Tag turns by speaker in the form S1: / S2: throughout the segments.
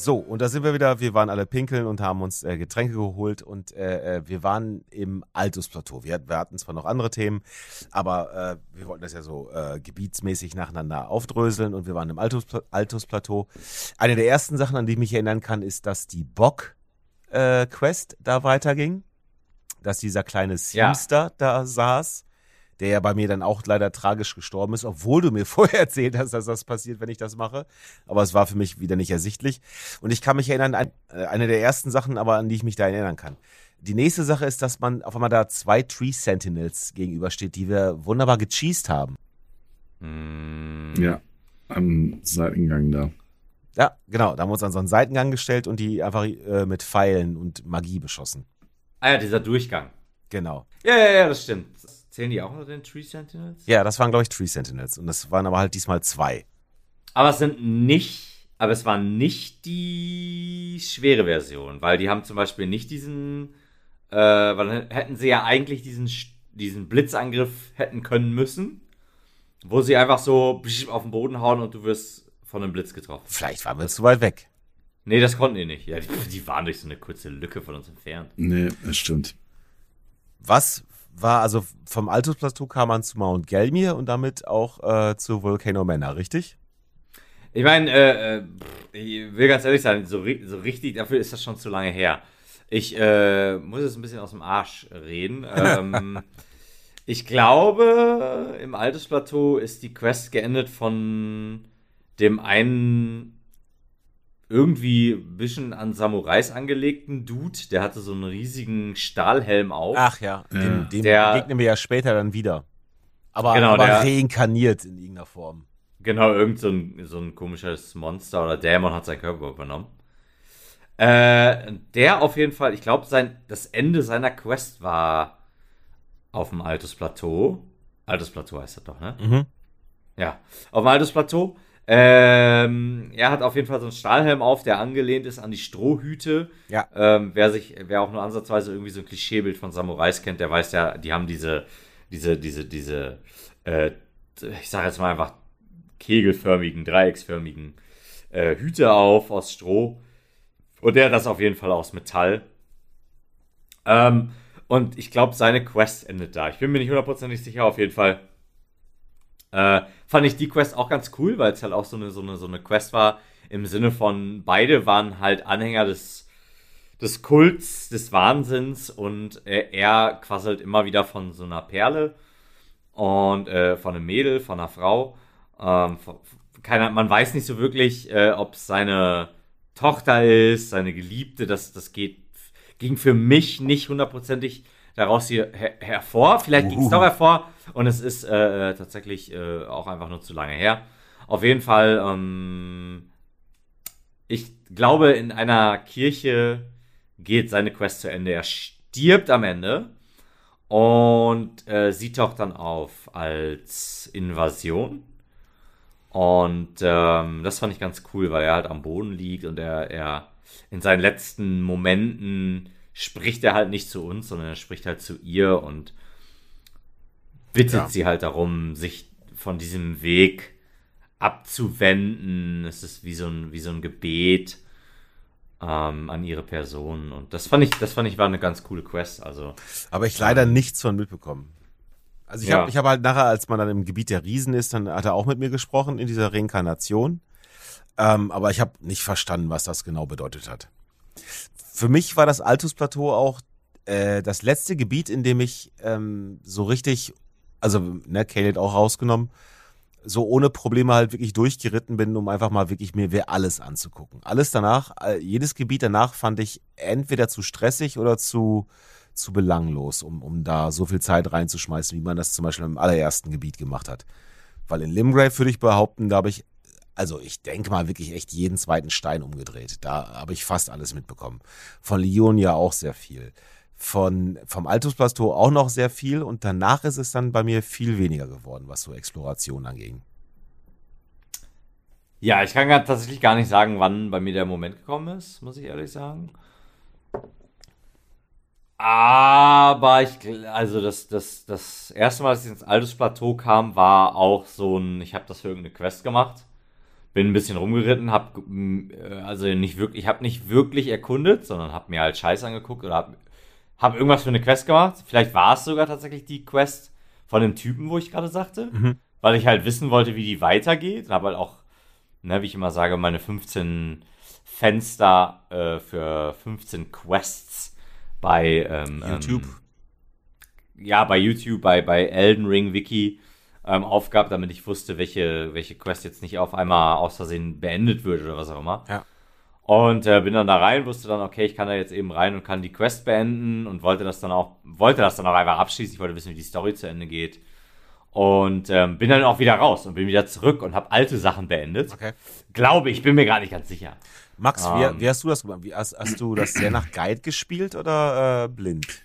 S1: So, und da sind wir wieder. Wir waren alle pinkeln und haben uns äh, Getränke geholt und äh, äh wir waren im Altusplateau. Wir, wir, hatten zwar noch andere Themen, aber äh, wir wollten das ja so äh, gebietsmäßig nacheinander aufdröseln und wir waren im Altus, Altusplateau. Eine der ersten Sachen, an die ich mich erinnern kann, ist, dass die Bock-Quest äh, da weiterging. Dass dieser kleine Seamster ja. da saß der ja bei mir dann auch leider tragisch gestorben ist, obwohl du mir vorher erzählt hast, dass das passiert, wenn ich das mache. Aber es war für mich wieder nicht ersichtlich. Und ich kann mich erinnern an äh, eine der ersten Sachen, aber an die ich mich da erinnern kann. Die nächste Sache ist, dass man auf einmal da zwei Tree Sentinels gegenübersteht, die wir wunderbar gecheased haben.
S2: Hm. Ja, am Seitengang da.
S1: Ja, genau. Da haben wir uns an so einen Seitengang gestellt und die einfach äh, mit Pfeilen und Magie beschossen.
S3: Ah ja, dieser Durchgang.
S1: Genau.
S3: Ja, ja, ja, das stimmt. Zählen die auch unter den Tree Sentinels?
S1: Ja, das waren, glaube ich, Tree Sentinels. Und das waren aber halt diesmal zwei.
S3: Aber es sind nicht, aber es war nicht die schwere Version, weil die haben zum Beispiel nicht diesen, äh, weil dann hätten sie ja eigentlich diesen, diesen Blitzangriff hätten können müssen, wo sie einfach so auf den Boden hauen und du wirst von einem Blitz getroffen.
S1: Vielleicht waren wir zu weit weg.
S3: Nee, das konnten die nicht. Ja, die, die waren durch so eine kurze Lücke von uns entfernt.
S2: Nee, das stimmt.
S1: Was war also vom Altus Plateau kam man zu Mount Gelmir und damit auch äh, zu Volcano Manor, richtig?
S3: Ich meine, äh, äh, ich will ganz ehrlich sein, so, so, richtig, dafür ist das schon zu lange her. Ich äh, muss jetzt ein bisschen aus dem Arsch reden. Ähm, ich glaube, im Altus Plateau ist die Quest geendet von dem einen irgendwie ein bisschen an Samurais angelegten Dude. Der hatte so einen riesigen Stahlhelm auf.
S1: Ach ja, dem, dem der, begegnen wir ja später dann wieder. Aber, genau, aber der, reinkarniert in irgendeiner Form.
S3: Genau, irgend so ein, so ein komisches Monster oder Dämon hat seinen Körper übernommen. Äh, der auf jeden Fall, ich glaube, das Ende seiner Quest war auf dem Altus Plateau. Altus Plateau heißt das doch, ne? Mhm. Ja, auf dem Altus Plateau. Ähm, er hat auf jeden Fall so einen Stahlhelm auf, der angelehnt ist an die Strohhüte.
S1: Ja.
S3: Ähm, wer sich, wer auch nur ansatzweise irgendwie so ein Klischeebild von Samurais kennt, der weiß ja, die haben diese, diese, diese, diese, äh, ich sage jetzt mal einfach kegelförmigen, dreiecksförmigen äh, Hüte auf aus Stroh. Und der hat das auf jeden Fall aus Metall. Ähm, und ich glaube, seine Quest endet da. Ich bin mir nicht hundertprozentig sicher, auf jeden Fall. Äh, fand ich die Quest auch ganz cool, weil es halt auch so eine, so, eine, so eine Quest war im Sinne von, beide waren halt Anhänger des, des Kults, des Wahnsinns und äh, er quasselt immer wieder von so einer Perle und äh, von einem Mädel, von einer Frau. Ähm, keiner, man weiß nicht so wirklich, äh, ob es seine Tochter ist, seine Geliebte, das, das geht, ging für mich nicht hundertprozentig daraus hier her hervor. Vielleicht ging es doch hervor und es ist äh, tatsächlich äh, auch einfach nur zu lange her. Auf jeden Fall, ähm, ich glaube, in einer Kirche geht seine Quest zu Ende. Er stirbt am Ende und äh, sie taucht dann auf als Invasion. Und ähm, das fand ich ganz cool, weil er halt am Boden liegt und er, er in seinen letzten Momenten spricht er halt nicht zu uns, sondern er spricht halt zu ihr und bittet ja. sie halt darum, sich von diesem Weg abzuwenden. Es ist wie so ein, wie so ein Gebet ähm, an ihre Person. Und das fand ich, das fand ich war eine ganz coole Quest. Also,
S1: Aber ich leider ähm, nichts von mitbekommen. Also ich ja. habe hab halt nachher, als man dann im Gebiet der Riesen ist, dann hat er auch mit mir gesprochen in dieser Reinkarnation. Ähm, aber ich habe nicht verstanden, was das genau bedeutet hat. Für mich war das Altus-Plateau auch äh, das letzte Gebiet, in dem ich ähm, so richtig also ne, Caled auch rausgenommen, so ohne Probleme halt wirklich durchgeritten bin, um einfach mal wirklich mir alles anzugucken. Alles danach, jedes Gebiet danach fand ich entweder zu stressig oder zu, zu belanglos, um, um da so viel Zeit reinzuschmeißen, wie man das zum Beispiel im allerersten Gebiet gemacht hat. Weil in Limgrave würde ich behaupten, da habe ich, also ich denke mal wirklich echt jeden zweiten Stein umgedreht. Da habe ich fast alles mitbekommen. Von Lyon ja auch sehr viel von, vom Altusplateau auch noch sehr viel und danach ist es dann bei mir viel weniger geworden, was so Exploration anging.
S3: Ja, ich kann tatsächlich gar nicht sagen, wann bei mir der Moment gekommen ist, muss ich ehrlich sagen. Aber ich, also das, das, das erste Mal, als ich ins Altus Plateau kam, war auch so ein, ich habe das für irgendeine Quest gemacht. Bin ein bisschen rumgeritten, hab äh, also nicht wirklich, ich habe nicht wirklich erkundet, sondern habe mir halt Scheiß angeguckt oder habe hab irgendwas für eine Quest gemacht. Vielleicht war es sogar tatsächlich die Quest von dem Typen, wo ich gerade sagte, mhm. weil ich halt wissen wollte, wie die weitergeht. Und habe halt auch, ne, wie ich immer sage, meine 15 Fenster äh, für 15 Quests bei ähm,
S1: YouTube.
S3: Ähm, ja, bei YouTube, bei, bei Elden Ring Wiki ähm, aufgab, damit ich wusste, welche, welche Quest jetzt nicht auf einmal aus Versehen beendet wird oder was auch immer.
S1: Ja.
S3: Und äh, bin dann da rein, wusste dann, okay, ich kann da jetzt eben rein und kann die Quest beenden und wollte das dann auch, wollte das dann auch einfach abschließen. Ich wollte wissen, wie die Story zu Ende geht. Und ähm, bin dann auch wieder raus und bin wieder zurück und habe alte Sachen beendet.
S1: Okay.
S3: Glaube ich, bin mir gar nicht ganz sicher.
S1: Max, um, wie, ähm. wie, hast du das gemacht? Wie, hast, hast, du das sehr nach Guide gespielt oder äh, blind?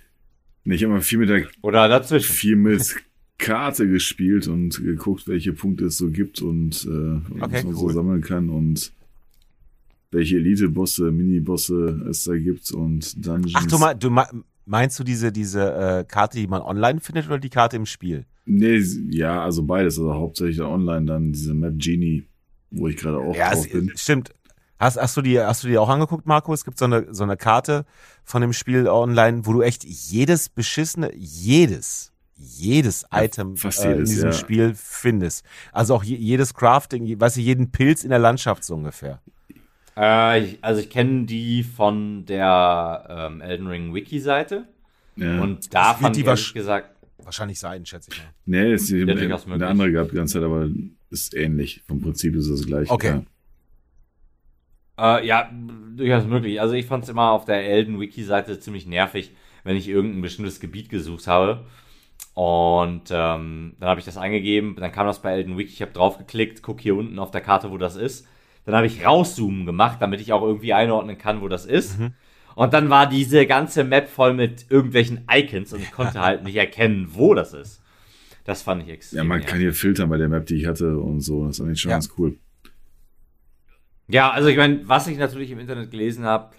S2: Nee, ich habe mal viel mit der
S3: oder dazwischen.
S2: viel mit Karte gespielt und geguckt, welche Punkte es so gibt und äh, okay, was man cool. so sammeln kann und welche Elite-Bosse, Mini-Bosse es da gibt und Dungeons.
S1: Ach, du, du meinst du diese, diese äh, Karte, die man online findet oder die Karte im Spiel?
S2: Nee, ja, also beides, also hauptsächlich online dann diese Map Genie, wo ich gerade auch
S1: ja, drauf bin. Stimmt. Hast, hast, du die, hast du die auch angeguckt, Marco? Es gibt so eine, so eine Karte von dem Spiel online, wo du echt jedes beschissene, jedes, jedes ja, Item
S2: jedes,
S1: äh, in diesem
S2: ja.
S1: Spiel findest. Also auch jedes Crafting, weißt du, jeden Pilz in der Landschaft so ungefähr.
S3: Äh, ich, also ich kenne die von der ähm, Elden Ring Wiki-Seite. Ja. Und da das fand ich ehrlich gesagt.
S1: Wahrscheinlich sein, schätze ich mal.
S2: Nee, ist die, eine andere gehabt die ganze Zeit, aber ist ähnlich. Vom Prinzip ist es gleich.
S1: Okay.
S3: Ja. Äh, ja, durchaus möglich. Also ich fand es immer auf der Elden Wiki-Seite ziemlich nervig, wenn ich irgendein bestimmtes Gebiet gesucht habe. Und ähm, dann habe ich das eingegeben, dann kam das bei Elden Wiki, ich habe draufgeklickt, guck hier unten auf der Karte, wo das ist. Dann habe ich rauszoomen gemacht, damit ich auch irgendwie einordnen kann, wo das ist. Mhm. Und dann war diese ganze Map voll mit irgendwelchen Icons und ich konnte halt nicht erkennen, wo das ist. Das fand ich extrem.
S2: Ja, man kann hier filtern bei der Map, die ich hatte und so. Das ist eigentlich schon ja. ganz cool.
S3: Ja, also ich meine, was ich natürlich im Internet gelesen habe,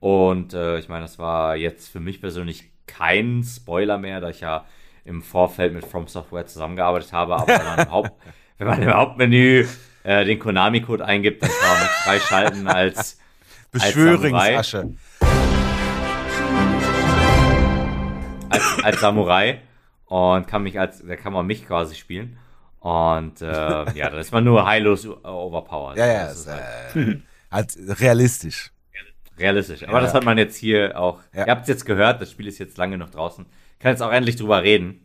S3: und äh, ich meine, das war jetzt für mich persönlich kein Spoiler mehr, da ich ja im Vorfeld mit From Software zusammengearbeitet habe, aber wenn man im, Haupt, wenn man im Hauptmenü äh, den Konami-Code eingibt, dann kann man mich freischalten als
S1: Beschwörungsasche.
S3: Als, als, Samurai und kann mich als, da kann man mich quasi spielen. Und äh, ja, dann ist man nur heillos overpowered.
S1: Ja, ja, ist, halt, halt realistisch.
S3: Realistisch. Aber ja. das hat man jetzt hier auch. Ja. Ihr habt es jetzt gehört, das Spiel ist jetzt lange noch draußen. Ich kann jetzt auch endlich drüber reden.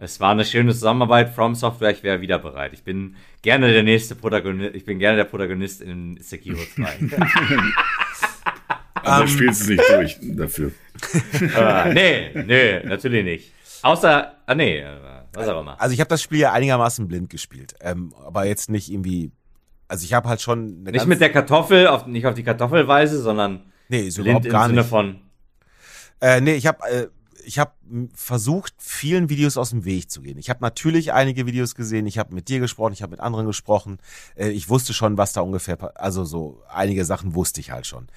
S3: Es war eine schöne Zusammenarbeit. From Software, ich wäre wieder bereit. Ich bin gerne der nächste Protagonist. Ich bin gerne der Protagonist in Sekiro 2.
S2: Aber um, spielst es nicht durch dafür.
S3: uh, nee, nee, natürlich nicht. Außer, ah nee, was auch immer.
S1: Also ich habe das Spiel ja einigermaßen blind gespielt, ähm, aber jetzt nicht irgendwie. Also ich habe halt schon
S3: nicht mit der Kartoffel, auf, nicht auf die Kartoffelweise, sondern
S1: nee, so blind überhaupt gar im Sinne
S3: nicht. von.
S1: Äh, nee, ich habe äh, ich habe versucht, vielen Videos aus dem Weg zu gehen. Ich habe natürlich einige Videos gesehen, ich habe mit dir gesprochen, ich habe mit anderen gesprochen. Äh, ich wusste schon, was da ungefähr, also so einige Sachen wusste ich halt schon.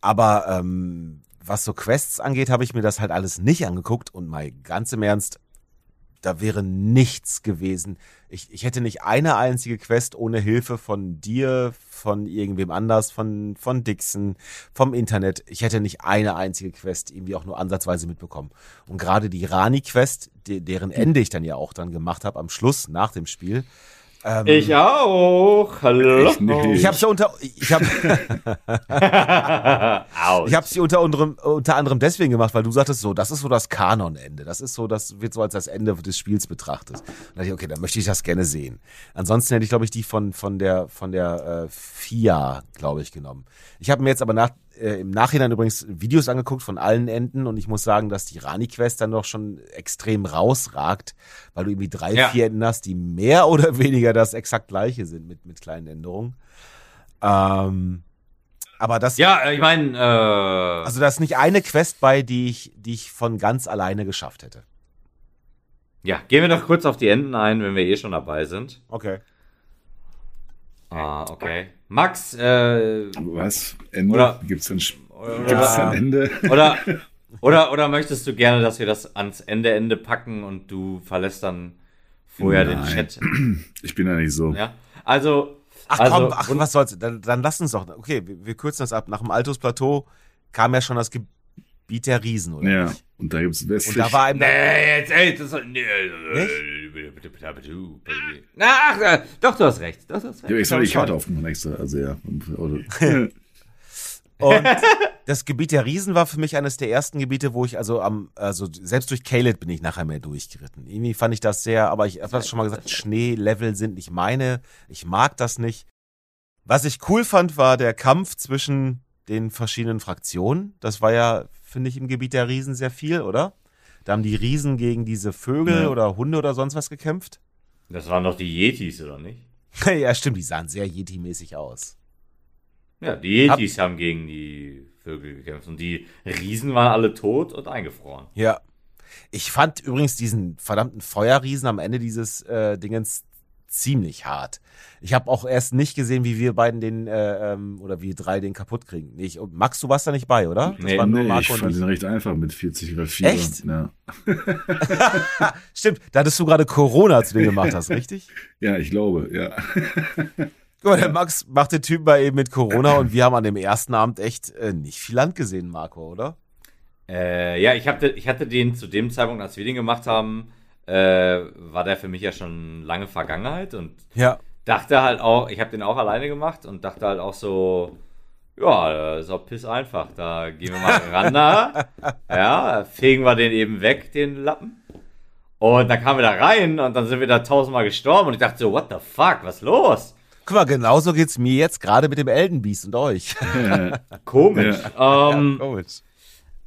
S1: Aber ähm, was so Quests angeht, habe ich mir das halt alles nicht angeguckt und mal ganz im Ernst, da wäre nichts gewesen. Ich, ich hätte nicht eine einzige Quest ohne Hilfe von dir, von irgendwem anders, von, von Dixon, vom Internet. Ich hätte nicht eine einzige Quest irgendwie auch nur ansatzweise mitbekommen. Und gerade die Rani-Quest, de, deren Ende ich dann ja auch dann gemacht habe am Schluss nach dem Spiel,
S3: ähm, ich auch. Hallo.
S1: Ich, ich habe sie unter ich habe ich habe sie unter anderem unter anderem deswegen gemacht, weil du sagtest so, das ist so das Kanonende. Das ist so, das wird so als das Ende des Spiels betrachtet. Und da dachte ich, okay, dann möchte ich das gerne sehen. Ansonsten hätte ich glaube ich die von von der von der äh, FIA, glaube ich, genommen. Ich habe mir jetzt aber nach äh, im Nachhinein übrigens Videos angeguckt von allen Enden und ich muss sagen, dass die Rani-Quest dann doch schon extrem rausragt, weil du irgendwie drei, ja. vier Enden hast, die mehr oder weniger das exakt gleiche sind mit, mit kleinen Änderungen. Ähm, aber das.
S3: Ja, ich meine. Äh,
S1: also, da ist nicht eine Quest bei, die ich, die ich von ganz alleine geschafft hätte.
S3: Ja, gehen wir noch kurz auf die Enden ein, wenn wir eh schon dabei sind.
S1: Okay.
S3: Ah, okay. Max, äh,
S2: Was? Ende?
S3: Oder,
S2: gibt's ein, gibt's ein Ende?
S3: Oder, oder, oder möchtest du gerne, dass wir das ans Ende Ende packen und du verlässt dann vorher Nein. den Chat?
S2: Ich bin ja nicht so.
S3: Ja. Also,
S1: Ach also, komm, ach, was soll's, dann, dann lass uns doch, okay, wir, wir kürzen das ab. Nach dem Altus Plateau kam ja schon das Gebiet der Riesen, oder?
S2: Ja, und da gibt's westlich.
S1: Und da war ein...
S3: Nee, jetzt, ey, das nee, Na, ach, äh, doch, du hast recht. Doch, du hast recht.
S2: Ja, ich habe die Karte aufgemacht extra, also ja.
S1: Und das Gebiet der Riesen war für mich eines der ersten Gebiete, wo ich also am, also selbst durch Caled bin ich nachher mehr durchgeritten. Irgendwie fand ich das sehr, aber ich habe das schon mal gesagt, Schneelevel sind nicht meine. Ich mag das nicht. Was ich cool fand, war der Kampf zwischen den verschiedenen Fraktionen. Das war ja, finde ich, im Gebiet der Riesen sehr viel, oder? Da haben die Riesen gegen diese Vögel ja. oder Hunde oder sonst was gekämpft.
S3: Das waren doch die Yetis, oder nicht?
S1: ja, stimmt, die sahen sehr Yeti-mäßig aus.
S3: Ja, die Yetis Hab haben gegen die Vögel gekämpft und die Riesen waren alle tot und eingefroren.
S1: Ja. Ich fand übrigens diesen verdammten Feuerriesen am Ende dieses äh, Dingens ziemlich hart. Ich habe auch erst nicht gesehen, wie wir beiden den äh, ähm, oder wir drei den kaputt kriegen. Nee, Max, du warst da nicht bei, oder?
S2: Das nee, war nur nee, Marco ich fand den recht einfach mit 40 oder 4.
S1: Echt? Ja. Stimmt, da hattest du gerade Corona, als du den gemacht hast, richtig?
S2: Ja, ich glaube, ja.
S1: Guck mal, der Max macht den Typen mal eben mit Corona und wir haben an dem ersten Abend echt äh, nicht viel Land gesehen, Marco, oder?
S3: Äh, ja, ich hatte, ich hatte den zu dem Zeitpunkt, als wir den gemacht haben, äh, war der für mich ja schon lange Vergangenheit und
S1: ja.
S3: dachte halt auch, ich habe den auch alleine gemacht und dachte halt auch so, ja, ist auch piss einfach. Da gehen wir mal ran da. ja, fegen wir den eben weg, den Lappen. Und dann kamen wir da rein und dann sind wir da tausendmal gestorben und ich dachte so, what the fuck, was los?
S1: Guck mal, genauso geht's mir jetzt gerade mit dem Elden Beast und euch.
S3: komisch. Ja. Ähm, ja, komisch.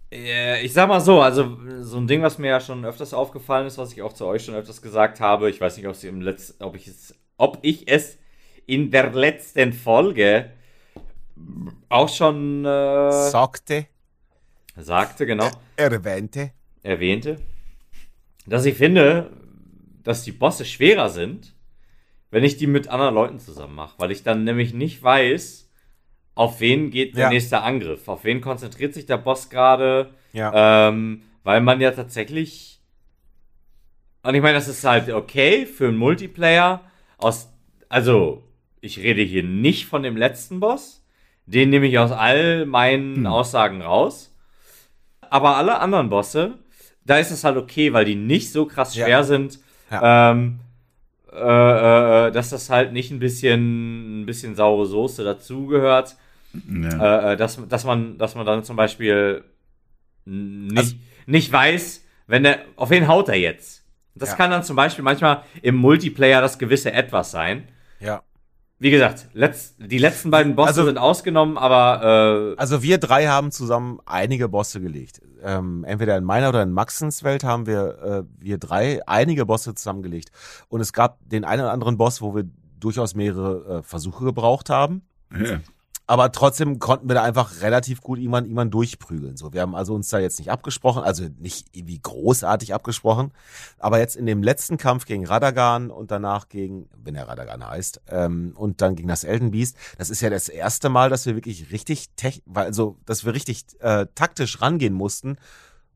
S3: Ich sag mal so, also so ein Ding, was mir ja schon öfters aufgefallen ist, was ich auch zu euch schon öfters gesagt habe, ich weiß nicht, ob, sie im Letz ob, ich, es, ob ich es in der letzten Folge auch schon äh,
S1: sagte.
S3: Sagte, genau.
S1: erwähnte.
S3: Erwähnte. Dass ich finde, dass die Bosse schwerer sind wenn ich die mit anderen Leuten zusammen mache, weil ich dann nämlich nicht weiß, auf wen geht der ja. nächste Angriff, auf wen konzentriert sich der Boss gerade,
S1: ja.
S3: ähm, weil man ja tatsächlich, und ich meine, das ist halt okay für einen Multiplayer, aus, also ich rede hier nicht von dem letzten Boss, den nehme ich aus all meinen hm. Aussagen raus, aber alle anderen Bosse, da ist es halt okay, weil die nicht so krass schwer ja. sind, ähm, äh, äh, äh, dass das halt nicht ein bisschen, ein bisschen saure Soße dazugehört. Ja. Äh, äh, dass, dass, man, dass man dann zum Beispiel nicht, also, nicht weiß, wenn der, auf wen haut er jetzt? Das ja. kann dann zum Beispiel manchmal im Multiplayer das gewisse Etwas sein.
S1: Ja
S3: wie gesagt, letzt, die letzten beiden Bosse also, sind ausgenommen, aber
S1: äh, also wir drei haben zusammen einige Bosse gelegt. Ähm, entweder in meiner oder in Maxens Welt haben wir äh, wir drei einige Bosse zusammengelegt und es gab den einen oder anderen Boss, wo wir durchaus mehrere äh, Versuche gebraucht haben. Ja. Aber trotzdem konnten wir da einfach relativ gut irgendwann, irgendwann durchprügeln. So, wir haben also uns da jetzt nicht abgesprochen, also nicht irgendwie großartig abgesprochen. Aber jetzt in dem letzten Kampf gegen Radagan und danach gegen, wenn er Radagan heißt, ähm, und dann gegen das Elden Beast, das ist ja das erste Mal, dass wir wirklich richtig, tech, also, dass wir richtig äh, taktisch rangehen mussten,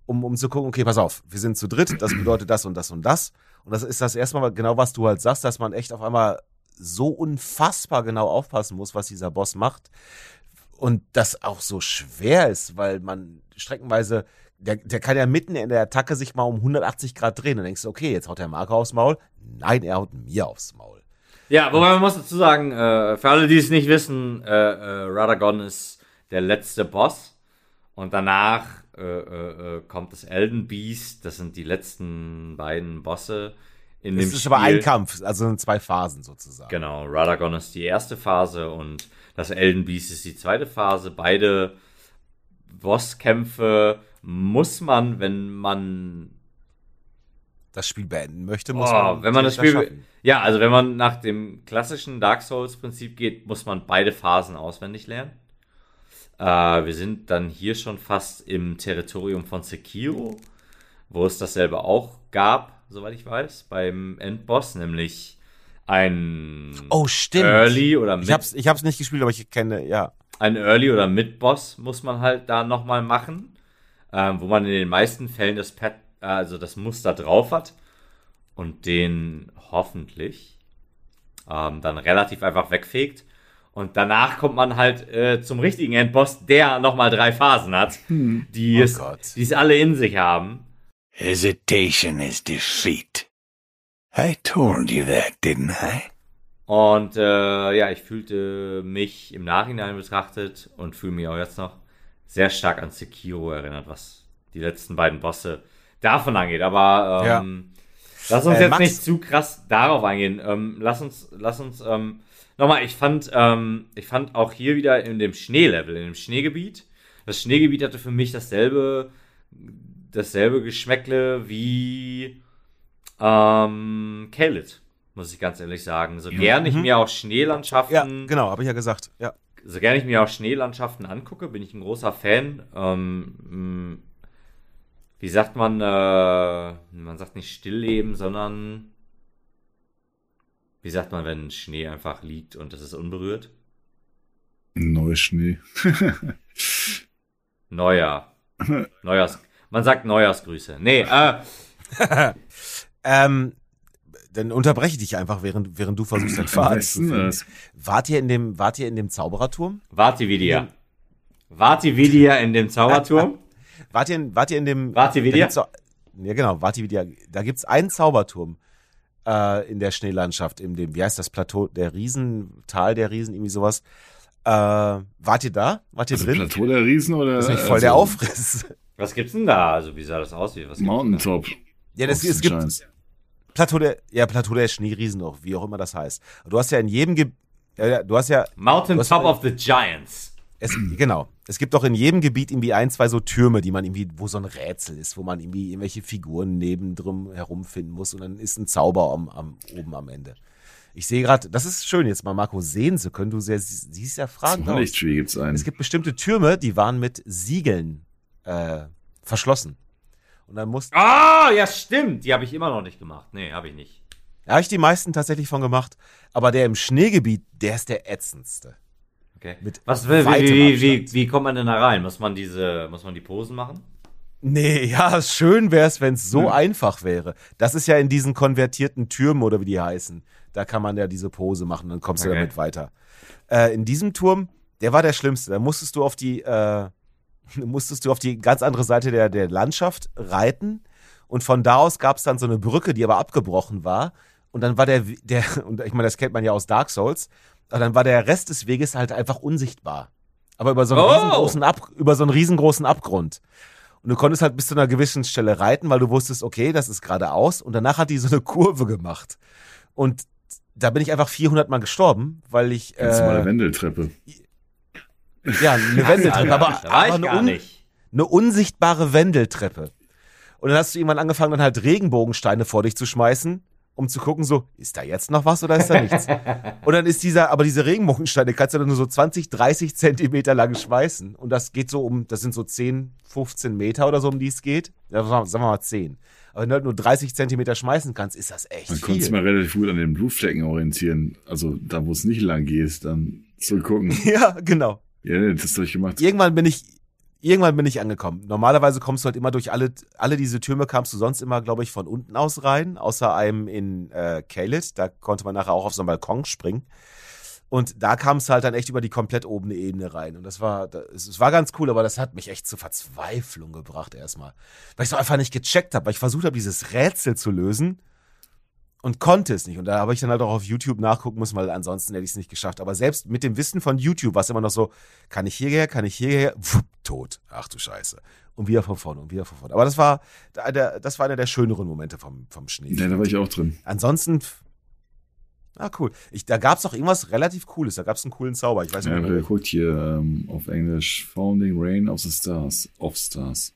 S1: um, um zu gucken, okay, pass auf, wir sind zu dritt, das bedeutet das und das und das. Und das ist das erste Mal genau, was du halt sagst, dass man echt auf einmal so unfassbar genau aufpassen muss, was dieser Boss macht. Und das auch so schwer ist, weil man streckenweise, der, der kann ja mitten in der Attacke sich mal um 180 Grad drehen. Dann denkst du, okay, jetzt haut der Marker aufs Maul. Nein, er haut mir aufs Maul.
S3: Ja, wobei man muss dazu sagen, äh, für alle, die es nicht wissen, äh, äh, Radagon ist der letzte Boss. Und danach äh, äh, äh kommt das Elden Beast. Das sind die letzten beiden Bosse
S1: in es dem ist Spiel. aber ein Kampf, also in zwei Phasen sozusagen.
S3: Genau, Radagon ist die erste Phase und das Elden Beast ist die zweite Phase. Beide Bosskämpfe muss man, wenn man
S1: das Spiel beenden möchte, muss
S3: oh, man wenn man das Spiel schaffen. ja, also wenn man nach dem klassischen Dark Souls Prinzip geht, muss man beide Phasen auswendig lernen. Äh, wir sind dann hier schon fast im Territorium von Sekiro, wo es dasselbe auch gab soweit ich weiß, beim Endboss, nämlich ein
S1: oh, stimmt.
S3: Early oder
S1: Mid. Ich hab's, ich hab's nicht gespielt, aber ich kenne, ja.
S3: Ein Early oder Mid-Boss muss man halt da nochmal machen, ähm, wo man in den meisten Fällen das Pad, also das Muster drauf hat und den hoffentlich ähm, dann relativ einfach wegfegt. Und danach kommt man halt äh, zum richtigen Endboss, der nochmal drei Phasen hat, hm. die, oh es, die es alle in sich haben. Hesitation is defeat. I told you that, didn't I? Und äh, ja, ich fühlte mich im Nachhinein betrachtet und fühle mich auch jetzt noch sehr stark an Sekiro erinnert, was die letzten beiden Bosse davon angeht. Aber ähm, ja. lass uns äh, jetzt Max nicht zu krass darauf eingehen. Ähm, lass uns, lass uns ähm, nochmal. Ich fand, ähm, ich fand auch hier wieder in dem Schneelevel, in dem Schneegebiet. Das Schneegebiet hatte für mich dasselbe, dasselbe Geschmäckle wie ähm, Kalit, muss ich ganz ehrlich sagen. So ja. gern ich mhm. mir auch Schneelandschaften. Ja,
S1: genau, habe ich ja gesagt. Ja.
S3: So gern ich mir auch Schneelandschaften angucke, bin ich ein großer Fan. Ähm, wie sagt man, äh, man sagt nicht stillleben, sondern wie sagt man, wenn Schnee einfach liegt und es ist unberührt?
S2: Neuer Schnee.
S3: Neuer. Neujahrs. Man sagt Neujahrsgrüße. Nee, äh.
S1: ähm, dann unterbreche ich dich einfach, während, während du versuchst, dein Fahrrad zu finden. Wart ihr in dem, wart ihr in dem Zaubererturm?
S3: Wart ihr wieder? Wart ihr wieder in dem Zauberturm?
S1: Wart ihr, in, wart ihr in dem.
S3: Wart ihr wieder?
S1: Ja, genau, wart ihr wieder. Da gibt's einen Zauberturm äh, in der Schneelandschaft, in dem, wie heißt das Plateau, der Riesen, Tal der Riesen, irgendwie sowas. Äh, wart ihr da? Wart ihr also drin?
S2: Plateau der Riesen oder?
S1: Das ist nicht voll also, der Aufriss.
S3: Was gibt's denn da? Also, wie sah das aus? Was
S2: Mountaintop.
S1: Ja, das, es gibt Plateau der, ja, Plateau der Schneeriesen auch, wie auch immer das heißt. Du hast ja in jedem, Ge ja, du hast ja.
S3: Mountain
S1: hast
S3: Top ja, of the Giants.
S1: Es, genau. Es gibt doch in jedem Gebiet irgendwie ein, zwei so Türme, die man irgendwie, wo so ein Rätsel ist, wo man irgendwie irgendwelche Figuren neben drum herumfinden muss und dann ist ein Zauber am, am, oben am Ende. Ich sehe gerade, das ist schön, jetzt mal Marco sehen zu können. Du sehr, siehst ja Fragen aus.
S2: Gibt's einen.
S1: Es gibt bestimmte Türme, die waren mit Siegeln äh, verschlossen. Und dann musst
S3: Ah, ja, stimmt. Die habe ich immer noch nicht gemacht. Nee, habe ich nicht.
S1: Da habe ich die meisten tatsächlich von gemacht. Aber der im Schneegebiet, der ist der ätzendste.
S3: Okay. Mit Was, wie, wie, wie, wie, kommt man denn da rein? Muss man diese, muss man die Posen machen?
S1: Nee, ja, schön wäre es, wenn es so hm. einfach wäre. Das ist ja in diesen konvertierten Türmen oder wie die heißen. Da kann man ja diese Pose machen, dann kommst okay. du damit weiter. Äh, in diesem Turm, der war der schlimmste. Da musstest du auf die, äh, musstest du auf die ganz andere Seite der, der Landschaft reiten. Und von da aus gab es dann so eine Brücke, die aber abgebrochen war. Und dann war der, der, und ich meine, das kennt man ja aus Dark Souls, aber dann war der Rest des Weges halt einfach unsichtbar. Aber über so einen, oh. riesengroßen, Ab, über so einen riesengroßen Abgrund. Und du konntest halt bis zu einer gewissen Stelle reiten, weil du wusstest, okay, das ist geradeaus. Und danach hat die so eine Kurve gemacht. Und da bin ich einfach 400 Mal gestorben, weil ich.
S2: Ganz äh, mal eine Wendeltreppe.
S1: Ja, eine Wendeltreppe, aber, aber eine, un, eine unsichtbare Wendeltreppe. Und dann hast du irgendwann angefangen, dann halt Regenbogensteine vor dich zu schmeißen, um zu gucken, so, ist da jetzt noch was oder ist da nichts? und dann ist dieser, aber diese Regenbogensteine kannst du dann nur so 20, 30 Zentimeter lang schmeißen. Und das geht so um, das sind so 10, 15 Meter oder so, um die es geht. Ja, sagen wir mal 10. Aber wenn du halt nur 30 Zentimeter schmeißen kannst, ist das echt Man viel. Konnte
S2: sich mal relativ gut an den Blutflecken orientieren. Also da, wo es nicht lang geht, dann zu gucken.
S1: ja, genau.
S2: Ja, das habe ich gemacht.
S1: Irgendwann bin ich, irgendwann bin ich angekommen. Normalerweise kommst du halt immer durch alle, alle diese Türme kamst du sonst immer, glaube ich, von unten aus rein, außer einem in äh, Kalit. Da konnte man nachher auch auf so einen Balkon springen. Und da kam es halt dann echt über die komplett obene Ebene rein. Und das war, das, es war ganz cool, aber das hat mich echt zur Verzweiflung gebracht erstmal. Weil ich so einfach nicht gecheckt habe, weil ich versucht habe, dieses Rätsel zu lösen und konnte es nicht. Und da habe ich dann halt auch auf YouTube nachgucken müssen, weil ansonsten hätte ich es nicht geschafft. Aber selbst mit dem Wissen von YouTube war es immer noch so, kann ich hierher, kann ich hierher, wupp, tot. Ach du Scheiße. Und wieder von vorne und wieder von vorne. Aber das war, das war einer der schöneren Momente vom, vom Schnee.
S2: Ja, da war ich auch drin.
S1: Ansonsten, ah cool. Ich, da gab es auch irgendwas relativ Cooles. Da gab es einen coolen Zauber. Ich weiß nicht.
S2: Ja, wer guckt hier ähm, auf Englisch Founding Rain of the Stars. Of Stars.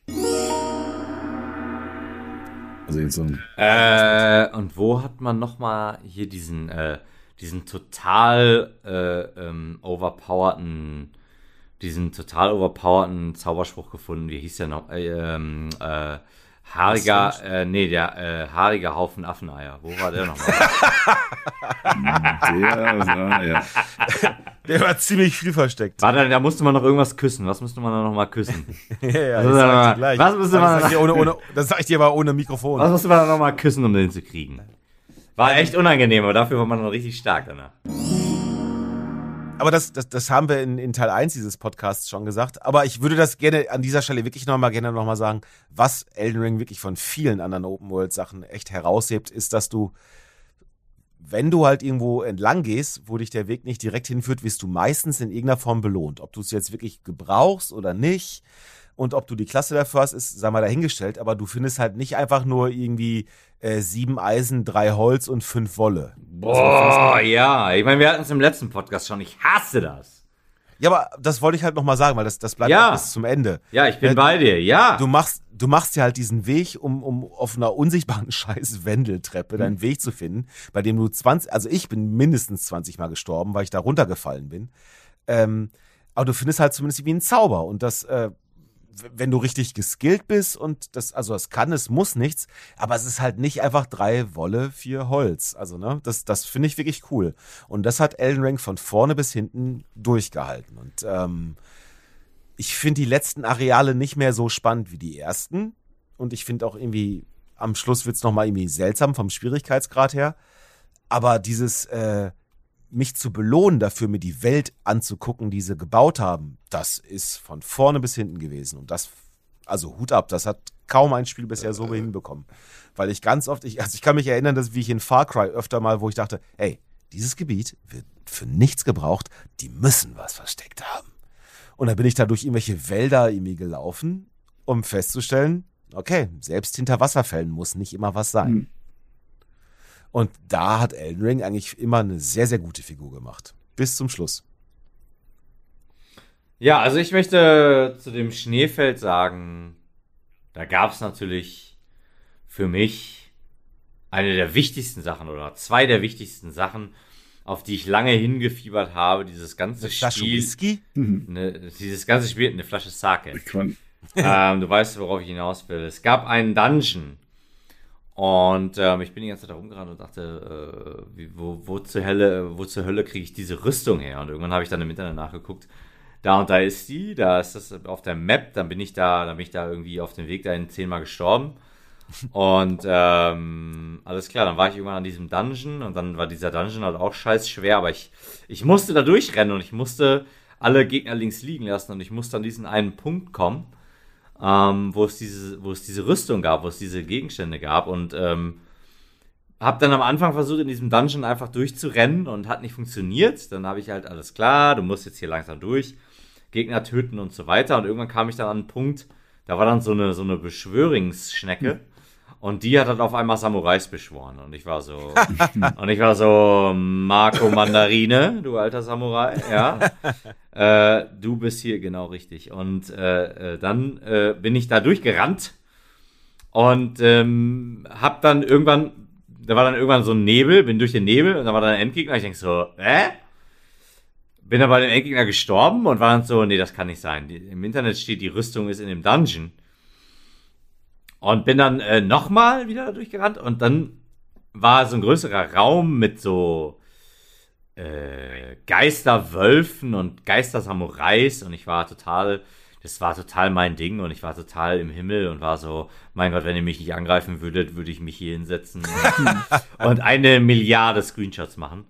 S3: Also jetzt so äh, und wo hat man nochmal hier diesen, äh, diesen total äh, ähm, overpowerten, diesen total overpowerten Zauberspruch gefunden? Wie hieß der noch? Äh, ähm, äh, Haariger, äh, nee, der äh, haarige Haufen Affeneier. Wo war der nochmal?
S1: der, war, ja. Der war ziemlich viel versteckt.
S3: War dann, da musste man noch irgendwas küssen. Was musste man da nochmal küssen?
S1: ja, ja, das, sag ich dir gleich. Was musste man, das, sag ohne, ohne, das sag ich dir aber ohne Mikrofon.
S3: Was musste man da nochmal küssen, um den zu kriegen? War echt unangenehm, aber dafür war man dann richtig stark danach.
S1: Aber das, das, das haben wir in, in Teil 1 dieses Podcasts schon gesagt. Aber ich würde das gerne an dieser Stelle wirklich nochmal gerne nochmal sagen, was Elden Ring wirklich von vielen anderen Open World Sachen echt heraushebt, ist, dass du, wenn du halt irgendwo entlang gehst, wo dich der Weg nicht direkt hinführt, wirst du meistens in irgendeiner Form belohnt. Ob du es jetzt wirklich gebrauchst oder nicht. Und ob du die Klasse dafür hast, ist, sei mal dahingestellt. Aber du findest halt nicht einfach nur irgendwie äh, sieben Eisen, drei Holz und fünf Wolle.
S3: Boah, also, ja. Ich meine, wir hatten es im letzten Podcast schon. Ich hasse das.
S1: Ja, aber das wollte ich halt nochmal sagen, weil das, das bleibt
S3: ja.
S1: bis zum Ende.
S3: Ja, ich bin ja, bei dir, ja.
S1: Du machst, du machst ja halt diesen Weg, um, um auf einer unsichtbaren scheiß Wendeltreppe deinen mhm. Weg zu finden, bei dem du 20, also ich bin mindestens 20 Mal gestorben, weil ich da runtergefallen bin. Ähm, aber du findest halt zumindest wie ein Zauber und das, äh, wenn du richtig geskillt bist und das, also es kann, es muss nichts, aber es ist halt nicht einfach drei Wolle, vier Holz. Also, ne, das, das finde ich wirklich cool. Und das hat Elden Ring von vorne bis hinten durchgehalten. Und ähm, ich finde die letzten Areale nicht mehr so spannend wie die ersten. Und ich finde auch irgendwie, am Schluss wird es nochmal irgendwie seltsam vom Schwierigkeitsgrad her. Aber dieses, äh, mich zu belohnen dafür, mir die Welt anzugucken, die sie gebaut haben, das ist von vorne bis hinten gewesen. Und das, also Hut ab, das hat kaum ein Spiel bisher so äh. hinbekommen. Weil ich ganz oft, ich, also ich kann mich erinnern, dass wie ich in Far Cry öfter mal, wo ich dachte, ey, dieses Gebiet wird für nichts gebraucht, die müssen was versteckt haben. Und dann bin ich da durch irgendwelche Wälder irgendwie gelaufen, um festzustellen, okay, selbst hinter Wasserfällen muss nicht immer was sein. Mhm. Und da hat Elden Ring eigentlich immer eine sehr, sehr gute Figur gemacht. Bis zum Schluss.
S3: Ja, also ich möchte zu dem Schneefeld sagen, da gab es natürlich für mich eine der wichtigsten Sachen oder zwei der wichtigsten Sachen, auf die ich lange hingefiebert habe. Dieses ganze eine Flasche Spiel. Whisky? Ne, dieses ganze Spiel, eine Flasche Sake. ähm, du weißt, worauf ich hinaus will. Es gab einen Dungeon und ähm, ich bin die ganze Zeit da rumgerannt und dachte, äh, wie, wo, wo, zur Hölle, wo zur Hölle kriege ich diese Rüstung her? Und irgendwann habe ich dann im Internet nachgeguckt. Da und da ist die, da ist das auf der Map, dann bin ich da, dann bin ich da irgendwie auf dem Weg dahin zehnmal gestorben. Und ähm, alles klar, dann war ich irgendwann an diesem Dungeon und dann war dieser Dungeon halt auch scheiß schwer, aber ich, ich musste da durchrennen und ich musste alle Gegner links liegen lassen und ich musste an diesen einen Punkt kommen ähm, wo, es diese, wo es diese Rüstung gab, wo es diese Gegenstände gab und ähm, habe dann am Anfang versucht, in diesem Dungeon einfach durchzurennen und hat nicht funktioniert. Dann habe ich halt alles klar, du musst jetzt hier langsam durch, Gegner töten und so weiter. Und irgendwann kam ich dann an einen Punkt, da war dann so eine, so eine Beschwörungsschnecke. Hm. Und die hat dann auf einmal Samurais beschworen. Und ich war so, und ich war so, Marco Mandarine, du alter Samurai, ja. äh, du bist hier genau richtig. Und äh, äh, dann äh, bin ich da durchgerannt und ähm, hab dann irgendwann, da war dann irgendwann so ein Nebel, bin durch den Nebel und da war dann ein Endgegner. Ich denk so, hä? Bin dann bei dem Endgegner gestorben und war dann so, nee, das kann nicht sein. Im Internet steht, die Rüstung ist in dem Dungeon. Und bin dann äh, nochmal wieder durchgerannt und dann war so ein größerer Raum mit so äh, Geisterwölfen und Geistersamurais und ich war total, das war total mein Ding und ich war total im Himmel und war so, mein Gott, wenn ihr mich nicht angreifen würdet, würde ich mich hier hinsetzen und eine Milliarde Screenshots machen.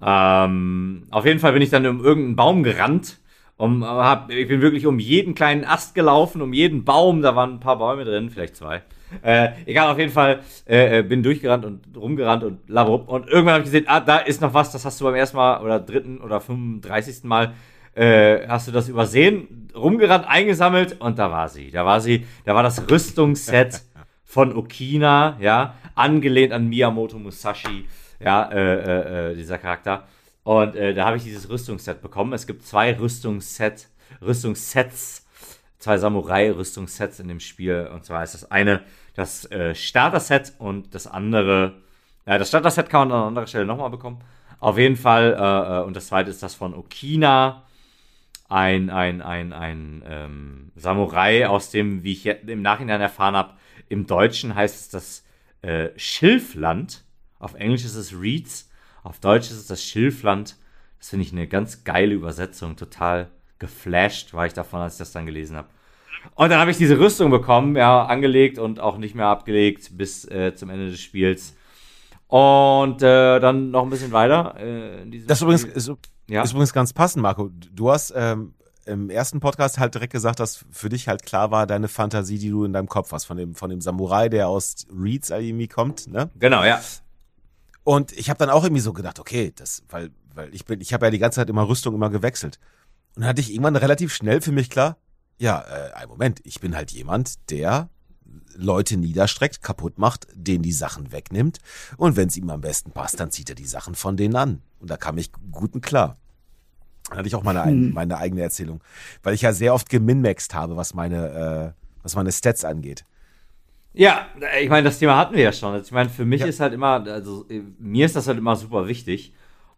S3: Ähm, auf jeden Fall bin ich dann um irgendeinen Baum gerannt um, hab, ich bin wirklich um jeden kleinen Ast gelaufen, um jeden Baum. Da waren ein paar Bäume drin, vielleicht zwei. Äh, egal, auf jeden Fall äh, äh bin durchgerannt und rumgerannt und labup. Und irgendwann habe ich gesehen, ah, da ist noch was, das hast du beim ersten Mal oder dritten oder 35. Mal äh, hast du das übersehen, rumgerannt, eingesammelt und da war sie. Da war sie, da war das Rüstungsset von Okina, ja, angelehnt an Miyamoto Musashi, ja, äh, äh, äh dieser Charakter. Und äh, da habe ich dieses Rüstungsset bekommen. Es gibt zwei Rüstungsset, Rüstungssets, zwei Samurai-Rüstungssets in dem Spiel. Und zwar ist das eine das äh, Starter-Set und das andere, äh, das Starter-Set kann man an anderer Stelle nochmal bekommen. Auf jeden Fall, äh, äh, und das zweite ist das von Okina. Ein, ein, ein, ein ähm, Samurai aus dem, wie ich im Nachhinein erfahren habe, im Deutschen heißt es das äh, Schilfland. Auf Englisch ist es Reeds. Auf Deutsch ist es das Schilfland. Das finde ich eine ganz geile Übersetzung. Total geflasht war ich davon, als ich das dann gelesen habe. Und dann habe ich diese Rüstung bekommen, ja, angelegt und auch nicht mehr abgelegt bis äh, zum Ende des Spiels. Und äh, dann noch ein bisschen weiter. Äh,
S1: das ist übrigens, ist, ja. ist übrigens ganz passend, Marco. Du hast ähm, im ersten Podcast halt direkt gesagt, dass für dich halt klar war, deine Fantasie, die du in deinem Kopf hast, von dem, von dem Samurai, der aus Reeds irgendwie kommt, ne?
S3: Genau, ja.
S1: Und ich habe dann auch irgendwie so gedacht, okay, das, weil, weil ich bin, ich habe ja die ganze Zeit immer Rüstung immer gewechselt. Und dann hatte ich irgendwann relativ schnell für mich klar, ja, äh, ein Moment, ich bin halt jemand, der Leute niederstreckt, kaputt macht, denen die Sachen wegnimmt. Und wenn es ihm am besten passt, dann zieht er die Sachen von denen an. Und da kam ich gut und klar. Dann hatte ich auch meine, hm. meine eigene Erzählung. Weil ich ja sehr oft geminmaxt habe, was meine, äh, was meine Stats angeht.
S3: Ja, ich meine, das Thema hatten wir ja schon. Also ich meine, für mich ja. ist halt immer, also mir ist das halt immer super wichtig.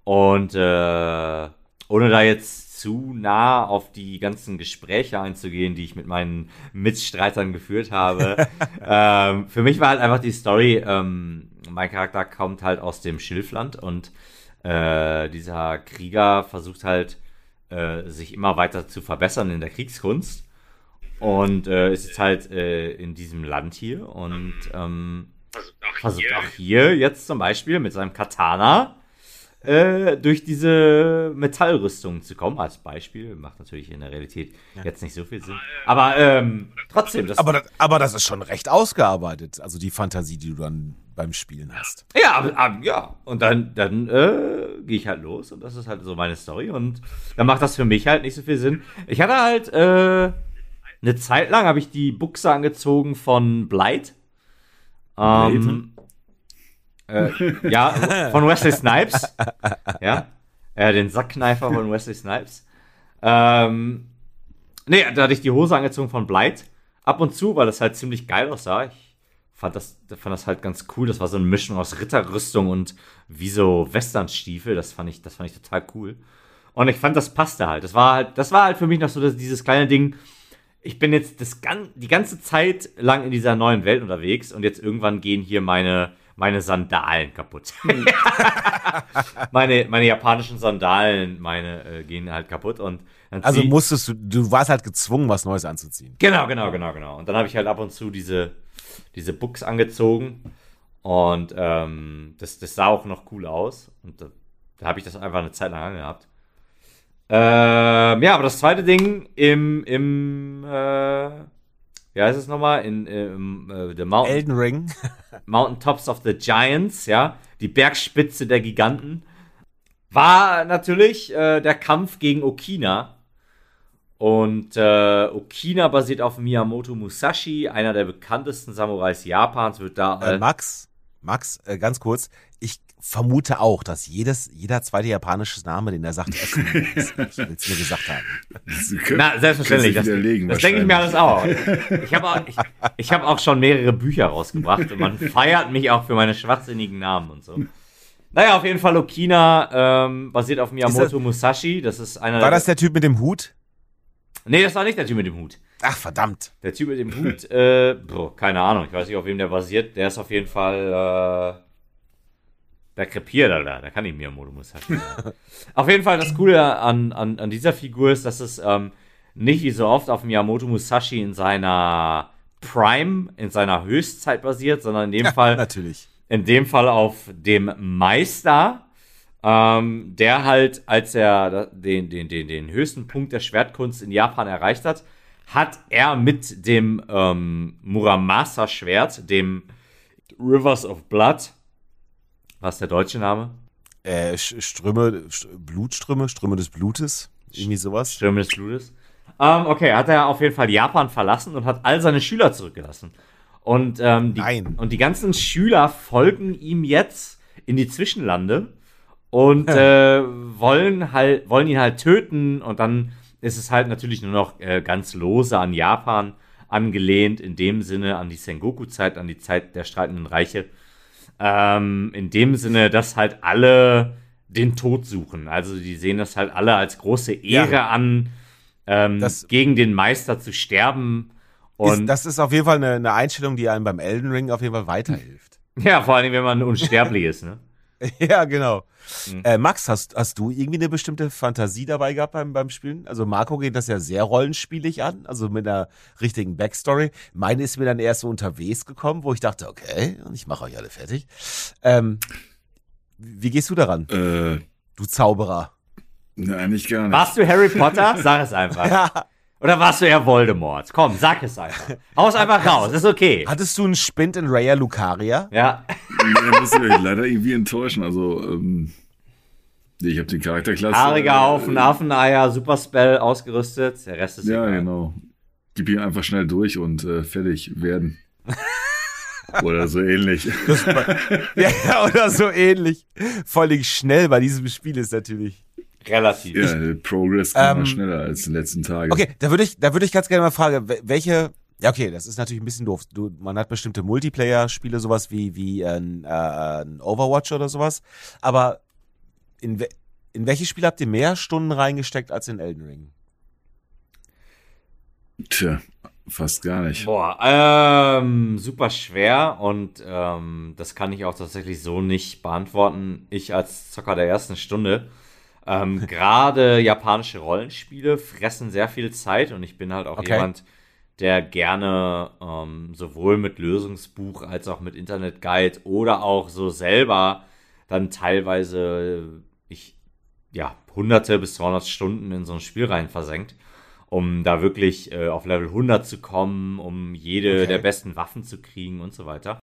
S3: Und äh, ohne da jetzt zu nah auf die ganzen Gespräche einzugehen, die ich mit meinen Mitstreitern geführt habe. ähm, für mich war halt einfach die Story, ähm, mein Charakter kommt halt aus dem Schilfland und äh, dieser Krieger versucht halt, äh, sich immer weiter zu verbessern in der Kriegskunst. Und äh, ist jetzt halt äh, in diesem Land hier und ähm, versucht, auch, versucht hier. auch hier jetzt zum Beispiel mit seinem Katana äh, durch diese Metallrüstung zu kommen, als Beispiel. Macht natürlich in der Realität ja. jetzt nicht so viel Sinn. Aber ähm, trotzdem.
S1: Das aber, das, aber das ist schon recht ausgearbeitet, also die Fantasie, die du dann beim Spielen hast.
S3: Ja, aber, aber, ja. Und dann, dann äh, gehe ich halt los und das ist halt so meine Story. Und dann macht das für mich halt nicht so viel Sinn. Ich hatte halt äh, eine Zeit lang habe ich die Buchse angezogen von Blight. Ähm, äh, ja, von Wesley Snipes. Ja, äh, den Sackkneifer von Wesley Snipes. Ähm, nee, da hatte ich die Hose angezogen von Blight. Ab und zu, weil das halt ziemlich geil aussah. Ich fand das, fand das halt ganz cool. Das war so eine Mischung aus Ritterrüstung und wie so Westernstiefel. Das fand ich, das fand ich total cool. Und ich fand, das passte halt. Das war halt, das war halt für mich noch so das, dieses kleine Ding. Ich bin jetzt das, die ganze Zeit lang in dieser neuen Welt unterwegs und jetzt irgendwann gehen hier meine, meine Sandalen kaputt. Meine, meine japanischen Sandalen, meine äh, gehen halt kaputt und
S1: also musstest du, du warst halt gezwungen, was Neues anzuziehen.
S3: Genau, genau, genau, genau. Und dann habe ich halt ab und zu diese, diese Books angezogen und ähm, das, das sah auch noch cool aus und da, da habe ich das einfach eine Zeit lang angehabt. Ähm, ja, aber das zweite Ding im, im äh, wie heißt es nochmal? In, im, äh, The Mountain.
S1: Elden Ring.
S3: Mountain Tops of the Giants, ja. Die Bergspitze der Giganten. War natürlich äh, der Kampf gegen Okina. Und äh, Okina basiert auf Miyamoto Musashi, einer der bekanntesten Samurais Japans, wird da.
S1: Äh, Max, Max, äh, ganz kurz. Ich vermute auch, dass jedes, jeder zweite japanische Name, den er sagt, Essen ist. Ich will es mir gesagt haben.
S3: Na, selbstverständlich. Das, das denke ich mir alles auch. Ich habe auch, ich, ich hab auch schon mehrere Bücher rausgebracht und man feiert mich auch für meine schwachsinnigen Namen und so. Naja, auf jeden Fall Okina ähm, basiert auf Miyamoto das, Musashi. Das ist einer
S1: War das der Typ mit dem Hut?
S3: Nee, das war nicht der Typ mit dem Hut.
S1: Ach, verdammt.
S3: Der Typ mit dem Hut, äh, boah, keine Ahnung. Ich weiß nicht, auf wem der basiert. Der ist auf jeden Fall, der krepiert, Alter. Da kann ich mir Modomus halt. auf jeden Fall das Coole an, an, an dieser Figur ist, dass es ähm, nicht wie so oft auf Miyamoto Musashi in seiner Prime, in seiner Höchstzeit basiert, sondern in dem ja, Fall.
S1: Natürlich.
S3: In dem Fall auf dem Meister, ähm, der halt, als er den, den, den, den höchsten Punkt der Schwertkunst in Japan erreicht hat, hat er mit dem ähm, Muramasa-Schwert, dem Rivers of Blood, was ist der deutsche Name?
S1: Äh, Ströme, Blutströme, Ströme des Blutes, irgendwie sowas.
S3: Ströme des Blutes. Ähm, okay, hat er auf jeden Fall Japan verlassen und hat all seine Schüler zurückgelassen. Und, ähm, die,
S1: Nein.
S3: und die ganzen Schüler folgen ihm jetzt in die Zwischenlande und äh, wollen halt, wollen ihn halt töten und dann ist es halt natürlich nur noch äh, ganz lose an Japan angelehnt, in dem Sinne an die Sengoku-Zeit, an die Zeit der streitenden Reiche. Ähm, in dem Sinne, dass halt alle den Tod suchen. Also die sehen das halt alle als große Ehre ja. an, ähm, gegen den Meister zu sterben.
S1: Und ist, das ist auf jeden Fall eine, eine, Einstellung, die einem beim Elden Ring auf jeden Fall weiterhilft.
S3: Ja, vor allem, wenn man unsterblich ist, ne?
S1: Ja, genau. Mhm. Äh, Max, hast, hast du irgendwie eine bestimmte Fantasie dabei gehabt beim, beim Spielen? Also Marco geht das ja sehr rollenspielig an, also mit einer richtigen Backstory. Meine ist mir dann erst so unterwegs gekommen, wo ich dachte, okay, ich mache euch alle fertig. Ähm, wie gehst du daran? Äh, du Zauberer.
S2: Nein, nicht gar nicht.
S3: Warst du Harry Potter? Sag es einfach. ja. Oder warst du eher Voldemort? Komm, sag es einfach. Hau's einfach raus, ist okay.
S1: Hattest du einen Spind in Raya Lucaria?
S3: Ja.
S2: nee, muss ich leider irgendwie enttäuschen. Also, ähm, ich habe den Charakterklasse.
S3: Haariger äh, Haufen, Affeneier, Superspell ausgerüstet. Der Rest ist
S2: Ja, egal. genau. Gib ihn einfach schnell durch und äh, fertig werden. oder so ähnlich.
S1: ja, oder so ähnlich. Vor allem schnell bei diesem Spiel ist natürlich.
S3: Relativ.
S2: Ja, Progress geht ähm, schneller als in den letzten Tagen.
S1: Okay, da würde ich, da würde ich ganz gerne mal fragen, welche, ja okay, das ist natürlich ein bisschen doof. Du, man hat bestimmte Multiplayer-Spiele, sowas wie, wie ein, äh, ein Overwatch oder sowas. Aber in, in welche Spiele habt ihr mehr Stunden reingesteckt als in Elden Ring?
S2: Tja, fast gar nicht.
S3: Boah, ähm, super schwer und ähm, das kann ich auch tatsächlich so nicht beantworten. Ich als Zocker der ersten Stunde ähm, Gerade japanische Rollenspiele fressen sehr viel Zeit und ich bin halt auch okay. jemand, der gerne ähm, sowohl mit Lösungsbuch als auch mit Internetguide oder auch so selber dann teilweise ich ja hunderte bis 200 Stunden in so ein Spiel rein versenkt, um da wirklich äh, auf Level 100 zu kommen, um jede okay. der besten Waffen zu kriegen und so weiter.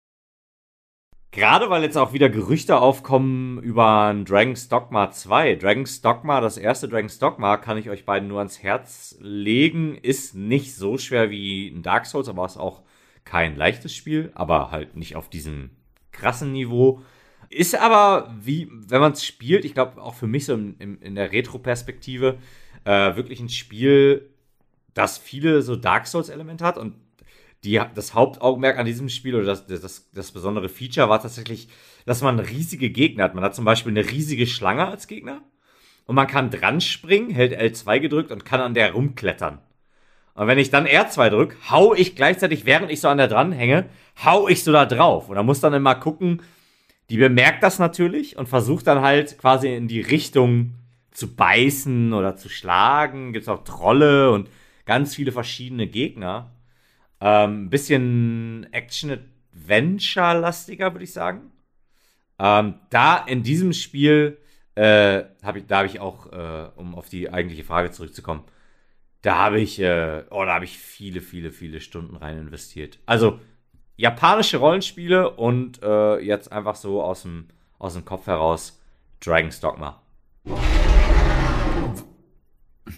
S3: Gerade weil jetzt auch wieder Gerüchte aufkommen über ein Dragon's Dogma 2. Dragon's Dogma, das erste Dragon's Dogma, kann ich euch beiden nur ans Herz legen. Ist nicht so schwer wie ein Dark Souls, aber ist auch kein leichtes Spiel, aber halt nicht auf diesem krassen Niveau. Ist aber, wie, wenn man es spielt, ich glaube auch für mich so in, in der Retro-Perspektive, äh, wirklich ein Spiel, das viele so Dark Souls-Elemente hat und die, das Hauptaugenmerk an diesem Spiel oder das, das, das besondere Feature war tatsächlich, dass man riesige Gegner hat. Man hat zum Beispiel eine riesige Schlange als Gegner und man kann dran springen, hält L2 gedrückt und kann an der rumklettern. Und wenn ich dann R2 drücke, hau ich gleichzeitig, während ich so an der dran hänge, hau ich so da drauf. Und da muss dann immer gucken, die bemerkt das natürlich und versucht dann halt quasi in die Richtung zu beißen oder zu schlagen. Gibt es auch Trolle und ganz viele verschiedene Gegner. Ein ähm, bisschen Action-Adventure-lastiger, würde ich sagen. Ähm, da in diesem Spiel, äh, hab ich, da habe ich auch, äh, um auf die eigentliche Frage zurückzukommen, da habe ich, äh, oh, da habe ich viele, viele, viele Stunden rein investiert. Also japanische Rollenspiele und äh, jetzt einfach so aus dem, aus dem Kopf heraus Dragon's Dogma.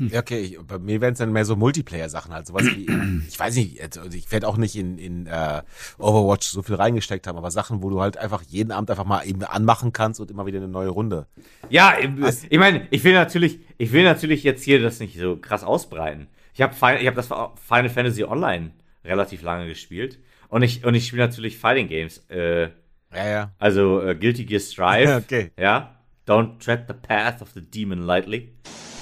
S1: Ja, okay, ich, bei mir wären es dann mehr so Multiplayer-Sachen halt, sowas wie, ich weiß nicht, also ich werde auch nicht in, in uh, Overwatch so viel reingesteckt haben, aber Sachen, wo du halt einfach jeden Abend einfach mal eben anmachen kannst und immer wieder eine neue Runde.
S3: Ja, Was? ich meine, ich will natürlich, ich will natürlich jetzt hier das nicht so krass ausbreiten. Ich habe ich hab das Final Fantasy Online relativ lange gespielt und ich und ich spiele natürlich Fighting Games. Äh,
S1: ja, ja.
S3: Also äh, Guilty Gear Strive.
S1: okay.
S3: Ja. Don't tread the path of the demon lightly.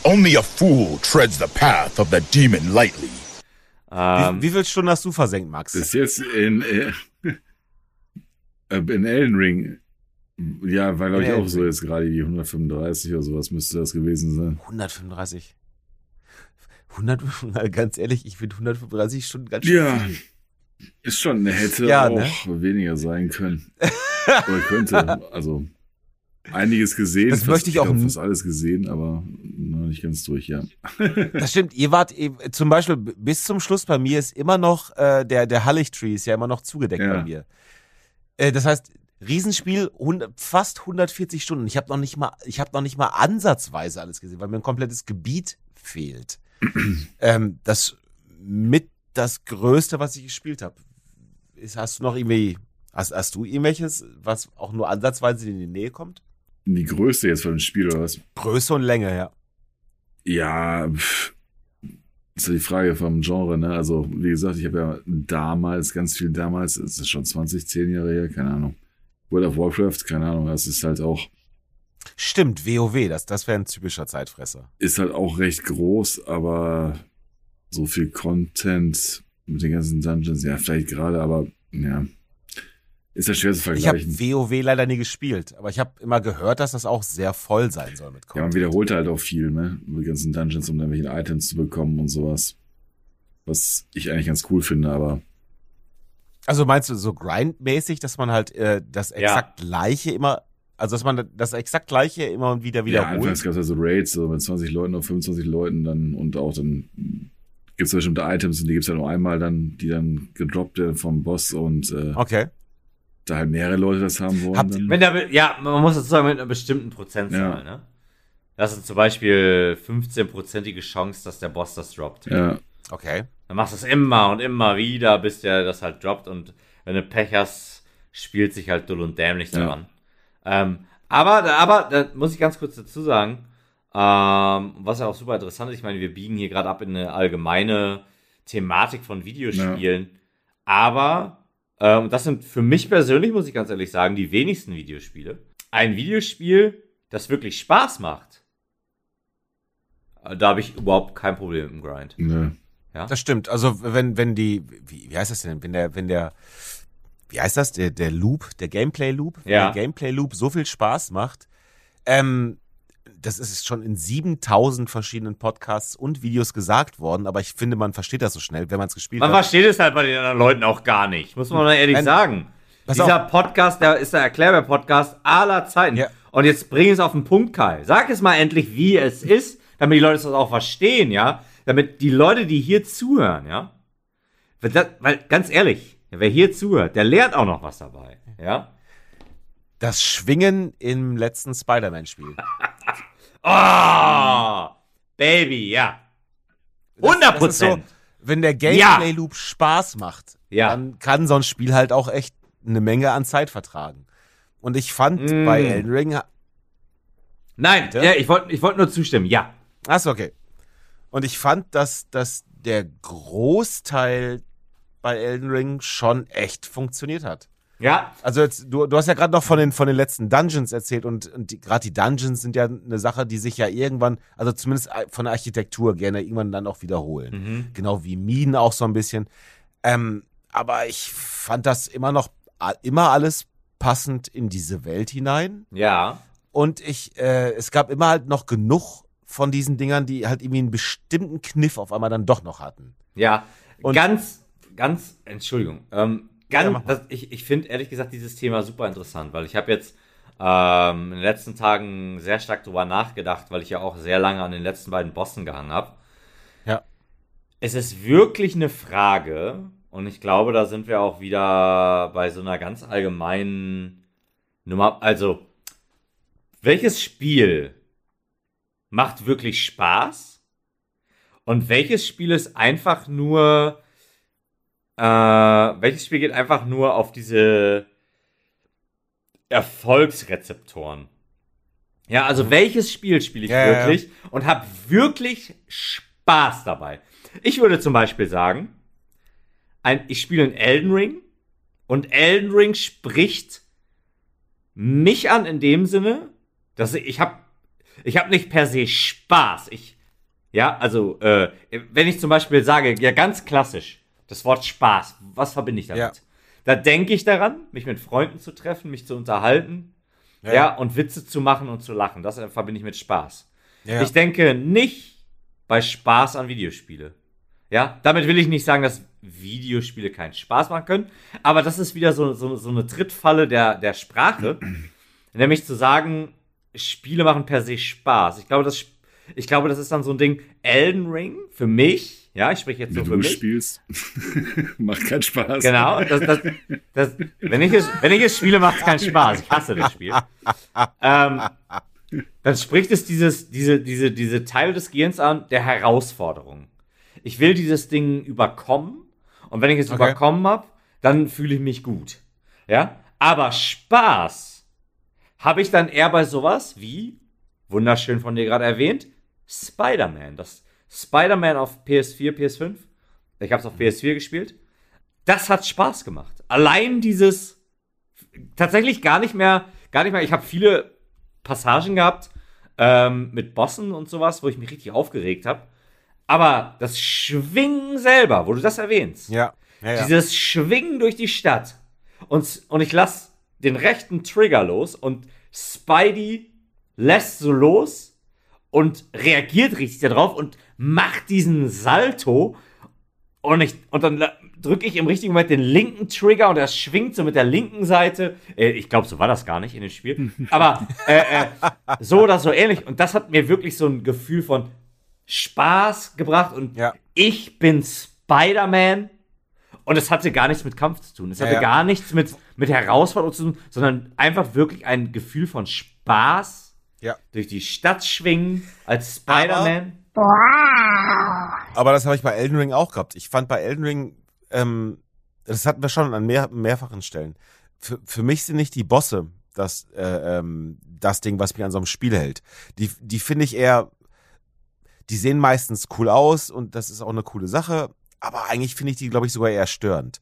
S4: Only a fool treads the path of the demon lightly.
S1: Ähm, wie, wie viele Stunden hast du versenkt, Max?
S2: Das ist jetzt in, äh, in Elden Ring. Ja, war glaube ich auch so jetzt gerade die 135 oder sowas müsste das gewesen sein.
S1: 135. 100, ganz ehrlich, ich finde 135 Stunden ganz schön
S2: Ja, viel. ist schon, hätte ja, auch ne? weniger sein können. Oder könnte, also einiges gesehen.
S1: Das fast, möchte ich auch.
S2: Ich fast alles gesehen, aber noch nicht ganz durch, ja.
S1: Das stimmt. Ihr wart eben, zum Beispiel bis zum Schluss bei mir ist immer noch äh, der der Hallig-Tree ist ja immer noch zugedeckt ja. bei mir. Äh, das heißt Riesenspiel 100, fast 140 Stunden. Ich habe noch nicht mal ich habe noch nicht mal ansatzweise alles gesehen, weil mir ein komplettes Gebiet fehlt. ähm, das mit das Größte, was ich gespielt habe. Hast du noch irgendwie Hast, hast du irgendwelches, was auch nur ansatzweise in die Nähe kommt?
S2: Die Größe jetzt von dem Spiel oder was?
S1: Größe und Länge, ja.
S2: Ja, pff, ist ja die Frage vom Genre, ne? Also, wie gesagt, ich habe ja damals, ganz viel damals, es ist schon 20, 10 Jahre her, keine Ahnung. World of Warcraft, keine Ahnung, das ist halt auch.
S1: Stimmt, WoW, das, das wäre ein typischer Zeitfresser.
S2: Ist halt auch recht groß, aber so viel Content mit den ganzen Dungeons, ja, vielleicht gerade, aber ja, ist ja schwer zu vergleichen.
S1: Ich habe WoW leider nie gespielt, aber ich habe immer gehört, dass das auch sehr voll sein soll mit
S2: Content. Ja, man wiederholt halt auch viel, ne? Die ganzen Dungeons, um irgendwelche Items zu bekommen und sowas. Was ich eigentlich ganz cool finde, aber.
S1: Also meinst du so grindmäßig, dass man halt äh, das exakt ja. gleiche immer, also dass man das exakt gleiche immer und wieder wiederholt? Ja,
S2: anfangs gab es ja so Raids, so mit 20 Leuten oder 25 Leuten dann und auch dann gibt es bestimmte Items und die gibt es ja nur einmal dann, die dann gedroppt werden vom Boss und äh,
S1: okay
S2: da halt mehrere Leute das haben wollen. Habt,
S3: wenn der, ja, man muss dazu sagen, mit einer bestimmten Prozentzahl, ja. ne? Das ist zum Beispiel 15-prozentige Chance, dass der Boss das droppt.
S2: Ja.
S1: Okay.
S3: Dann machst du es immer und immer wieder, bis der das halt droppt und wenn du Pech hast, spielt sich halt dull und dämlich daran. Ja. Ähm, aber, aber, da muss ich ganz kurz dazu sagen, ähm, was ja auch super interessant ist, ich meine, wir biegen hier gerade ab in eine allgemeine Thematik von Videospielen, ja. aber ähm, das sind für mich persönlich, muss ich ganz ehrlich sagen, die wenigsten Videospiele. Ein Videospiel, das wirklich Spaß macht. Äh, da habe ich überhaupt kein Problem mit dem Grind.
S2: Nee.
S1: Ja? Das stimmt. Also wenn, wenn die, wie, wie heißt das denn? Wenn der, wenn der, wie heißt das? Der, der Loop, der Gameplay-Loop,
S3: ja.
S1: der Gameplay-Loop so viel Spaß macht, ähm, das ist schon in 7000 verschiedenen Podcasts und Videos gesagt worden, aber ich finde, man versteht das so schnell, wenn man es gespielt
S3: man
S1: hat.
S3: Man versteht es halt bei den anderen Leuten auch gar nicht, muss man mal ehrlich Nein, sagen. Dieser auf. Podcast, der ist der Erklärbär-Podcast aller Zeiten. Ja. Und jetzt bring es auf den Punkt, Kai. Sag es mal endlich, wie es ist, damit die Leute es auch verstehen, ja? Damit die Leute, die hier zuhören, ja? Weil, das, weil ganz ehrlich, wer hier zuhört, der lernt auch noch was dabei, ja?
S1: Das Schwingen im letzten Spider-Man-Spiel.
S3: oh, Baby, ja. 100 Prozent. So,
S1: wenn der Gameplay-Loop ja. Spaß macht, ja. dann kann so ein Spiel halt auch echt eine Menge an Zeit vertragen. Und ich fand mm. bei Elden Ring.
S3: Nein, ja, ich wollte ich wollt nur zustimmen, ja.
S1: Achso, okay. Und ich fand, dass, dass der Großteil bei Elden Ring schon echt funktioniert hat.
S3: Ja.
S1: Also jetzt, du, du hast ja gerade noch von den, von den letzten Dungeons erzählt und, und gerade die Dungeons sind ja eine Sache, die sich ja irgendwann, also zumindest von der Architektur gerne irgendwann dann auch wiederholen. Mhm. Genau wie Minen auch so ein bisschen. Ähm, aber ich fand das immer noch, immer alles passend in diese Welt hinein.
S3: Ja.
S1: Und ich, äh, es gab immer halt noch genug von diesen Dingern, die halt irgendwie einen bestimmten Kniff auf einmal dann doch noch hatten.
S3: Ja. Und ganz, ganz, Entschuldigung, ähm, Ganz, ja, das, ich ich finde ehrlich gesagt dieses Thema super interessant, weil ich habe jetzt ähm, in den letzten Tagen sehr stark drüber nachgedacht, weil ich ja auch sehr lange an den letzten beiden Bossen gehangen habe.
S1: Ja.
S3: Es ist wirklich eine Frage, und ich glaube, da sind wir auch wieder bei so einer ganz allgemeinen Nummer. Also, welches Spiel macht wirklich Spaß? Und welches Spiel ist einfach nur äh, welches Spiel geht einfach nur auf diese Erfolgsrezeptoren? Ja, also mhm. welches Spiel spiele ich ja, wirklich ja, ja. und habe wirklich Spaß dabei? Ich würde zum Beispiel sagen, ein, ich spiele in Elden Ring und Elden Ring spricht mich an in dem Sinne, dass ich, ich habe ich habe nicht per se Spaß. Ich ja, also äh, wenn ich zum Beispiel sage, ja ganz klassisch, das Wort Spaß, was verbinde ich damit? Ja. Da denke ich daran, mich mit Freunden zu treffen, mich zu unterhalten, ja, ja und Witze zu machen und zu lachen. Das verbinde ich mit Spaß. Ja. Ich denke nicht bei Spaß an Videospiele. Ja, damit will ich nicht sagen, dass Videospiele keinen Spaß machen können, aber das ist wieder so, so, so eine Trittfalle der, der Sprache, nämlich zu sagen, Spiele machen per se Spaß. Ich glaube, das, ich glaube, das ist dann so ein Ding, Elden Ring für mich ja, ich spreche jetzt
S2: wenn
S3: so für mich.
S2: spielst, macht keinen Spaß.
S3: Genau, das, das, das, wenn, ich es, wenn ich es spiele, macht es keinen Spaß. Ich hasse das Spiel. ähm, dann spricht es dieses, diese, diese, diese Teil des Gehirns an, der Herausforderung. Ich will dieses Ding überkommen und wenn ich es okay. überkommen habe, dann fühle ich mich gut. Ja, aber Spaß habe ich dann eher bei sowas wie, wunderschön von dir gerade erwähnt, Spider-Man. Das Spider-Man auf PS4, PS5. Ich habe es auf PS4 gespielt. Das hat Spaß gemacht. Allein dieses tatsächlich gar nicht mehr, gar nicht mehr. Ich habe viele Passagen gehabt ähm, mit Bossen und sowas, wo ich mich richtig aufgeregt habe. Aber das Schwingen selber, wo du das erwähnst,
S1: ja,
S3: ja, ja. dieses Schwingen durch die Stadt und, und ich lasse den rechten Trigger los und Spidey lässt so los und reagiert richtig darauf und macht diesen Salto und, ich, und dann drücke ich im richtigen Moment den linken Trigger und er schwingt so mit der linken Seite. Äh, ich glaube, so war das gar nicht in dem Spiel. Aber äh, äh, so oder so ähnlich. Und das hat mir wirklich so ein Gefühl von Spaß gebracht. Und ja. ich bin Spider-Man. Und es hatte gar nichts mit Kampf zu tun. Es hatte ja, ja. gar nichts mit, mit Herausforderung zu tun, sondern einfach wirklich ein Gefühl von Spaß. Durch die Stadt schwingen als Spider-Man.
S1: Aber das habe ich bei Elden Ring auch gehabt. Ich fand bei Elden Ring, ähm, das hatten wir schon an mehr, mehrfachen Stellen. Für, für mich sind nicht die Bosse das, äh, ähm, das Ding, was mich an so einem Spiel hält. Die, die finde ich eher, die sehen meistens cool aus und das ist auch eine coole Sache. Aber eigentlich finde ich die, glaube ich, sogar eher störend.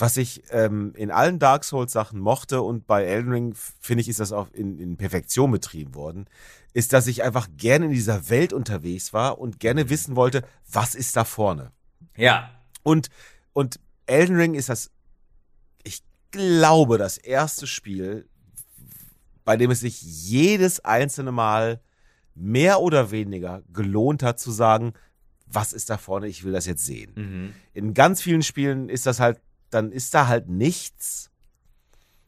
S1: Was ich ähm, in allen Dark Souls Sachen mochte und bei Elden Ring finde ich, ist das auch in, in Perfektion betrieben worden, ist, dass ich einfach gerne in dieser Welt unterwegs war und gerne wissen wollte, was ist da vorne.
S3: Ja.
S1: Und, und Elden Ring ist das, ich glaube, das erste Spiel, bei dem es sich jedes einzelne Mal mehr oder weniger gelohnt hat zu sagen, was ist da vorne, ich will das jetzt sehen. Mhm. In ganz vielen Spielen ist das halt, dann ist da halt nichts.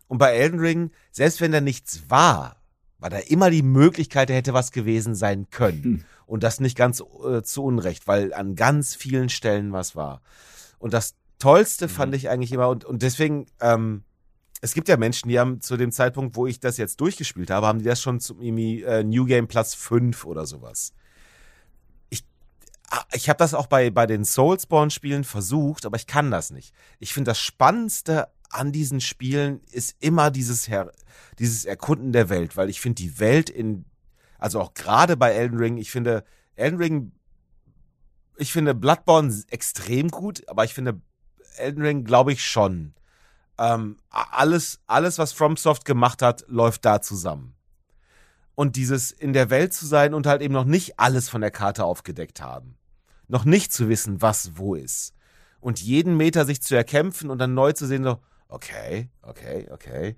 S1: Und bei Elden Ring, selbst wenn da nichts war, war da immer die Möglichkeit, er hätte was gewesen sein können. Hm. Und das nicht ganz äh, zu Unrecht, weil an ganz vielen Stellen was war. Und das Tollste mhm. fand ich eigentlich immer, und, und deswegen, ähm, es gibt ja Menschen, die haben zu dem Zeitpunkt, wo ich das jetzt durchgespielt habe, haben die das schon zum irgendwie, äh, New Game Platz 5 oder sowas. Ich, ah, ich habe das auch bei, bei den Soulspawn-Spielen versucht, aber ich kann das nicht. Ich finde das Spannendste an diesen Spielen ist immer dieses, Her dieses Erkunden der Welt, weil ich finde die Welt in, also auch gerade bei Elden Ring, ich finde Elden Ring, ich finde Bloodborne extrem gut, aber ich finde Elden Ring glaube ich schon. Ähm, alles, alles, was FromSoft gemacht hat, läuft da zusammen. Und dieses in der Welt zu sein und halt eben noch nicht alles von der Karte aufgedeckt haben. Noch nicht zu wissen, was wo ist. Und jeden Meter sich zu erkämpfen und dann neu zu sehen, so, okay, okay, okay.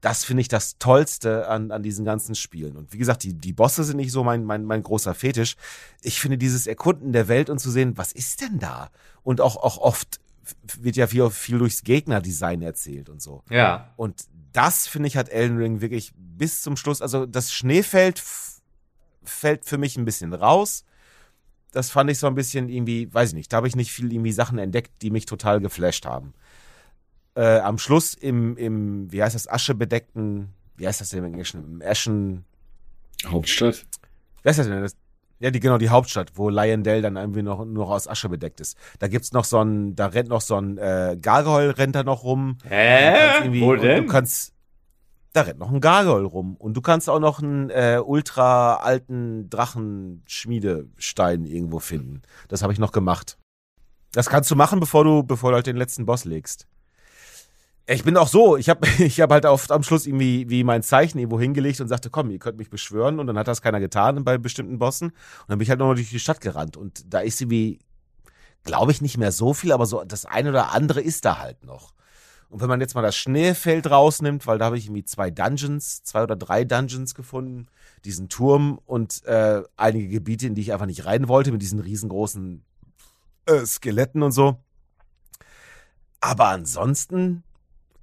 S1: Das finde ich das Tollste an, an diesen ganzen Spielen. Und wie gesagt, die, die Bosse sind nicht so mein, mein, mein großer Fetisch. Ich finde dieses Erkunden der Welt und zu sehen, was ist denn da? Und auch, auch oft wird ja viel, viel durchs Gegnerdesign erzählt und so.
S3: Ja.
S1: Und das, finde ich, hat Elden Ring wirklich bis zum Schluss, also das Schneefeld fällt für mich ein bisschen raus. Das fand ich so ein bisschen irgendwie, weiß ich nicht, da habe ich nicht viel irgendwie Sachen entdeckt, die mich total geflasht haben äh, am Schluss im, im, wie heißt das, aschebedeckten, wie heißt das denn im Englischen, im Eschen...
S2: Hauptstadt?
S1: Wie heißt das denn? Das, ja, die, genau, die Hauptstadt, wo Lionel dann irgendwie noch nur aus Asche bedeckt ist. Da gibt's noch so ein, da rennt noch so ein äh, Gargoyle rennt da noch rum.
S3: Hä? Wo denn?
S1: Du kannst, da rennt noch ein Gargoyle rum. Und du kannst auch noch einen äh, ultra alten Drachenschmiedestein irgendwo finden. Das habe ich noch gemacht. Das kannst du machen, bevor du, bevor du halt den letzten Boss legst. Ich bin auch so, ich habe ich hab halt oft am Schluss irgendwie wie mein Zeichen irgendwo hingelegt und sagte, komm, ihr könnt mich beschwören und dann hat das keiner getan bei bestimmten Bossen und dann bin ich halt nochmal durch die Stadt gerannt und da ist irgendwie, glaube ich, nicht mehr so viel, aber so das eine oder andere ist da halt noch. Und wenn man jetzt mal das Schneefeld rausnimmt, weil da habe ich irgendwie zwei Dungeons, zwei oder drei Dungeons gefunden, diesen Turm und äh, einige Gebiete, in die ich einfach nicht rein wollte, mit diesen riesengroßen äh, Skeletten und so. Aber ansonsten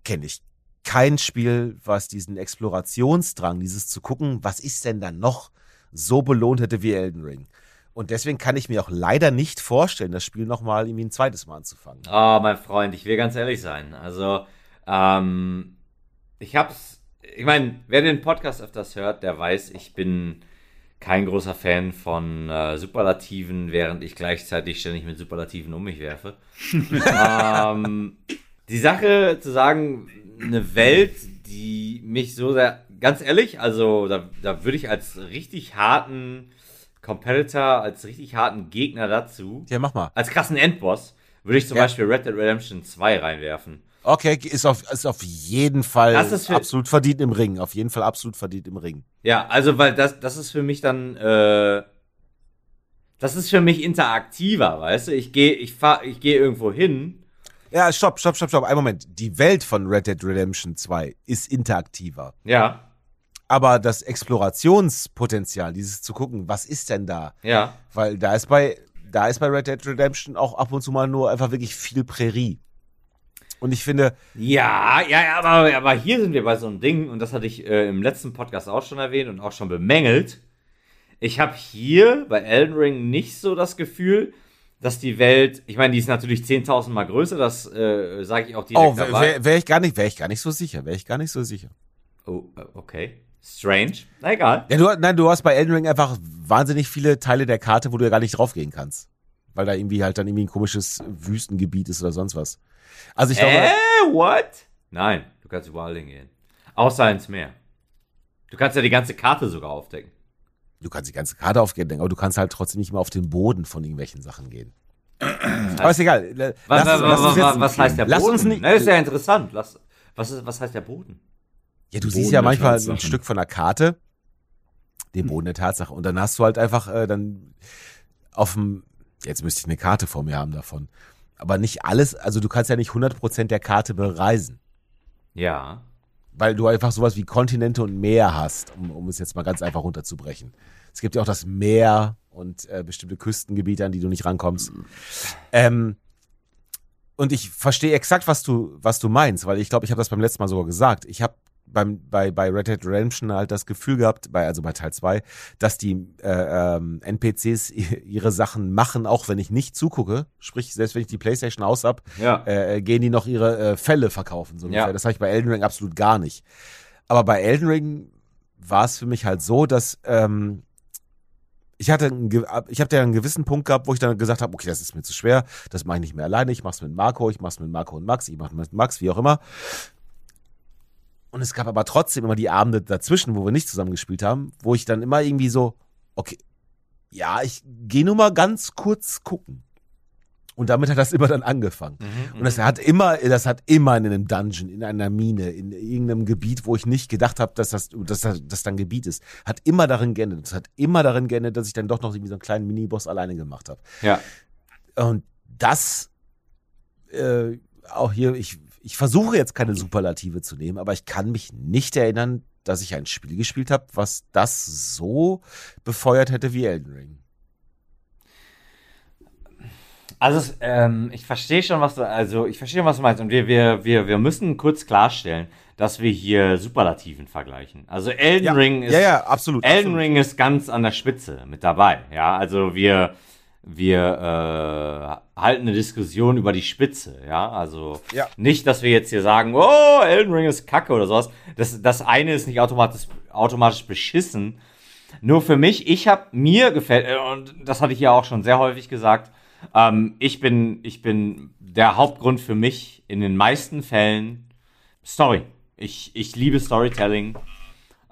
S1: kenne ich kein Spiel, was diesen Explorationsdrang, dieses zu gucken, was ist denn dann noch, so belohnt hätte wie Elden Ring. Und deswegen kann ich mir auch leider nicht vorstellen, das Spiel nochmal irgendwie ein zweites Mal anzufangen.
S3: Oh, mein Freund, ich will ganz ehrlich sein. Also, ähm, ich hab's, ich meine, wer den Podcast öfters hört, der weiß, ich bin kein großer Fan von äh, Superlativen, während ich gleichzeitig ständig mit Superlativen um mich werfe. ähm, die Sache zu sagen, eine Welt, die mich so sehr, ganz ehrlich, also da, da würde ich als richtig harten Competitor, als richtig harten Gegner dazu,
S1: ja, mach mal.
S3: als krassen Endboss, würde ich zum ja. Beispiel Red Dead Redemption 2 reinwerfen.
S1: Okay, ist auf, ist auf jeden Fall absolut verdient im Ring. Auf jeden Fall absolut verdient im Ring.
S3: Ja, also, weil das, das ist für mich dann, äh, das ist für mich interaktiver, weißt du? Ich gehe, ich fahr, ich gehe irgendwo hin
S1: Ja, stopp, stopp, stopp, stopp. Ein Moment. Die Welt von Red Dead Redemption 2 ist interaktiver.
S3: Ja.
S1: Aber das Explorationspotenzial, dieses zu gucken, was ist denn da?
S3: Ja.
S1: Weil da ist bei, da ist bei Red Dead Redemption auch ab und zu mal nur einfach wirklich viel Prärie. Und ich finde.
S3: Ja, ja, aber, aber hier sind wir bei so einem Ding, und das hatte ich äh, im letzten Podcast auch schon erwähnt und auch schon bemängelt. Ich habe hier bei Elden Ring nicht so das Gefühl, dass die Welt, ich meine, die ist natürlich 10.000 Mal größer, das äh, sage ich auch direkt
S1: Oh, wäre wär ich gar nicht, wäre ich gar nicht so sicher, wäre ich gar nicht so sicher.
S3: Oh, äh, okay. Strange. Na egal.
S1: Ja, du, nein, du hast bei Elden Ring einfach wahnsinnig viele Teile der Karte, wo du ja gar nicht draufgehen kannst. Weil da irgendwie halt dann irgendwie ein komisches Wüstengebiet ist oder sonst was. Also ich glaube.
S3: Äh, what? Nein, du kannst überall hingehen. Außer ins Meer. Du kannst ja die ganze Karte sogar aufdecken.
S1: Du kannst die ganze Karte aufdecken, aber du kannst halt trotzdem nicht mehr auf den Boden von irgendwelchen Sachen gehen. aber ist egal.
S3: Lass, was, was, was, was heißt der Boden? Lass uns nicht, Na, ist ja interessant. Lass, was, ist, was heißt der Boden?
S1: Ja, du Boden siehst ja manchmal ein Stück von der Karte, den Boden der Tatsache. Und dann hast du halt einfach äh, dann auf dem, jetzt müsste ich eine Karte vor mir haben davon aber nicht alles, also du kannst ja nicht 100% der Karte bereisen.
S3: Ja.
S1: Weil du einfach sowas wie Kontinente und Meer hast, um, um es jetzt mal ganz einfach runterzubrechen. Es gibt ja auch das Meer und äh, bestimmte Küstengebiete, an die du nicht rankommst. Ähm, und ich verstehe exakt, was du, was du meinst, weil ich glaube, ich habe das beim letzten Mal sogar gesagt. Ich habe beim, bei, bei Red Dead Redemption halt das Gefühl gehabt, bei, also bei Teil 2, dass die äh, ähm, NPCs ihre Sachen machen, auch wenn ich nicht zugucke. Sprich, selbst wenn ich die Playstation aus hab, ja. äh, gehen die noch ihre äh, Fälle verkaufen. So ja. Das habe ich bei Elden Ring absolut gar nicht. Aber bei Elden Ring war es für mich halt so, dass ähm, ich hatte einen, ich habe ja einen gewissen Punkt gehabt, wo ich dann gesagt habe, okay, das ist mir zu schwer, das mache ich nicht mehr alleine, ich mache es mit Marco, ich mache es mit Marco und Max, ich mache es mit Max, wie auch immer. Und es gab aber trotzdem immer die Abende dazwischen, wo wir nicht zusammen gespielt haben, wo ich dann immer irgendwie so, okay, ja, ich gehe nur mal ganz kurz gucken. Und damit hat das immer dann angefangen. Mhm, und das mhm. hat immer, das hat immer in einem Dungeon, in einer Mine, in irgendeinem Gebiet, wo ich nicht gedacht habe, dass das, dass das, das dann Gebiet ist, hat immer darin geendet. Es hat immer darin geendet, dass ich dann doch noch irgendwie so einen kleinen Miniboss alleine gemacht habe.
S3: Ja.
S1: Und das, äh, auch hier, ich ich versuche jetzt keine Superlative zu nehmen, aber ich kann mich nicht erinnern, dass ich ein Spiel gespielt habe, was das so befeuert hätte wie Elden Ring.
S3: Also ähm, ich verstehe schon, was du, also ich verstehe, was du meinst. Und wir, wir, wir, wir müssen kurz klarstellen, dass wir hier Superlativen vergleichen. Also Elden
S1: ja,
S3: Ring ist.
S1: Ja, ja, absolut.
S3: Elden
S1: absolut.
S3: Ring ist ganz an der Spitze mit dabei. Ja, also wir, wir äh, halten eine Diskussion über die Spitze, ja. Also ja. nicht, dass wir jetzt hier sagen, oh, Elden Ring ist Kacke oder sowas. Das, das eine ist nicht automatisch, automatisch beschissen. Nur für mich, ich habe mir gefällt, äh, und das hatte ich ja auch schon sehr häufig gesagt, ähm, ich bin, ich bin der Hauptgrund für mich in den meisten Fällen Story. Ich, ich liebe Storytelling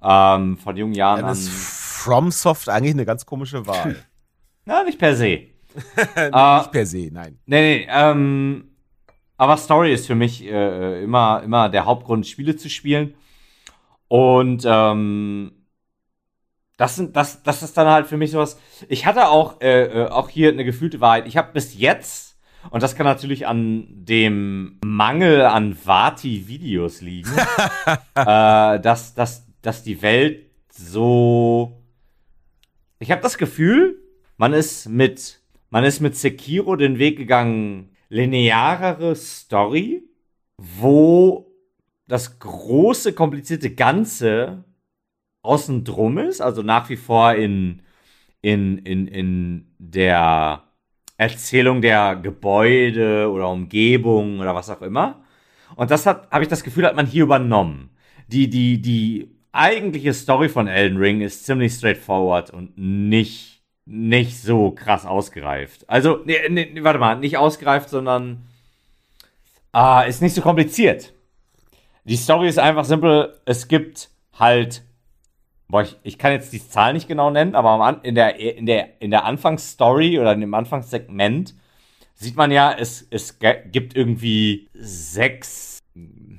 S3: ähm, von jungen Jahren
S1: Dann an. ist FromSoft eigentlich eine ganz komische Wahl.
S3: Na, nicht per se.
S1: nee, uh, nicht per se, nein.
S3: Nee, nee, ähm, aber Story ist für mich äh, immer, immer der Hauptgrund, Spiele zu spielen. Und ähm, das, sind, das, das ist dann halt für mich sowas. Ich hatte auch, äh, äh auch hier eine gefühlte Wahrheit. Ich habe bis jetzt, und das kann natürlich an dem Mangel an Vati-Videos liegen, äh, dass, dass, dass die Welt so. Ich habe das Gefühl, man ist mit, man ist mit Sekiro den Weg gegangen, linearere Story, wo das große, komplizierte Ganze außen drum ist, also nach wie vor in, in, in, in der Erzählung der Gebäude oder Umgebung oder was auch immer. Und das hat, habe ich das Gefühl, hat man hier übernommen. Die, die, die eigentliche Story von Elden Ring ist ziemlich straightforward und nicht nicht so krass ausgereift. Also, nee, nee, warte mal, nicht ausgereift, sondern äh, ist nicht so kompliziert. Die Story ist einfach simpel. Es gibt halt, boah, ich, ich kann jetzt die Zahl nicht genau nennen, aber in der, in der, in der Anfangsstory oder in dem Anfangssegment sieht man ja, es, es gibt irgendwie sechs,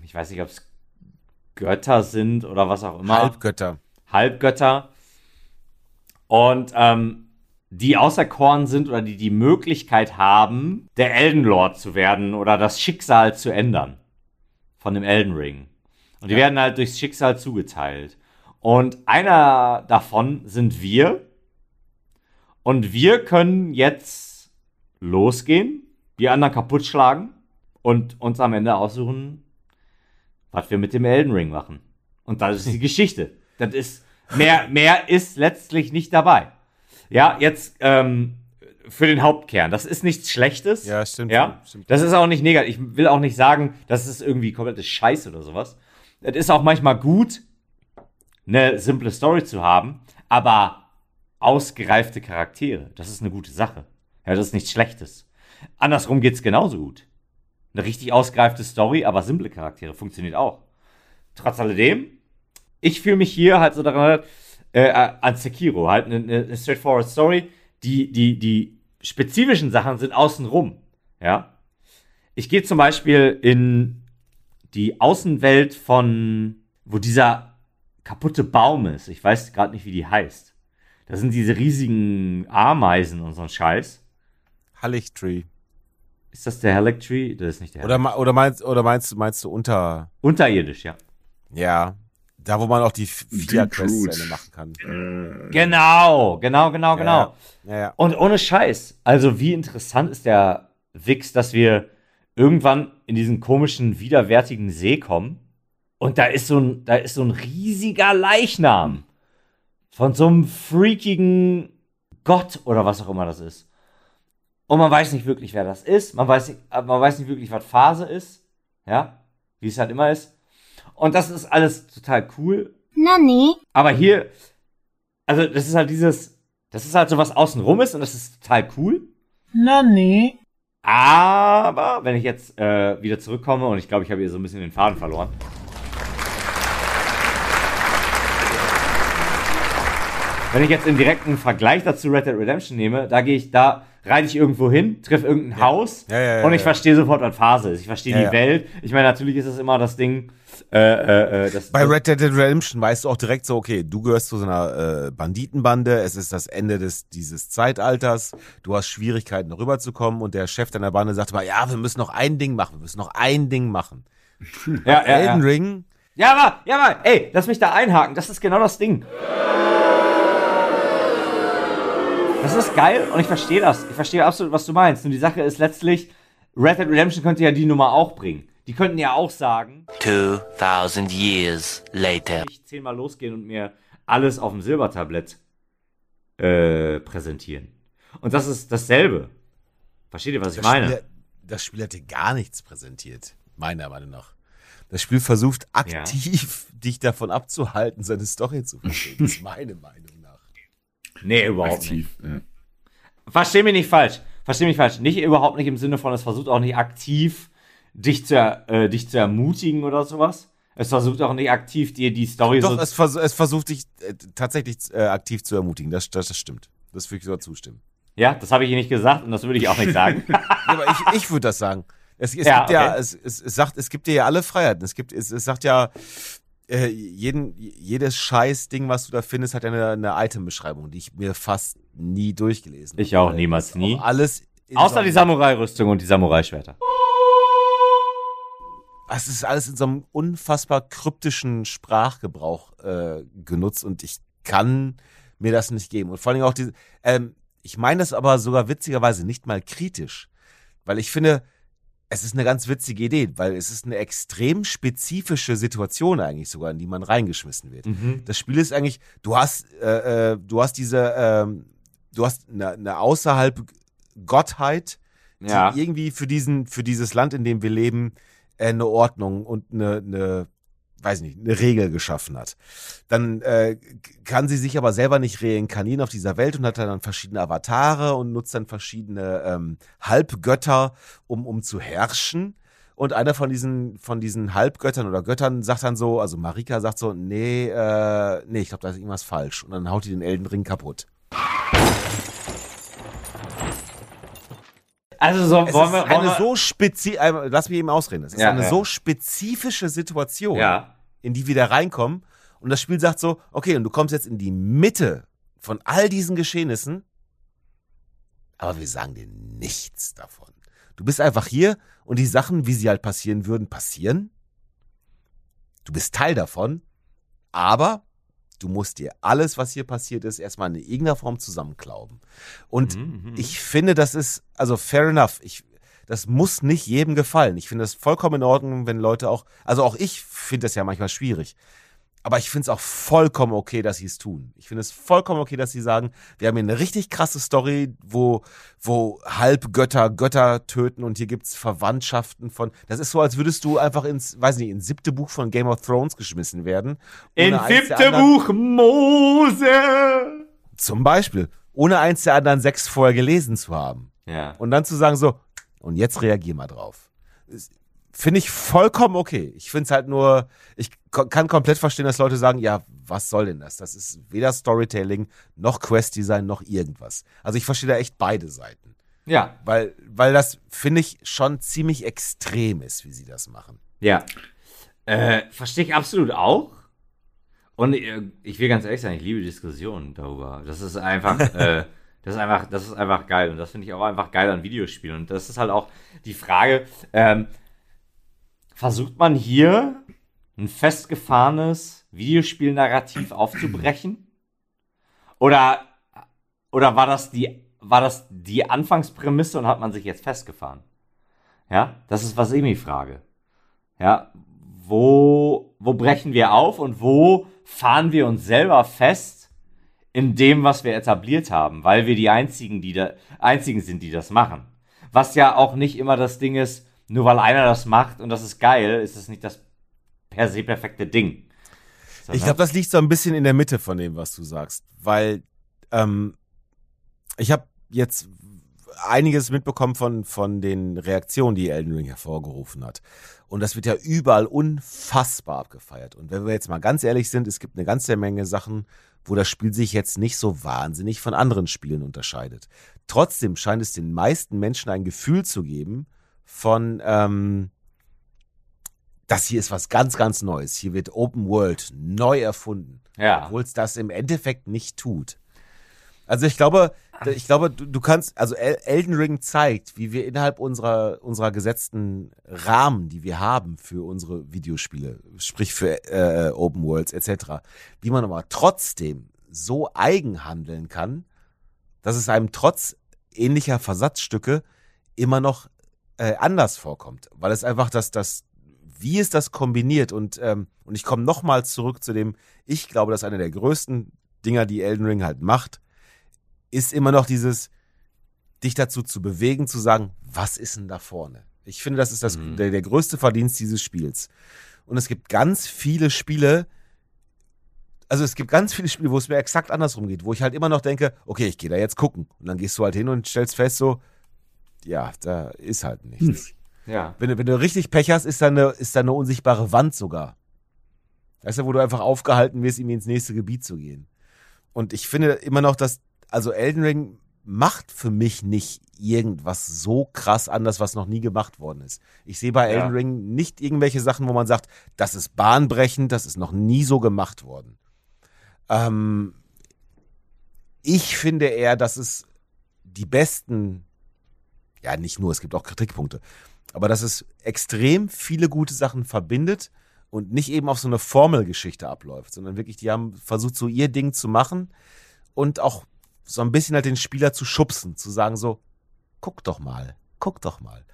S3: ich weiß nicht, ob es Götter sind oder was auch immer.
S1: Halbgötter.
S3: Halbgötter. Und ähm, die auserkoren sind oder die die Möglichkeit haben, der Elden Lord zu werden oder das Schicksal zu ändern von dem Elden Ring. Und die ja. werden halt durchs Schicksal zugeteilt. Und einer davon sind wir. Und wir können jetzt losgehen, die anderen kaputt schlagen und uns am Ende aussuchen, was wir mit dem Elden Ring machen. Und das ist die Geschichte. Das ist, mehr, mehr ist letztlich nicht dabei. Ja, jetzt ähm, für den Hauptkern. Das ist nichts Schlechtes.
S1: Ja, stimmt.
S3: Ja,
S1: stimmt.
S3: das ist auch nicht negativ. Ich will auch nicht sagen, das ist irgendwie komplettes Scheiß oder sowas. Es ist auch manchmal gut, eine simple Story zu haben, aber ausgereifte Charaktere. Das ist eine gute Sache. Ja, das ist nichts Schlechtes. Andersrum geht's genauso gut. Eine richtig ausgereifte Story, aber simple Charaktere funktioniert auch. Trotz alledem, ich fühle mich hier halt so daran, äh, an Sekiro. Halt eine, eine straightforward Story. Die, die, die spezifischen Sachen sind außenrum. Ja. Ich gehe zum Beispiel in die Außenwelt von, wo dieser kaputte Baum ist. Ich weiß gerade nicht, wie die heißt. Da sind diese riesigen Ameisen und so ein Scheiß.
S1: Hallig-Tree.
S3: Ist das der Hallig Tree? Das ist nicht der
S1: Oder, oder meinst, oder meinst, meinst du unter.
S3: Unterirdisch, ja.
S1: Ja. Da, wo man auch die vier Quests machen kann.
S3: Äh, genau, genau, genau, genau. Ja, ja. Und ohne Scheiß. Also, wie interessant ist der Wix, dass wir irgendwann in diesen komischen, widerwärtigen See kommen. Und da ist so ein, da ist so ein riesiger Leichnam. Von so einem freakigen Gott oder was auch immer das ist. Und man weiß nicht wirklich, wer das ist. Man weiß nicht, man weiß nicht wirklich, was Phase ist. Ja, wie es halt immer ist. Und das ist alles total cool.
S5: Nani?
S3: Aber hier, also das ist halt dieses, das ist halt so was außenrum ist und das ist total cool.
S5: Nani?
S3: Aber wenn ich jetzt äh, wieder zurückkomme und ich glaube, ich habe hier so ein bisschen den Faden verloren. Wenn ich jetzt im direkten Vergleich dazu Red Dead Redemption nehme, da gehe ich, da reite ich irgendwo hin, treffe irgendein ja. Haus
S1: ja, ja,
S3: und ich verstehe sofort, was Phase ist. Ich verstehe die Welt. Ich meine, natürlich ist es immer das Ding, äh, äh, äh, das,
S1: Bei Red Dead Redemption weißt du auch direkt so, okay, du gehörst zu so einer äh, Banditenbande, es ist das Ende des dieses Zeitalters, du hast Schwierigkeiten rüberzukommen und der Chef deiner Bande sagt mal, ja, wir müssen noch ein Ding machen, wir müssen noch ein Ding machen.
S3: ja, ja,
S1: Elden
S3: ja.
S1: Ring.
S3: Ja, aber, ja, aber, ey, lass mich da einhaken, das ist genau das Ding. Das ist geil und ich verstehe das. Ich verstehe absolut, was du meinst. Nur die Sache ist letztlich, Red Dead Redemption könnte ja die Nummer auch bringen. Die könnten ja auch sagen,
S6: 2000 years later.
S3: Ich zehnmal losgehen und mir alles auf dem Silbertablett äh, präsentieren. Und das ist dasselbe. Versteht ihr, was ich meine?
S1: Spiel, das Spiel hat dir gar nichts präsentiert, meiner Meinung nach. Das Spiel versucht aktiv, ja. dich davon abzuhalten, seine Story zu verstehen. Das ist meine Meinung.
S3: Nee, überhaupt aktiv, nicht. Ja. Versteh mich nicht falsch. Versteh mich falsch. Nicht überhaupt nicht im Sinne von, es versucht auch nicht aktiv dich zu, äh, dich zu ermutigen oder sowas. Es versucht auch nicht aktiv dir die Story
S1: Doch, so. Es, vers es versucht dich äh, tatsächlich äh, aktiv zu ermutigen. Das, das, das stimmt. Das würde ich sogar zustimmen.
S3: Ja, das habe ich hier nicht gesagt und das würde ich auch nicht sagen. ja,
S1: aber ich, ich würde das sagen. Es, es ja, gibt okay. ja, es, es, sagt, es gibt dir ja alle Freiheiten. Es gibt, es, es sagt ja, äh, jeden, jedes Scheiß-Ding, was du da findest, hat ja eine, eine Item-Beschreibung, die ich mir fast nie durchgelesen
S3: habe. Ich auch, niemals nie.
S1: Alles.
S3: Außer die Samurai-Rüstung und die Samurai-Schwerter
S1: es ist alles in so einem unfassbar kryptischen Sprachgebrauch äh, genutzt und ich kann mir das nicht geben. Und vor allem auch diese, ähm, ich meine das aber sogar witzigerweise nicht mal kritisch, weil ich finde, es ist eine ganz witzige Idee, weil es ist eine extrem spezifische Situation eigentlich sogar, in die man reingeschmissen wird. Mhm. Das Spiel ist eigentlich, du hast, äh, äh, du hast diese, äh, du hast eine, eine außerhalb Gottheit, die ja. irgendwie für diesen, für dieses Land, in dem wir leben, äh, eine Ordnung und eine, eine weiß nicht, eine Regel geschaffen hat. Dann äh, kann sie sich aber selber nicht reinkarnieren auf dieser Welt und hat dann verschiedene Avatare und nutzt dann verschiedene ähm, Halbgötter, um, um zu herrschen. Und einer von diesen, von diesen Halbgöttern oder Göttern sagt dann so, also Marika sagt so, nee, äh, nee, ich glaube, da ist irgendwas falsch. Und dann haut die den Elden Ring kaputt.
S3: Also so
S1: es
S3: wollen wir,
S1: wollen eine wir so spezifisch, äh, lass mich eben ausreden. Es ist ja, eine ja. so spezifische Situation,
S3: ja.
S1: in die wir da reinkommen. Und das Spiel sagt so, okay, und du kommst jetzt in die Mitte von all diesen Geschehnissen aber wir sagen dir nichts davon. Du bist einfach hier und die Sachen, wie sie halt passieren würden, passieren. Du bist Teil davon, aber du musst dir alles, was hier passiert ist, erstmal in irgendeiner Form zusammenklauben. Und mhm, mhm, ich finde, das ist, also fair enough. Ich, das muss nicht jedem gefallen. Ich finde das vollkommen in Ordnung, wenn Leute auch, also auch ich finde das ja manchmal schwierig. Aber ich finde es auch vollkommen okay, dass sie es tun. Ich finde es vollkommen okay, dass sie sagen, wir haben hier eine richtig krasse Story, wo, wo Halbgötter Götter töten und hier gibt's Verwandtschaften von. Das ist so, als würdest du einfach ins, weiß nicht, ins siebte Buch von Game of Thrones geschmissen werden.
S3: In siebte Buch Mose!
S1: Zum Beispiel. Ohne eins der anderen sechs vorher gelesen zu haben.
S3: Ja.
S1: Und dann zu sagen so, und jetzt reagier mal drauf finde ich vollkommen okay. Ich finde es halt nur, ich kann komplett verstehen, dass Leute sagen, ja, was soll denn das? Das ist weder Storytelling noch Quest-Design noch irgendwas. Also ich verstehe da echt beide Seiten.
S3: Ja.
S1: Weil, weil das, finde ich, schon ziemlich extrem ist, wie sie das machen.
S3: Ja. Äh, verstehe ich absolut auch. Und äh, ich will ganz ehrlich sein, ich liebe Diskussionen darüber. Das ist einfach, äh, das ist einfach, das ist einfach geil. Und das finde ich auch einfach geil an Videospielen. Und das ist halt auch die Frage, ähm, versucht man hier ein festgefahrenes Videospielnarrativ aufzubrechen? Oder, oder war das die, war das die Anfangsprämisse und hat man sich jetzt festgefahren? Ja, das ist was ich mich frage. Ja, wo, wo brechen wir auf und wo fahren wir uns selber fest in dem, was wir etabliert haben, weil wir die einzigen, die da, einzigen sind, die das machen. Was ja auch nicht immer das Ding ist, nur weil einer das macht und das ist geil, ist das nicht das per se perfekte Ding.
S1: So, ich glaube, das liegt so ein bisschen in der Mitte von dem, was du sagst, weil ähm, ich habe jetzt einiges mitbekommen von, von den Reaktionen, die Elden Ring hervorgerufen hat. Und das wird ja überall unfassbar abgefeiert. Und wenn wir jetzt mal ganz ehrlich sind, es gibt eine ganze Menge Sachen, wo das Spiel sich jetzt nicht so wahnsinnig von anderen Spielen unterscheidet. Trotzdem scheint es den meisten Menschen ein Gefühl zu geben, von, ähm, das hier ist was ganz, ganz Neues. Hier wird Open World neu erfunden.
S3: Ja.
S1: Obwohl es das im Endeffekt nicht tut. Also ich glaube, ich glaube, du, du kannst, also Elden Ring zeigt, wie wir innerhalb unserer, unserer gesetzten Rahmen, die wir haben für unsere Videospiele, sprich für äh, Open Worlds etc., wie man aber trotzdem so eigen handeln kann, dass es einem trotz ähnlicher Versatzstücke immer noch äh, anders vorkommt, weil es einfach das, das, wie es das kombiniert und, ähm, und ich komme nochmal zurück zu dem, ich glaube, dass einer der größten Dinger, die Elden Ring halt macht, ist immer noch dieses, dich dazu zu bewegen, zu sagen, was ist denn da vorne? Ich finde, das ist das, mhm. der, der größte Verdienst dieses Spiels. Und es gibt ganz viele Spiele, also es gibt ganz viele Spiele, wo es mir exakt andersrum geht, wo ich halt immer noch denke, okay, ich gehe da jetzt gucken. Und dann gehst du halt hin und stellst fest, so, ja, da ist halt nichts.
S3: Hm. Ja.
S1: Wenn du, wenn du richtig Pech hast, ist da eine, ist da eine unsichtbare Wand sogar. Weißt du, wo du einfach aufgehalten wirst, ihm ins nächste Gebiet zu gehen. Und ich finde immer noch, dass, also Elden Ring macht für mich nicht irgendwas so krass anders, was noch nie gemacht worden ist. Ich sehe bei Elden Ring nicht irgendwelche Sachen, wo man sagt, das ist bahnbrechend, das ist noch nie so gemacht worden. Ähm, ich finde eher, dass es die besten ja nicht nur, es gibt auch Kritikpunkte, aber dass es extrem viele gute Sachen verbindet und nicht eben auf so eine Formelgeschichte abläuft, sondern wirklich, die haben versucht, so ihr Ding zu machen und auch so ein bisschen halt den Spieler zu schubsen, zu sagen so, guck doch mal, guck doch mal.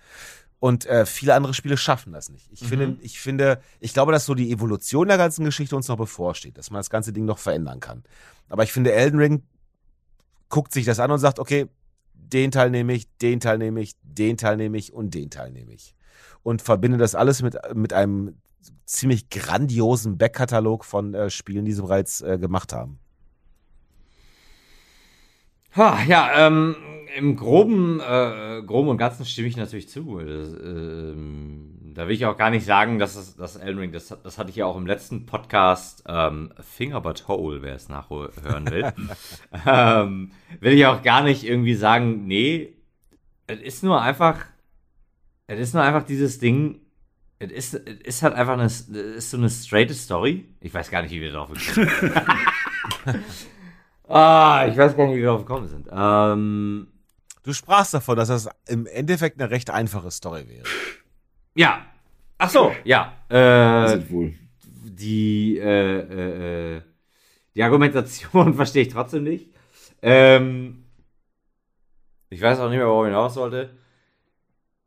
S1: Und äh, viele andere Spiele schaffen das nicht. Ich mhm. finde, ich finde, ich glaube, dass so die Evolution der ganzen Geschichte uns noch bevorsteht, dass man das ganze Ding noch verändern kann. Aber ich finde, Elden Ring guckt sich das an und sagt, okay, den Teil nehme ich, den Teil nehme ich, den Teil nehme ich und den Teil nehme ich. Und verbinde das alles mit, mit einem ziemlich grandiosen Backkatalog von äh, Spielen, die sie bereits äh, gemacht haben.
S3: Ha, ja, ähm, im Groben, äh, Groben und Ganzen stimme ich natürlich zu. Das, ähm, da will ich auch gar nicht sagen, dass das, das Elden Ring, das, das hatte ich ja auch im letzten Podcast, ähm, Finger but Hole, wer es nachhören will. ähm, will ich auch gar nicht irgendwie sagen, nee, es ist nur einfach, es ist nur einfach dieses Ding, es ist, es ist halt einfach eine, ist so eine straight Story. Ich weiß gar nicht, wie wir darauf gekommen sind. ah, ich weiß gar nicht, wie wir darauf gekommen sind. Ähm,
S1: Du sprachst davon, dass das im Endeffekt eine recht einfache Story wäre.
S3: Ja. Ach so, ja. Äh, wohl. Die, äh, äh, äh, die Argumentation verstehe ich trotzdem nicht. Ähm, ich weiß auch nicht mehr, worauf ich hinaus sollte.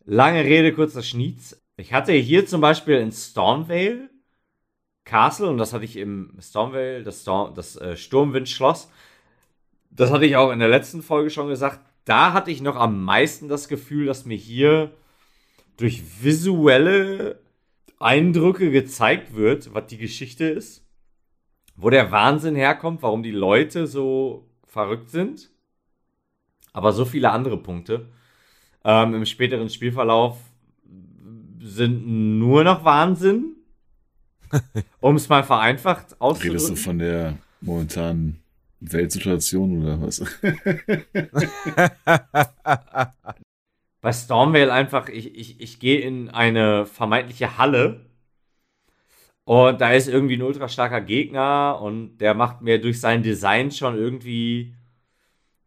S3: Lange Rede, kurzer Schniez. Ich hatte hier zum Beispiel in Stormvale Castle, und das hatte ich im Stormvale, das, Storm, das äh, Sturmwindschloss. Das hatte ich auch in der letzten Folge schon gesagt. Da hatte ich noch am meisten das Gefühl, dass mir hier durch visuelle Eindrücke gezeigt wird, was die Geschichte ist, wo der Wahnsinn herkommt, warum die Leute so verrückt sind. Aber so viele andere Punkte ähm, im späteren Spielverlauf sind nur noch Wahnsinn. um es mal vereinfacht auszudrücken.
S2: Redest du von der momentanen Weltsituation oder was?
S3: Bei Stormvale einfach, ich, ich, ich gehe in eine vermeintliche Halle und da ist irgendwie ein ultra starker Gegner und der macht mir durch sein Design schon irgendwie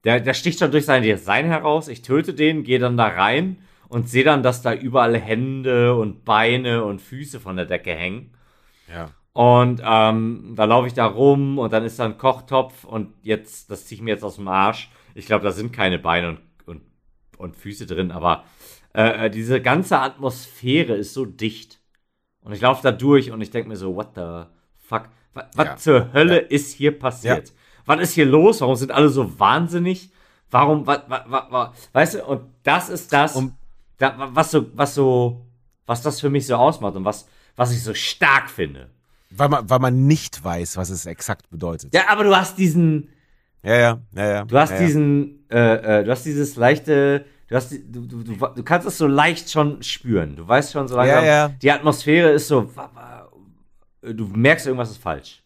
S3: der, der sticht schon durch sein Design heraus. Ich töte den, gehe dann da rein und sehe dann, dass da überall Hände und Beine und Füße von der Decke hängen.
S1: Ja.
S3: Und ähm, da laufe ich da rum und dann ist da ein Kochtopf und jetzt, das ziehe ich mir jetzt aus dem Arsch. Ich glaube, da sind keine Beine und, und, und Füße drin, aber äh, diese ganze Atmosphäre ist so dicht. Und ich laufe da durch und ich denke mir so, what the fuck? Was, was ja. zur Hölle ja. ist hier passiert? Ja was ist hier los? Warum sind alle so wahnsinnig? Warum, was, was, was, weißt du, und das ist das, um, da, was so, was so, was das für mich so ausmacht und was, was ich so stark finde.
S1: Weil man, weil man nicht weiß, was es exakt bedeutet.
S3: Ja, aber du hast diesen,
S1: ja, ja, ja, ja.
S3: Du hast
S1: ja,
S3: diesen, äh, äh, du hast dieses leichte, du hast, du, du, du, du kannst es so leicht schon spüren. Du weißt schon so langsam,
S1: ja, ja.
S3: die Atmosphäre ist so, du merkst, irgendwas ist falsch.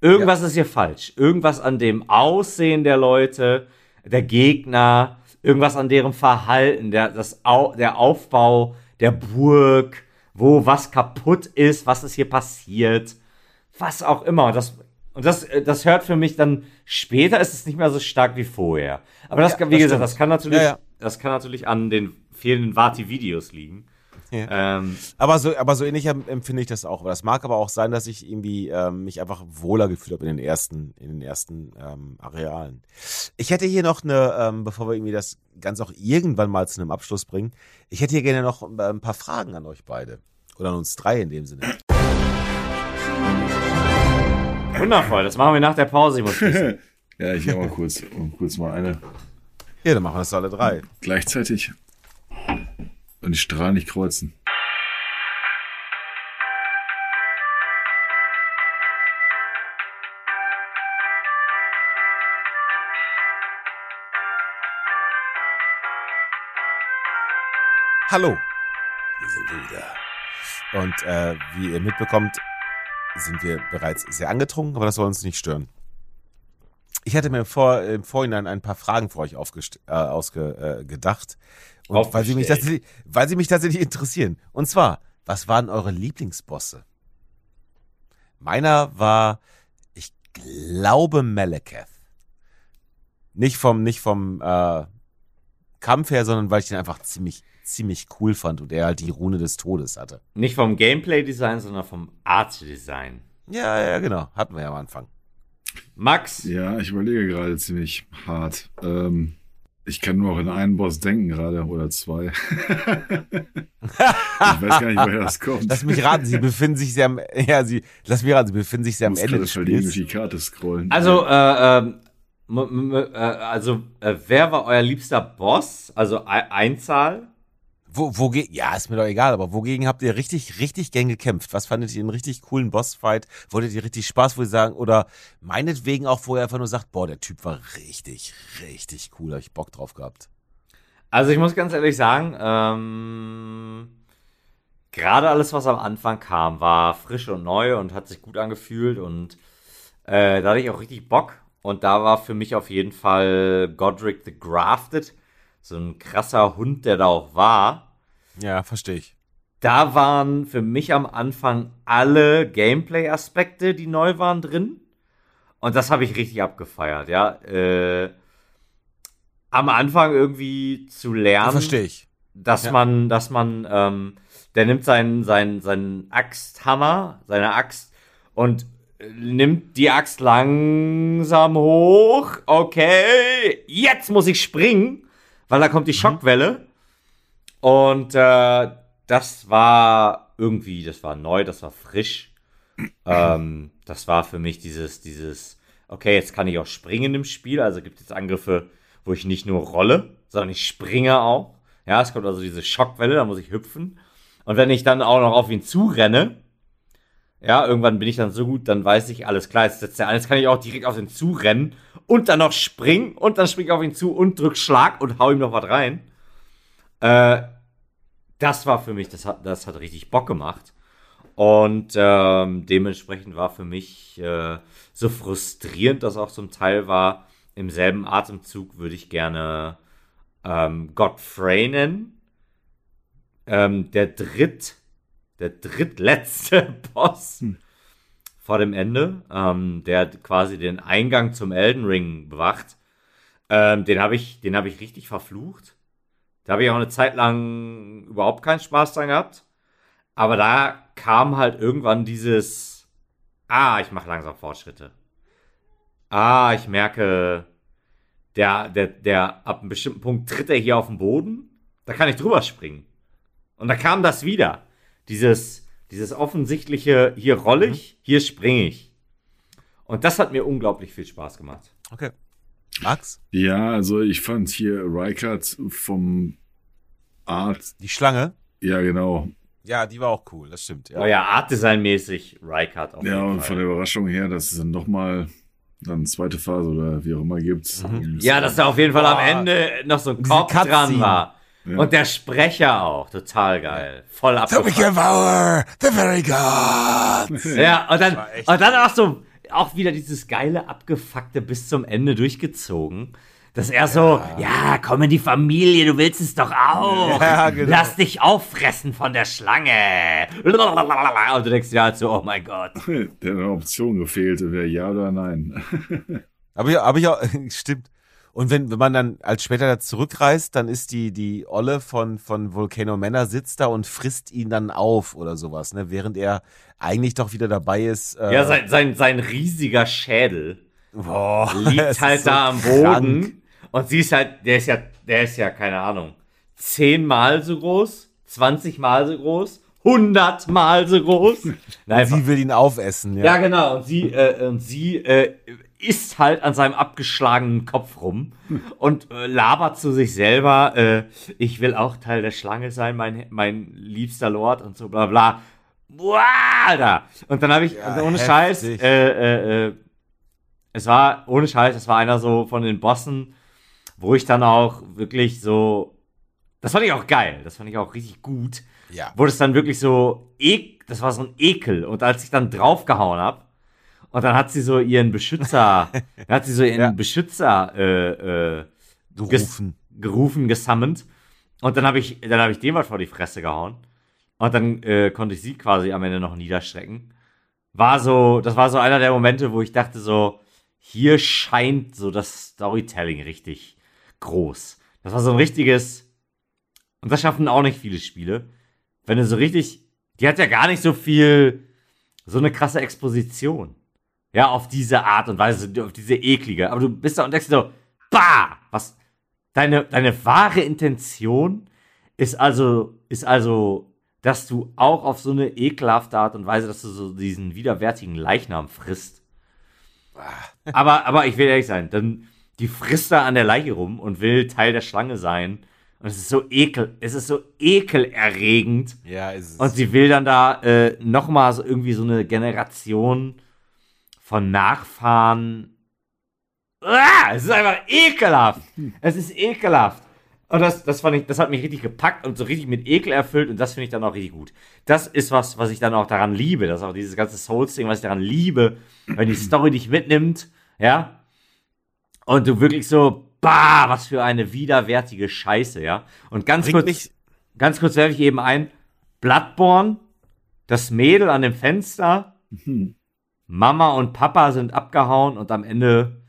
S3: Irgendwas ja. ist hier falsch. Irgendwas an dem Aussehen der Leute, der Gegner, irgendwas an deren Verhalten, der, das, der Aufbau der Burg, wo was kaputt ist, was ist hier passiert, was auch immer. Das, und das, das hört für mich dann später ist es nicht mehr so stark wie vorher. Aber das, ja, wie das gesagt, stimmt. das kann natürlich, ja, das kann natürlich an den fehlenden Vati-Videos liegen.
S1: Ja. Ähm, aber, so, aber so ähnlich empfinde ich das auch. Das mag aber auch sein, dass ich irgendwie ähm, mich einfach wohler gefühlt habe in den ersten, in den ersten ähm, Arealen. Ich hätte hier noch eine, ähm, bevor wir irgendwie das ganz auch irgendwann mal zu einem Abschluss bringen, ich hätte hier gerne noch äh, ein paar Fragen an euch beide. Oder an uns drei in dem Sinne.
S3: Wundervoll, das machen wir nach der Pause. Ich muss
S2: ja, ich habe mal kurz, kurz mal eine.
S1: Ja, dann machen wir das alle drei.
S2: Gleichzeitig und die Strahlen nicht kreuzen.
S1: Hallo, wir sind wieder. Und äh, wie ihr mitbekommt, sind wir bereits sehr angetrunken, aber das soll uns nicht stören. Ich hatte mir vor, im Vorhinein ein paar Fragen für euch äh, ausgedacht, äh, und weil sie, mich tatsächlich, weil sie mich tatsächlich interessieren. Und zwar, was waren eure Lieblingsbosse? Meiner war, ich glaube, Malekith. Nicht vom, nicht vom äh, Kampf her, sondern weil ich den einfach ziemlich, ziemlich cool fand und er halt die Rune des Todes hatte.
S3: Nicht vom Gameplay-Design, sondern vom Art-Design.
S1: Ja, ja, genau. Hatten wir ja am Anfang.
S3: Max?
S2: Ja, ich überlege gerade ziemlich hart. Ähm, ich kann nur noch in einen Boss denken gerade oder zwei. ich weiß gar nicht, woher das kommt.
S1: Lass mich raten, sie befinden sich sehr am, ja, sie, lass mich raten, sie befinden sich sehr am Ende des
S2: Spiels. durch die Karte scrollen.
S3: Also, äh, ähm, äh, also, äh, wer war euer liebster Boss? Also, Einzahl?
S1: Wo, wogegen, ja, ist mir doch egal, aber wogegen habt ihr richtig, richtig gern gekämpft? Was fandet ihr einen richtig coolen Bossfight? Wolltet ihr richtig Spaß, wo ihr sagen, oder meinetwegen auch, wo ihr einfach nur sagt, boah, der Typ war richtig, richtig cool, hab ich Bock drauf gehabt.
S3: Also ich muss ganz ehrlich sagen, ähm, gerade alles, was am Anfang kam, war frisch und neu und hat sich gut angefühlt und äh, da hatte ich auch richtig Bock. Und da war für mich auf jeden Fall Godric the Grafted so ein krasser Hund, der da auch war.
S1: Ja, verstehe ich.
S3: Da waren für mich am Anfang alle Gameplay-Aspekte, die neu waren, drin. Und das habe ich richtig abgefeiert, ja. Äh, am Anfang irgendwie zu lernen.
S1: Verstehe ich.
S3: Dass ja. man, dass man, ähm, der nimmt seinen, seinen, seinen Axthammer, seine Axt und nimmt die Axt langsam hoch. Okay, jetzt muss ich springen, weil da kommt die mhm. Schockwelle. Und äh, das war irgendwie, das war neu, das war frisch. ähm, das war für mich dieses, dieses, okay, jetzt kann ich auch springen im Spiel. Also gibt es Angriffe, wo ich nicht nur rolle, sondern ich springe auch. Ja, es kommt also diese Schockwelle, da muss ich hüpfen. Und wenn ich dann auch noch auf ihn zurenne, ja, irgendwann bin ich dann so gut, dann weiß ich, alles klar, jetzt setzt er an, jetzt kann ich auch direkt auf ihn zurennen und dann noch springen und dann springe ich auf ihn zu und drück Schlag und hau ihm noch was rein. Äh, das war für mich, das hat, das hat richtig Bock gemacht. Und ähm, dementsprechend war für mich äh, so frustrierend das auch zum Teil war, im selben Atemzug würde ich gerne ähm, Godfrey nennen. Ähm, der dritt, der drittletzte Boss hm. vor dem Ende, ähm, der quasi den Eingang zum Elden Ring bewacht. Ähm, den habe ich, den habe ich richtig verflucht. Da habe ich auch eine Zeit lang überhaupt keinen Spaß dran gehabt. Aber da kam halt irgendwann dieses, ah, ich mache langsam Fortschritte. Ah, ich merke, der, der, der, ab einem bestimmten Punkt tritt er hier auf den Boden. Da kann ich drüber springen. Und da kam das wieder. Dieses, dieses offensichtliche, hier rolle ich, mhm. hier springe ich. Und das hat mir unglaublich viel Spaß gemacht.
S1: Okay. Max?
S2: Ja, also ich fand hier Rykard vom Art.
S1: Die Schlange?
S2: Ja, genau.
S1: Ja, die war auch cool, das stimmt.
S3: Ja, oh ja Art-Design-mäßig Rykard
S2: auch. Ja, und Fall. von der Überraschung her, dass es dann nochmal dann eine zweite Phase oder wie auch immer gibt.
S3: Mhm. Ja, dass da auf jeden Fall oh, am Ende noch so ein Kopf dran war. Ja. Und der Sprecher auch, total geil. Voll abgefahren. The Devour, the very God. ja, und dann, und dann auch so, auch wieder dieses geile, abgefuckte bis zum Ende durchgezogen. Dass er so, ja, komm in die Familie, du willst es doch auch. Ja, genau. Lass dich auffressen von der Schlange. Und du denkst ja halt so, oh mein Gott.
S2: Der hat eine Option gefehlt, wäre ja oder nein.
S1: aber ja, aber ja, stimmt. Und wenn, wenn man dann als später da zurückreist, dann ist die, die Olle von, von Volcano Männer sitzt da und frisst ihn dann auf oder sowas, ne? Während er eigentlich doch wieder dabei ist.
S3: Äh, ja, sein, sein, sein riesiger Schädel Boah, liegt halt so da am Boden. Krank. Und sie ist halt, der ist ja, der ist ja, keine Ahnung, zehnmal so groß, zwanzigmal so groß, hundertmal so groß.
S1: Nein, sie will ihn aufessen,
S3: ja. Ja, genau. Und sie, äh, und sie äh, isst halt an seinem abgeschlagenen Kopf rum und äh, labert zu sich selber, äh, ich will auch Teil der Schlange sein, mein, mein liebster Lord und so bla bla. Boah, Alter. Und dann habe ich, ja, ohne heftig. Scheiß, äh, äh, äh, es war, ohne Scheiß, es war einer so von den Bossen, wo ich dann auch wirklich so, das fand ich auch geil, das fand ich auch richtig gut. Ja. Wo das dann wirklich so, ek, das war so ein Ekel. Und als ich dann draufgehauen hab und dann hat sie so ihren Beschützer, dann hat sie so ihren ja. Beschützer äh, äh, gerufen, ges gerufen, gesammelt. Und dann habe ich, dann habe ich dem was vor die Fresse gehauen. Und dann äh, konnte ich sie quasi am Ende noch niederstrecken. War so, das war so einer der Momente, wo ich dachte so, hier scheint so das Storytelling richtig groß. Das war so ein richtiges, und das schaffen auch nicht viele Spiele. Wenn du so richtig, die hat ja gar nicht so viel, so eine krasse Exposition. Ja, auf diese Art und Weise, auf diese eklige. Aber du bist da und denkst so, bah, was, deine, deine wahre Intention ist also, ist also, dass du auch auf so eine ekelhafte Art und Weise, dass du so diesen widerwärtigen Leichnam frisst. Aber, aber ich will ehrlich sein, dann, die frisst da an der Leiche rum und will Teil der Schlange sein. Und es ist so ekel, es ist so ekelerregend.
S1: Ja, ist es.
S3: Und sie will dann da äh, nochmal so irgendwie so eine Generation von Nachfahren. Ah, es ist einfach ekelhaft. Es ist ekelhaft. Und das, das fand ich, das hat mich richtig gepackt und so richtig mit Ekel erfüllt und das finde ich dann auch richtig gut. Das ist was, was ich dann auch daran liebe. Das ist auch dieses ganze Souls-Ding, was ich daran liebe, wenn die Story dich mitnimmt, ja, und du wirklich so, bah, was für eine widerwärtige Scheiße, ja. Und ganz Bringt kurz, ganz kurz werfe ich eben ein, Bloodborne, das Mädel an dem Fenster, mhm. Mama und Papa sind abgehauen und am Ende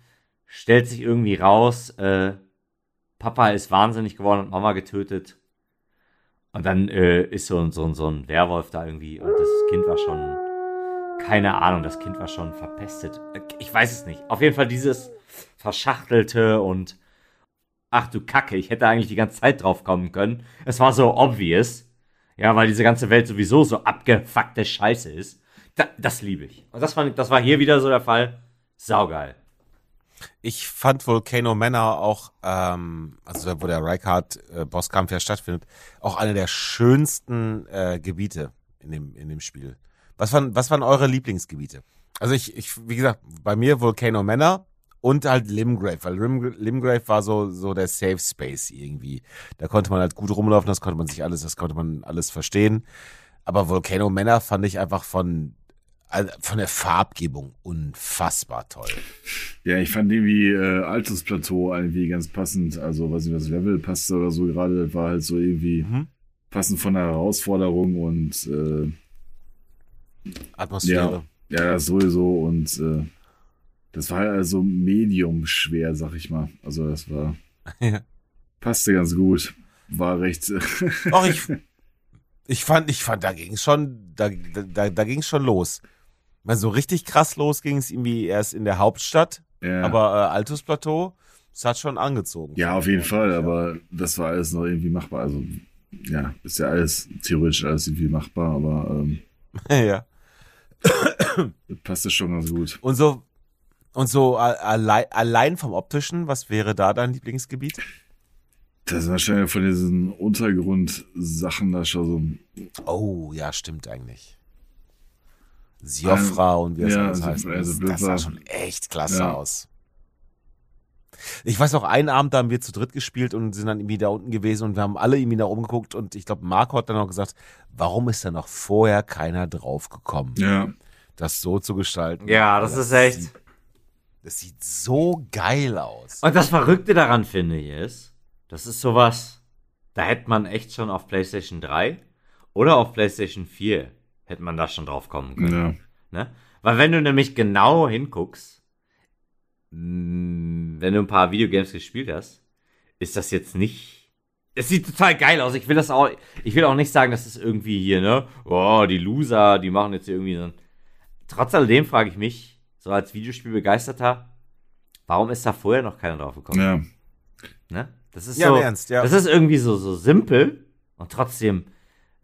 S3: stellt sich irgendwie raus, äh, Papa ist wahnsinnig geworden und Mama getötet. Und dann äh, ist so, so, so ein Werwolf da irgendwie und das Kind war schon, keine Ahnung, das Kind war schon verpestet. Ich weiß es nicht. Auf jeden Fall dieses verschachtelte und ach du Kacke, ich hätte eigentlich die ganze Zeit drauf kommen können. Es war so obvious. Ja, weil diese ganze Welt sowieso so abgefuckte Scheiße ist. Da, das liebe ich. Und das, fand, das war hier wieder so der Fall. Saugeil.
S1: Ich fand Volcano Manor auch, ähm, also wo der Reichardt-Bosskampf äh, ja stattfindet, auch eine der schönsten äh, Gebiete in dem, in dem Spiel. Was waren, was waren eure Lieblingsgebiete? Also ich, ich, wie gesagt, bei mir Volcano Manor und halt Limgrave, weil Lim, Limgrave war so, so der Safe Space irgendwie. Da konnte man halt gut rumlaufen, das konnte man sich alles, das konnte man alles verstehen. Aber Volcano Manor fand ich einfach von also von der Farbgebung unfassbar toll.
S2: Ja, ich fand irgendwie äh, Altes Plateau irgendwie ganz passend. Also, weiß nicht, was Level passte oder so gerade, war halt so irgendwie mhm. passend von der Herausforderung und äh,
S1: Atmosphäre.
S2: Ja, ja, sowieso. Und äh, das war also medium schwer, sag ich mal. Also, das war. ja. Passte ganz gut. War recht.
S1: Ach, ich, ich fand, ich fand, da ging schon, da, da, da ging schon los. Weil so richtig krass los ging es irgendwie erst in der Hauptstadt, ja. aber äh, Altus Plateau, es hat schon angezogen.
S2: Ja, auf jeden Fall, ja. aber das war alles noch irgendwie machbar. Also, ja, ist ja alles theoretisch alles irgendwie machbar, aber ähm,
S1: ja.
S2: passt es schon ganz gut.
S1: Und so, und so allein, allein vom optischen, was wäre da dein Lieblingsgebiet?
S2: Das ist wahrscheinlich von diesen Untergrundsachen da schon
S1: so. Oh, ja, stimmt eigentlich. Siofra um, und wie das ja, alles heißt. Also das, das sah schon echt klasse ja. aus. Ich weiß auch, einen Abend da haben wir zu dritt gespielt und sind dann irgendwie da unten gewesen und wir haben alle irgendwie nach oben geguckt und ich glaube, Marco hat dann auch gesagt, warum ist da noch vorher keiner drauf gekommen?
S2: Ja.
S1: Das so zu gestalten.
S3: Ja, das, das ist echt.
S1: Sieht, das sieht so geil aus.
S3: Und das Verrückte daran finde ich ist, das ist sowas, da hätte man echt schon auf PlayStation 3 oder auf PlayStation 4 hätte man da schon drauf kommen können. Ja. Ne? Weil wenn du nämlich genau hinguckst, mm, wenn du ein paar Videogames gespielt hast, ist das jetzt nicht. Es sieht total geil aus. Ich will das auch. Ich will auch nicht sagen, dass es irgendwie hier, ne? Oh, die Loser, die machen jetzt hier irgendwie so. Trotz alledem frage ich mich, so als Videospielbegeisterter, warum ist da vorher noch keiner drauf gekommen?
S2: Ja.
S3: Ne? Das ist
S1: ja,
S3: so.
S1: Ernst, ja.
S3: Das ist irgendwie so, so simpel und trotzdem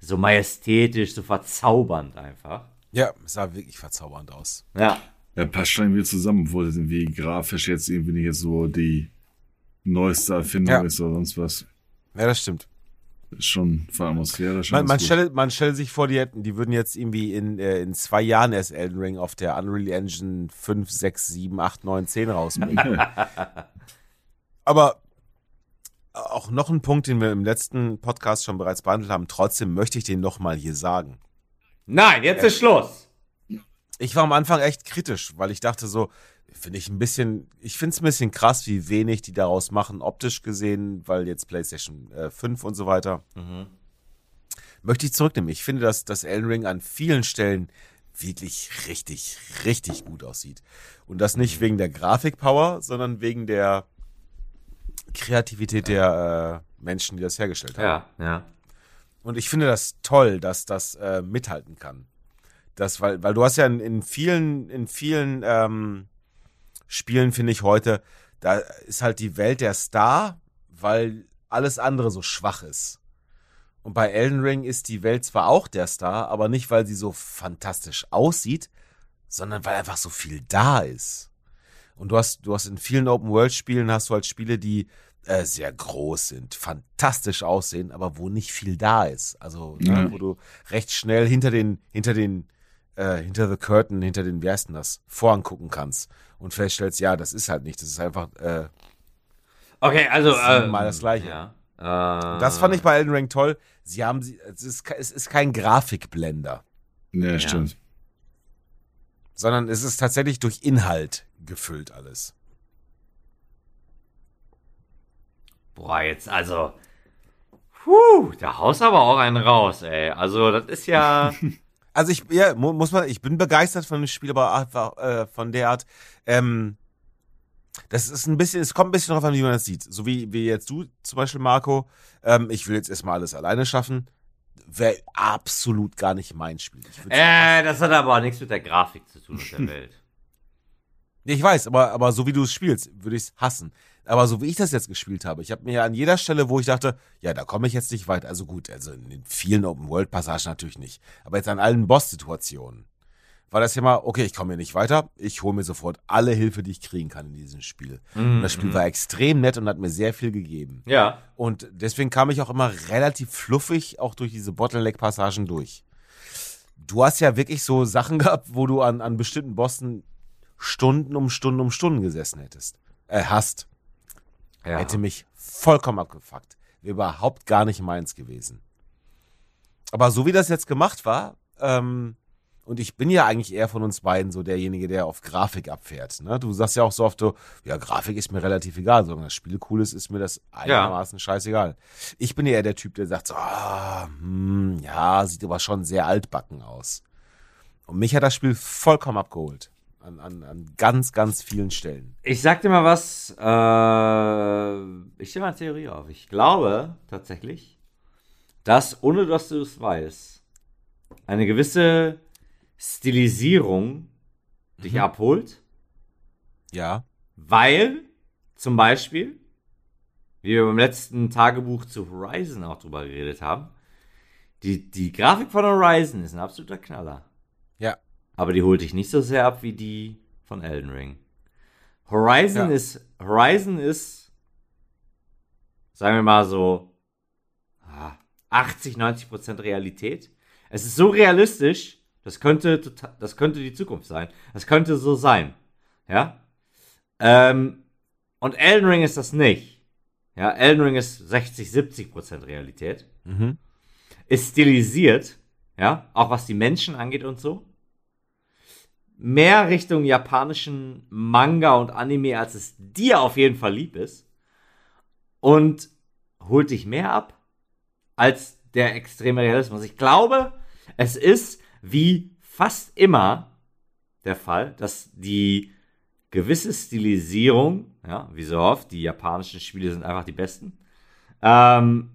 S3: so majestätisch, so verzaubernd einfach.
S1: Ja, sah wirklich verzaubernd aus.
S3: Ja.
S2: Ja, passt schon irgendwie zusammen, obwohl das irgendwie grafisch jetzt irgendwie nicht jetzt so die neueste Erfindung ja. ist oder sonst was.
S1: Ja, das stimmt.
S2: Schon von Atmosphäre schon.
S1: Man, man stellt, man stellt sich vor, die hätten, die würden jetzt irgendwie in, äh, in zwei Jahren erst Elden Ring auf der Unreal Engine 5, 6, 7, 8, 9, 10 rausbringen. Aber auch noch ein Punkt, den wir im letzten Podcast schon bereits behandelt haben. Trotzdem möchte ich den noch mal hier sagen.
S3: Nein, jetzt ist Schluss.
S1: Ich war am Anfang echt kritisch, weil ich dachte so, finde ich ein bisschen, ich finde es ein bisschen krass, wie wenig die daraus machen, optisch gesehen, weil jetzt PlayStation äh, 5 und so weiter. Mhm. Möchte ich zurücknehmen. Ich finde, dass das Elden Ring an vielen Stellen wirklich richtig, richtig gut aussieht. Und das nicht mhm. wegen der Grafikpower, sondern wegen der Kreativität der äh, Menschen, die das hergestellt haben.
S3: Ja, ja.
S1: Und ich finde das toll, dass das äh, mithalten kann. Das, weil, weil du hast ja in, in vielen, in vielen ähm, Spielen, finde ich heute, da ist halt die Welt der Star, weil alles andere so schwach ist. Und bei Elden Ring ist die Welt zwar auch der Star, aber nicht, weil sie so fantastisch aussieht, sondern weil einfach so viel da ist. Und du hast, du hast in vielen Open-World-Spielen hast du halt Spiele, die äh, sehr groß sind, fantastisch aussehen, aber wo nicht viel da ist. Also, ne, ja. wo du recht schnell hinter den, hinter den, äh, hinter the curtain, hinter den, wie heißt denn das, Vorhang gucken kannst und feststellst, ja, das ist halt nicht, das ist einfach, äh,
S3: Okay, also,
S1: äh, mal das Gleiche.
S3: Ja.
S1: Das fand ich bei Elden Ring toll. Sie haben sie, es ist, es ist kein Grafikblender.
S2: Ja, stimmt.
S1: Sondern es ist tatsächlich durch Inhalt gefüllt alles.
S3: Boah, jetzt also. Puh, da haust aber auch einen raus, ey. Also, das ist ja.
S1: Also ich, ja, muss man, ich bin begeistert von dem Spiel, aber einfach äh, von der Art. Ähm, Das ist ein bisschen, es kommt ein bisschen darauf an, wie man das sieht. So wie, wie jetzt du zum Beispiel, Marco. Ähm, ich will jetzt erstmal alles alleine schaffen. Wäre absolut gar nicht mein Spiel.
S3: Äh, das hat aber auch nichts mit der Grafik zu tun und der Welt.
S1: Ich weiß, aber, aber so wie du es spielst, würde ich es hassen. Aber so wie ich das jetzt gespielt habe, ich habe mir an jeder Stelle, wo ich dachte, ja, da komme ich jetzt nicht weit. Also gut, also in den vielen Open-World-Passagen natürlich nicht. Aber jetzt an allen Boss-Situationen war das ja mal, okay, ich komme hier nicht weiter, ich hole mir sofort alle Hilfe, die ich kriegen kann in diesem Spiel. Mhm. Und das Spiel mhm. war extrem nett und hat mir sehr viel gegeben.
S3: Ja.
S1: Und deswegen kam ich auch immer relativ fluffig auch durch diese Bottleneck-Passagen durch. Du hast ja wirklich so Sachen gehabt, wo du an, an bestimmten Bossen Stunden um Stunden um Stunden gesessen hättest. Äh, hast. Ja. Hätte mich vollkommen abgefuckt. Wäre überhaupt gar nicht meins gewesen. Aber so wie das jetzt gemacht war, ähm, und ich bin ja eigentlich eher von uns beiden so derjenige, der auf Grafik abfährt. Ne? Du sagst ja auch so oft so, ja, Grafik ist mir relativ egal, solange das Spiel cool ist, ist mir das einigermaßen ja. scheißegal. Ich bin ja eher der Typ, der sagt so, ah, hm, ja, sieht aber schon sehr altbacken aus. Und mich hat das Spiel vollkommen abgeholt. An, an, an ganz, ganz vielen Stellen.
S3: Ich sag dir mal was, äh, ich stelle mal eine Theorie auf. Ich glaube tatsächlich, dass, ohne dass du es weißt, eine gewisse Stilisierung dich mhm. abholt.
S1: Ja.
S3: Weil, zum Beispiel, wie wir beim letzten Tagebuch zu Horizon auch drüber geredet haben, die, die Grafik von Horizon ist ein absoluter Knaller.
S1: Ja.
S3: Aber die holt dich nicht so sehr ab wie die von Elden Ring. Horizon ja. ist, Horizon ist, sagen wir mal so, 80, 90 Prozent Realität. Es ist so realistisch, das könnte, das könnte die Zukunft sein. Das könnte so sein. Ja. Ähm, und Elden Ring ist das nicht. Ja, Elden Ring ist 60, 70 Prozent Realität. Mhm. Ist stilisiert. Ja, auch was die Menschen angeht und so. Mehr Richtung japanischen Manga und Anime, als es dir auf jeden Fall lieb ist. Und holt dich mehr ab als der extreme Realismus. Ich glaube, es ist wie fast immer der Fall, dass die gewisse Stilisierung, ja, wie so oft, die japanischen Spiele sind einfach die besten. Ähm,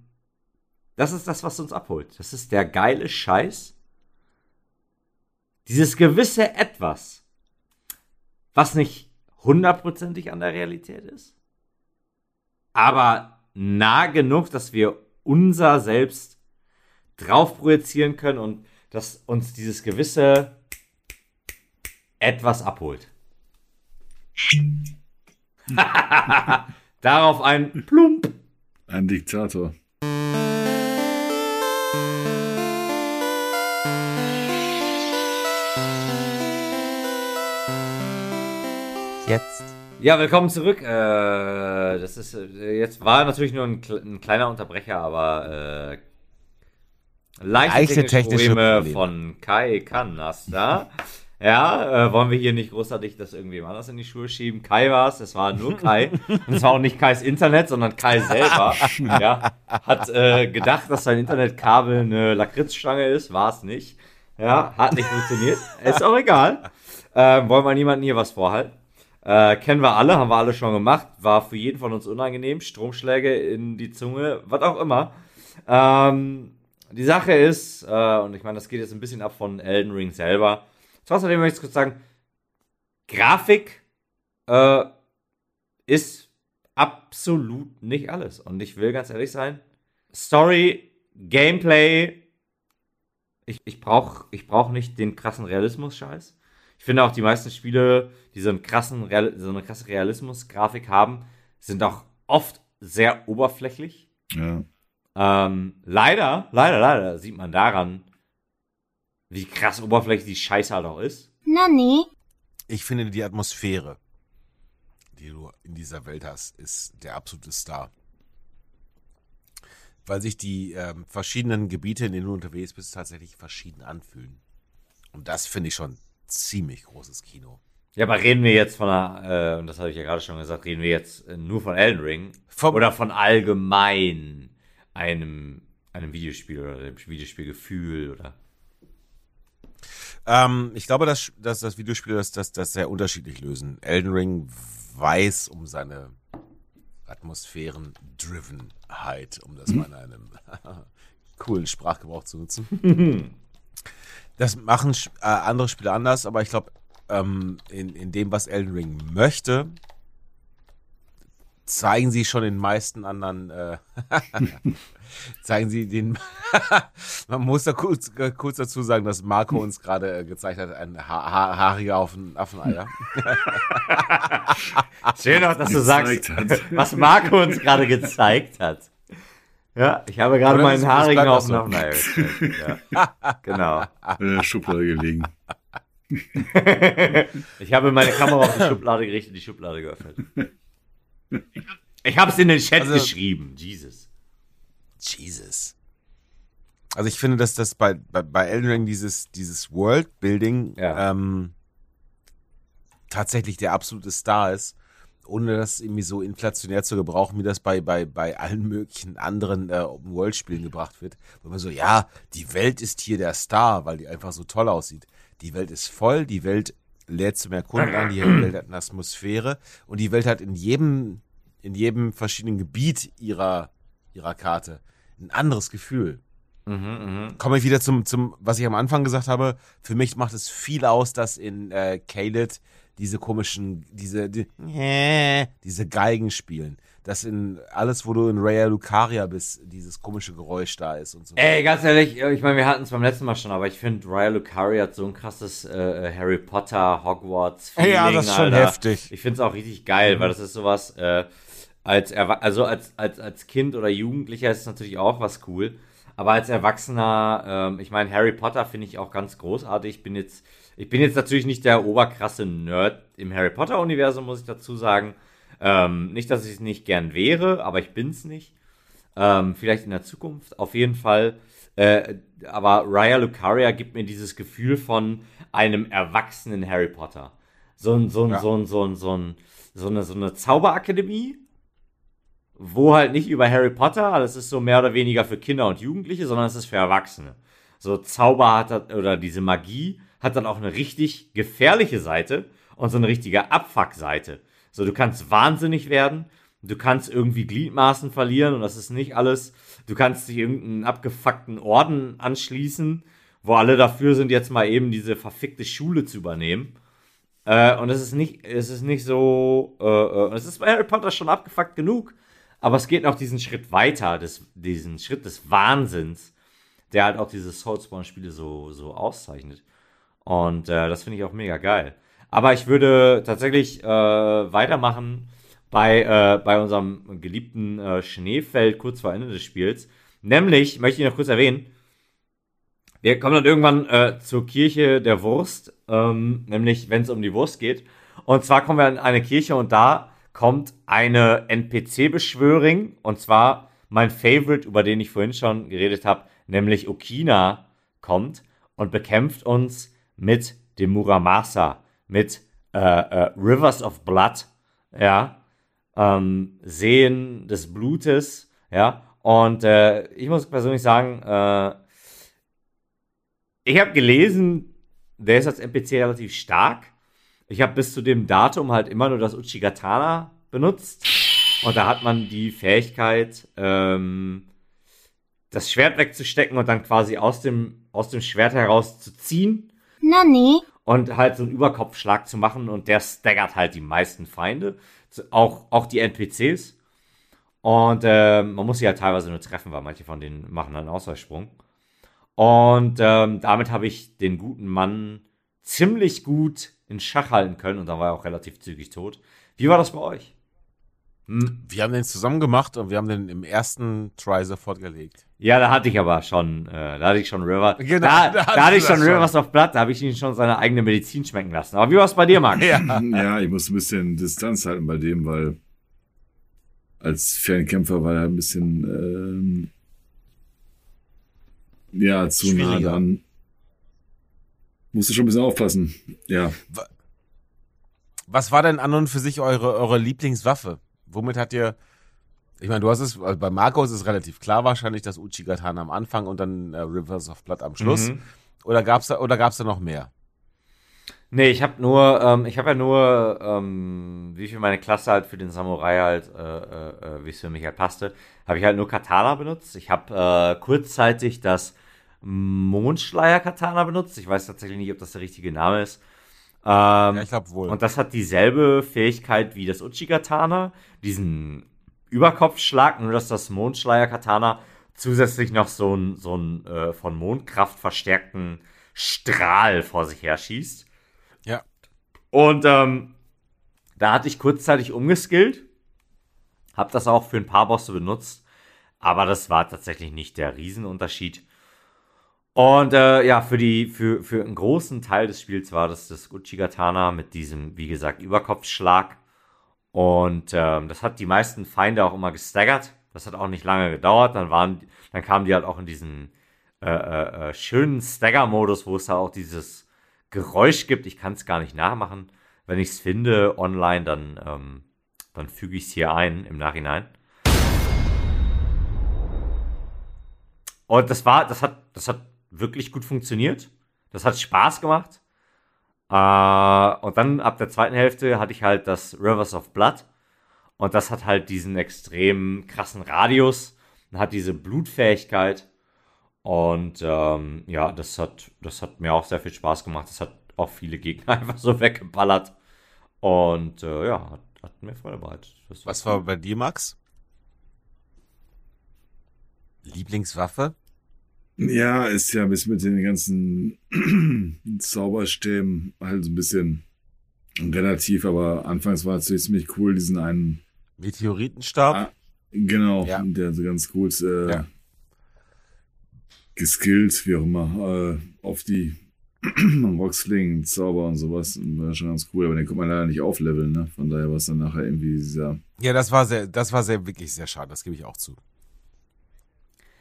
S3: das ist das, was uns abholt. Das ist der geile Scheiß. Dieses gewisse Etwas, was nicht hundertprozentig an der Realität ist, aber nah genug, dass wir unser Selbst drauf projizieren können und dass uns dieses gewisse etwas abholt. Darauf ein Plump.
S2: Ein Diktator.
S3: Ja, willkommen zurück. Äh, das ist äh, jetzt war natürlich nur ein, ein kleiner Unterbrecher, aber äh, leichte, leichte technische, Probleme, Probleme, von Kai Kanasta. Ja, äh, wollen wir hier nicht großartig das irgendwie anders in die Schuhe schieben? Kai war es, es war nur Kai. Und es war auch nicht Kais Internet, sondern Kai selber. ja, hat äh, gedacht, dass sein Internetkabel eine Lakritzstange ist, war es nicht. Ja, hat nicht funktioniert. Ist auch egal. Äh, wollen wir niemandem hier was vorhalten. Äh, kennen wir alle, haben wir alle schon gemacht. War für jeden von uns unangenehm. Stromschläge in die Zunge, was auch immer. Ähm, die Sache ist, äh, und ich meine, das geht jetzt ein bisschen ab von Elden Ring selber. Trotzdem möchte ich kurz sagen, Grafik äh, ist absolut nicht alles. Und ich will ganz ehrlich sein, Story, Gameplay, ich, ich brauche ich brauch nicht den krassen Realismus-Scheiß. Ich finde auch, die meisten Spiele, die so, einen krassen, so eine krasse Realismus-Grafik haben, sind auch oft sehr oberflächlich.
S2: Ja.
S3: Ähm, leider, leider, leider sieht man daran, wie krass oberflächlich die Scheiße halt auch ist.
S5: Nani?
S1: Ich finde, die Atmosphäre, die du in dieser Welt hast, ist der absolute Star. Weil sich die ähm, verschiedenen Gebiete, in denen du unterwegs bist, tatsächlich verschieden anfühlen. Und das finde ich schon ziemlich großes Kino.
S3: Ja, aber reden wir jetzt von einer, äh, und das habe ich ja gerade schon gesagt, reden wir jetzt äh, nur von Elden Ring Vom oder von allgemein einem, einem Videospiel oder dem Videospielgefühl oder?
S1: Ähm, ich glaube, dass, dass, dass Videospiele das, das, das sehr unterschiedlich lösen. Elden Ring weiß um seine Atmosphären-Drivenheit, um das mal in einem coolen Sprachgebrauch zu nutzen. das machen äh, andere Spiele anders, aber ich glaube, ähm, in, in dem, was Elden Ring möchte, zeigen sie schon den meisten anderen, äh, zeigen sie den, man muss da kurz, kurz dazu sagen, dass Marco uns gerade äh, gezeigt hat, ein ha ha haariger auf ein Affeneier.
S3: Schön auch, dass du sagst, was Marco uns gerade gezeigt hat. Ja, ich habe gerade meinen haarigen auf gezeigt. Ja. genau.
S2: In der Schublade gelegen.
S3: ich habe meine Kamera auf die Schublade gerichtet, die Schublade geöffnet. Ich habe es in den Chat also, geschrieben. Jesus.
S1: Jesus. Also ich finde, dass das bei, bei, bei Elden Ring dieses, dieses Worldbuilding ja. ähm, tatsächlich der absolute Star ist, ohne das irgendwie so inflationär zu gebrauchen, wie das bei, bei, bei allen möglichen anderen äh, Open-World-Spielen gebracht wird. Wo man so, ja, die Welt ist hier der Star, weil die einfach so toll aussieht. Die Welt ist voll, die Welt lädt zum Erkunden ein, die Welt hat eine Atmosphäre und die Welt hat in jedem, in jedem verschiedenen Gebiet ihrer, ihrer Karte ein anderes Gefühl. Mhm, mh. Komme ich wieder zum, zum, was ich am Anfang gesagt habe. Für mich macht es viel aus, dass in äh, Kaled diese komischen, diese, die, diese Geigen spielen. Dass in alles, wo du in Raya Lucaria bist, dieses komische Geräusch da ist und so.
S3: Ey, ganz ehrlich, ich meine, wir hatten es beim letzten Mal schon, aber ich finde, Raya Lucaria hat so ein krasses äh, Harry Potter, Hogwarts
S1: Feeling, Ja, das ist schon Alter. heftig.
S3: Ich finde es auch richtig geil, mhm. weil das ist sowas, äh, als, Erwa also als, als, als Kind oder Jugendlicher ist es natürlich auch was cool. Aber als Erwachsener, ähm, ich meine, Harry Potter finde ich auch ganz großartig. Ich bin jetzt ich bin jetzt natürlich nicht der oberkrasse Nerd im Harry Potter-Universum, muss ich dazu sagen. Ähm, nicht, dass ich es nicht gern wäre, aber ich bin es nicht. Ähm, vielleicht in der Zukunft, auf jeden Fall. Äh, aber Raya Lucaria gibt mir dieses Gefühl von einem erwachsenen Harry Potter. So ein, so ein, ja. so ein, so ein, so ein, so eine, so eine Zauberakademie, wo halt nicht über Harry Potter, das ist so mehr oder weniger für Kinder und Jugendliche, sondern es ist für Erwachsene. So Zauber hat, oder diese Magie hat dann auch eine richtig gefährliche Seite und so eine richtige Abfuck-Seite. So, du kannst wahnsinnig werden, du kannst irgendwie Gliedmaßen verlieren und das ist nicht alles. Du kannst dich irgendeinen abgefuckten Orden anschließen, wo alle dafür sind, jetzt mal eben diese verfickte Schule zu übernehmen. Äh, und es ist nicht, es ist nicht so, äh, äh, es ist bei Harry Potter schon abgefuckt genug, aber es geht noch diesen Schritt weiter, des, diesen Schritt des Wahnsinns, der halt auch diese Soulspawn-Spiele so, so auszeichnet. Und äh, das finde ich auch mega geil. Aber ich würde tatsächlich äh, weitermachen bei, äh, bei unserem geliebten äh, Schneefeld kurz vor Ende des Spiels. Nämlich, möchte ich noch kurz erwähnen, wir kommen dann irgendwann äh, zur Kirche der Wurst, ähm, nämlich wenn es um die Wurst geht. Und zwar kommen wir in eine Kirche und da kommt eine NPC-Beschwöring. Und zwar mein Favorite, über den ich vorhin schon geredet habe, nämlich Okina kommt und bekämpft uns mit dem Muramasa, mit äh, äh, Rivers of Blood, ja, ähm, Seen des Blutes, ja, und äh, ich muss persönlich sagen, äh, ich habe gelesen, der ist als NPC relativ stark. Ich habe bis zu dem Datum halt immer nur das Uchigatana benutzt. Und da hat man die Fähigkeit, ähm, das Schwert wegzustecken und dann quasi aus dem, aus dem Schwert heraus zu ziehen.
S5: Nani?
S3: Und halt so einen Überkopfschlag zu machen und der staggert halt die meisten Feinde, auch, auch die NPCs. Und äh, man muss sie halt teilweise nur treffen, weil manche von denen machen einen Ausweichsprung. Und ähm, damit habe ich den guten Mann ziemlich gut in Schach halten können und dann war er auch relativ zügig tot. Wie war das bei euch?
S1: Hm? Wir haben den zusammen gemacht und wir haben den im ersten Try sofort gelegt.
S3: Ja, da hatte ich aber schon, äh, da hatte ich schon River. Genau, da, da, da hatte ich schon Rivers auf Blatt, da habe ich ihn schon seine eigene Medizin schmecken lassen. Aber wie war es bei dir, Max?
S2: ja. ja, ich muss ein bisschen Distanz halten bei dem, weil als Fernkämpfer war er ein bisschen ähm, ja zu nah dran. Musste schon ein bisschen aufpassen. Ja.
S1: Was war denn an und für sich eure, eure Lieblingswaffe? Womit hat ihr, ich meine, du hast es, also bei Marco ist es relativ klar wahrscheinlich, das Uchigatana am Anfang und dann äh, Rivers of Blood am Schluss. Mhm. Oder gab's da, oder gab's da noch mehr?
S3: Nee, ich habe nur, ähm, ich habe ja nur, ähm, wie viel meine Klasse halt für den Samurai halt, äh, äh, äh wie es für mich halt passte, habe ich halt nur Katana benutzt. Ich habe äh, kurzzeitig das Mondschleier-Katana benutzt. Ich weiß tatsächlich nicht, ob das der richtige Name ist. Ähm, ja, ich glaube wohl. Und das hat dieselbe Fähigkeit wie das Uchi-Katana, diesen Überkopfschlag, nur dass das Mondschleier-Katana zusätzlich noch so einen so äh, von Mondkraft verstärkten Strahl vor sich her schießt.
S1: Ja.
S3: Und ähm, da hatte ich kurzzeitig umgeskillt. Hab das auch für ein paar Bosse benutzt. Aber das war tatsächlich nicht der Riesenunterschied. Und äh, ja, für, die, für, für einen großen Teil des Spiels war das das Uchigatana mit diesem, wie gesagt, Überkopfschlag. Und ähm, das hat die meisten Feinde auch immer gestaggert. Das hat auch nicht lange gedauert. Dann waren, dann kamen die halt auch in diesen äh, äh, äh schönen Stagger-Modus, wo es da auch dieses Geräusch gibt. Ich kann es gar nicht nachmachen. Wenn ich es finde online, dann, ähm, dann füge ich es hier ein im Nachhinein. Und das war, das hat, das hat wirklich gut funktioniert. Das hat Spaß gemacht. Äh, und dann ab der zweiten Hälfte hatte ich halt das Rivers of Blood. Und das hat halt diesen extrem krassen Radius und hat diese Blutfähigkeit. Und ähm, ja, das hat, das hat mir auch sehr viel Spaß gemacht. Das hat auch viele Gegner einfach so weggeballert. Und äh, ja, hat, hat, mir Freude bereitet.
S1: Was war bei dir, Max? Lieblingswaffe?
S2: Ja, ist ja bis mit den ganzen Zauberstäben halt so ein bisschen relativ, aber anfangs war es ziemlich cool, diesen einen
S1: Meteoritenstab. Ah,
S2: genau, ja. der so ganz gut äh, ja. geskillt, wie auch immer, äh, auf die Rocksling, Zauber und sowas. War schon ganz cool, aber den konnte man leider nicht aufleveln, ne? Von daher war es dann nachher irgendwie dieser.
S1: Ja, das war sehr, das war sehr, wirklich sehr schade, das gebe ich auch zu.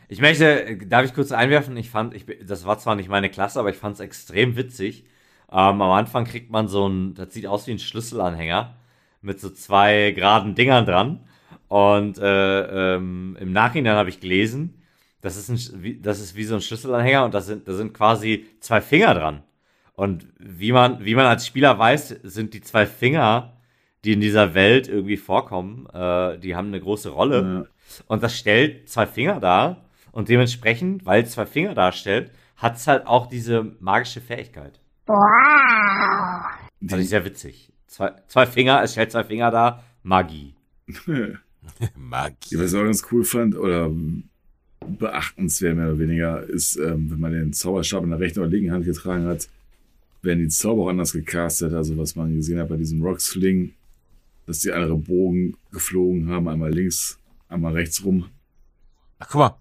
S3: Ich möchte, darf ich kurz einwerfen? Ich fand, ich, das war zwar nicht meine Klasse, aber ich fand es extrem witzig. Ähm, am Anfang kriegt man so ein, das sieht aus wie ein Schlüsselanhänger mit so zwei geraden Dingern dran. Und äh, ähm, im Nachhinein habe ich gelesen, das ist, ein, wie, das ist wie so ein Schlüsselanhänger und da sind, da sind quasi zwei Finger dran. Und wie man, wie man als Spieler weiß, sind die zwei Finger, die in dieser Welt irgendwie vorkommen, äh, die haben eine große Rolle. Ja. Und das stellt zwei Finger dar und dementsprechend, weil es zwei Finger darstellt, hat es halt auch diese magische Fähigkeit. Wow. Fand ich sehr witzig. Zwei, zwei Finger, es stellt zwei Finger dar, Magie.
S2: Magie. Was ich auch ganz cool fand, oder beachtenswert mehr oder weniger, ist, ähm, wenn man den Zauberstab in der rechten oder linken Hand getragen hat, werden die Zauber auch anders gecastet. Also was man gesehen hat bei diesem Rocksling, dass die andere Bogen geflogen haben, einmal links, einmal rechts rum.
S1: Ach, guck mal,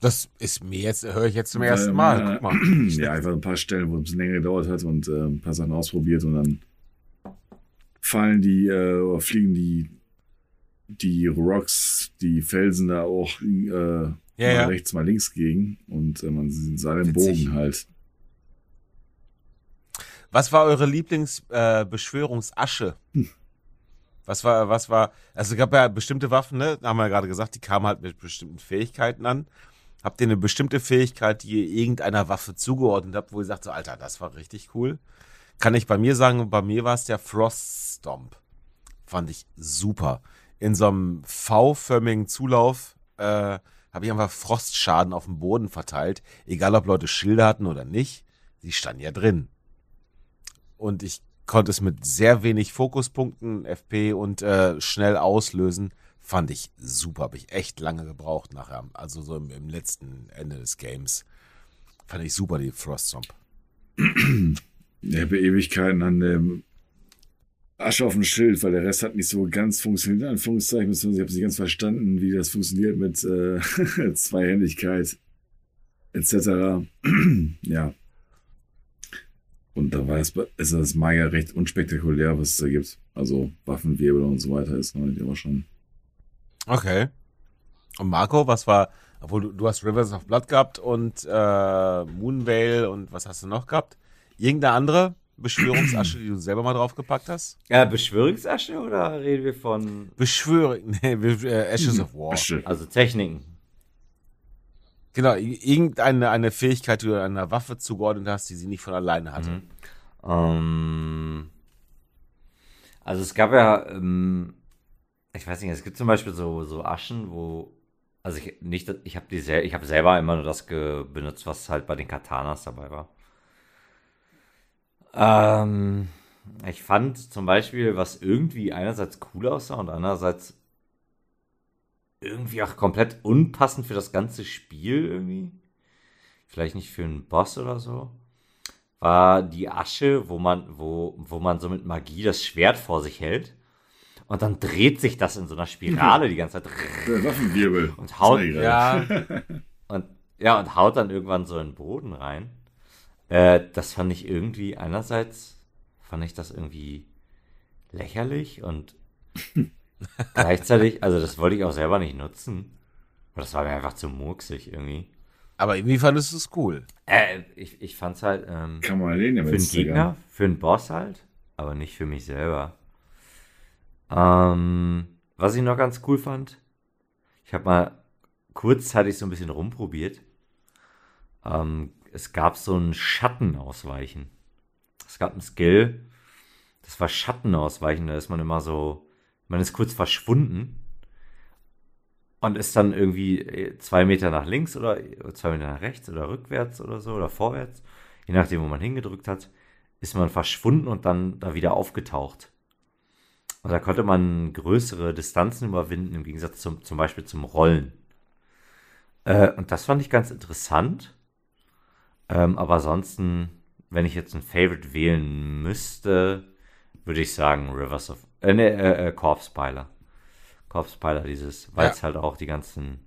S1: das ist mir jetzt, höre ich jetzt zum ersten Mal. Guck mal.
S2: Ja, einfach ein paar Stellen, wo es ein bisschen länger gedauert hat und äh, ein paar Sachen ausprobiert und dann fallen die, äh, oder fliegen die, die Rocks, die Felsen da auch äh, ja, mal ja. rechts, mal links gegen und äh, man sah den Witzig. Bogen halt.
S1: Was war eure Lieblingsbeschwörungsasche? Äh, hm. Was war, was war, also es gab ja bestimmte Waffen, ne, haben wir ja gerade gesagt, die kamen halt mit bestimmten Fähigkeiten an. Habt ihr eine bestimmte Fähigkeit, die ihr irgendeiner Waffe zugeordnet habt, wo ihr sagt, so, Alter, das war richtig cool? Kann ich bei mir sagen, bei mir war es der Frost Stomp. Fand ich super. In so einem V-förmigen Zulauf äh, habe ich einfach Frostschaden auf dem Boden verteilt, egal ob Leute Schilder hatten oder nicht. Sie standen ja drin. Und ich konnte es mit sehr wenig Fokuspunkten, FP und äh, schnell auslösen. Fand ich super, habe ich echt lange gebraucht nachher. Also so im, im letzten Ende des Games. Fand ich super, die Froststomp.
S2: Ich habe Ewigkeiten an dem Asche auf dem Schild, weil der Rest hat nicht so ganz funktioniert, Anführungszeichen, ich habe nicht ganz verstanden, wie das funktioniert mit äh, Zweihändigkeit etc. ja. Und da war es, ist das Maya recht unspektakulär, was es da gibt. Also Waffenwirbel und so weiter ist noch nicht immer schon
S1: Okay. Und Marco, was war, obwohl du, du hast Rivers of Blood gehabt und äh, Moonvale und was hast du noch gehabt? Irgendeine andere Beschwörungsasche, die du selber mal draufgepackt hast?
S3: Ja, Beschwörungsasche oder reden wir von
S1: Beschwörung, nee, äh, Ashes of War.
S3: Also Techniken.
S1: Genau, irgendeine eine Fähigkeit, die du einer Waffe zugeordnet hast, die sie nicht von alleine hatte. Mhm.
S3: Ähm, also es gab ja, ähm, ich weiß nicht, es gibt zum Beispiel so, so Aschen, wo, also ich nicht, ich habe sel ich habe selber immer nur das benutzt, was halt bei den Katanas dabei war. Ähm, ich fand zum Beispiel, was irgendwie einerseits cool aussah und andererseits irgendwie auch komplett unpassend für das ganze Spiel irgendwie. Vielleicht nicht für einen Boss oder so. War die Asche, wo man, wo, wo man so mit Magie das Schwert vor sich hält. Und dann dreht sich das in so einer Spirale die ganze Zeit.
S2: Der Waffenwirbel.
S3: Und haut, ja, und, ja, und haut dann irgendwann so in den Boden rein. Äh, das fand ich irgendwie, einerseits fand ich das irgendwie lächerlich und gleichzeitig, also das wollte ich auch selber nicht nutzen. Aber das war mir einfach zu murksig irgendwie.
S1: Aber irgendwie fandest du es cool.
S3: Äh, ich, ich fand's halt ähm,
S2: Kann man erleben,
S3: für einen Gegner, für einen Boss halt, aber nicht für mich selber. Ähm, was ich noch ganz cool fand, ich habe mal kurzzeitig so ein bisschen rumprobiert. Ähm, es gab so ein Schattenausweichen. Es gab ein Skill, das war Schattenausweichen, da ist man immer so, man ist kurz verschwunden und ist dann irgendwie äh, zwei Meter nach links oder zwei Meter nach rechts oder rückwärts oder so oder vorwärts, je nachdem, wo man hingedrückt hat, ist man verschwunden und dann da wieder aufgetaucht. Und da konnte man größere Distanzen überwinden, im Gegensatz zum, zum Beispiel zum Rollen. Äh, und das fand ich ganz interessant. Ähm, aber ansonsten, wenn ich jetzt ein Favorite wählen müsste, würde ich sagen Rivers of, äh, ne, äh, äh Corpse Piler. Corpse Piler, dieses, weil es ja. halt auch die ganzen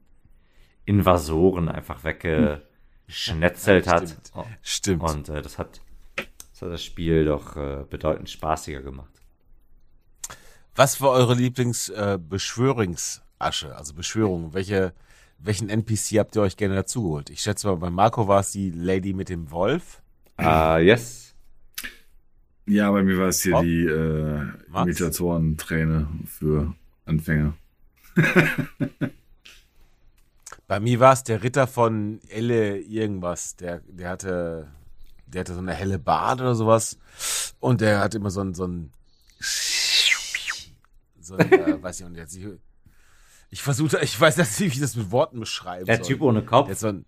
S3: Invasoren einfach weggeschnetzelt
S1: ja,
S3: hat.
S1: Stimmt.
S3: Und äh, das, hat, das hat das Spiel doch äh, bedeutend spaßiger gemacht.
S1: Was war eure Lieblingsbeschwörungsasche, äh, also Beschwörung? Welche, welchen NPC habt ihr euch gerne dazugeholt? Ich schätze mal, bei Marco war es die Lady mit dem Wolf.
S3: Ah, uh, yes.
S2: Ja, bei mir war es hier Ob? die äh, Imitatoren-Träne für Anfänger.
S1: bei mir war es der Ritter von Elle irgendwas. Der, der hatte, der hatte so eine helle Bart oder sowas. Und der hat immer so ein, so ein so ein, äh, weiß ich nicht, ich, ich versuche, ich weiß nicht, wie ich das mit Worten beschreiben
S3: Der soll. Typ ohne Kopf?
S1: Der so ein,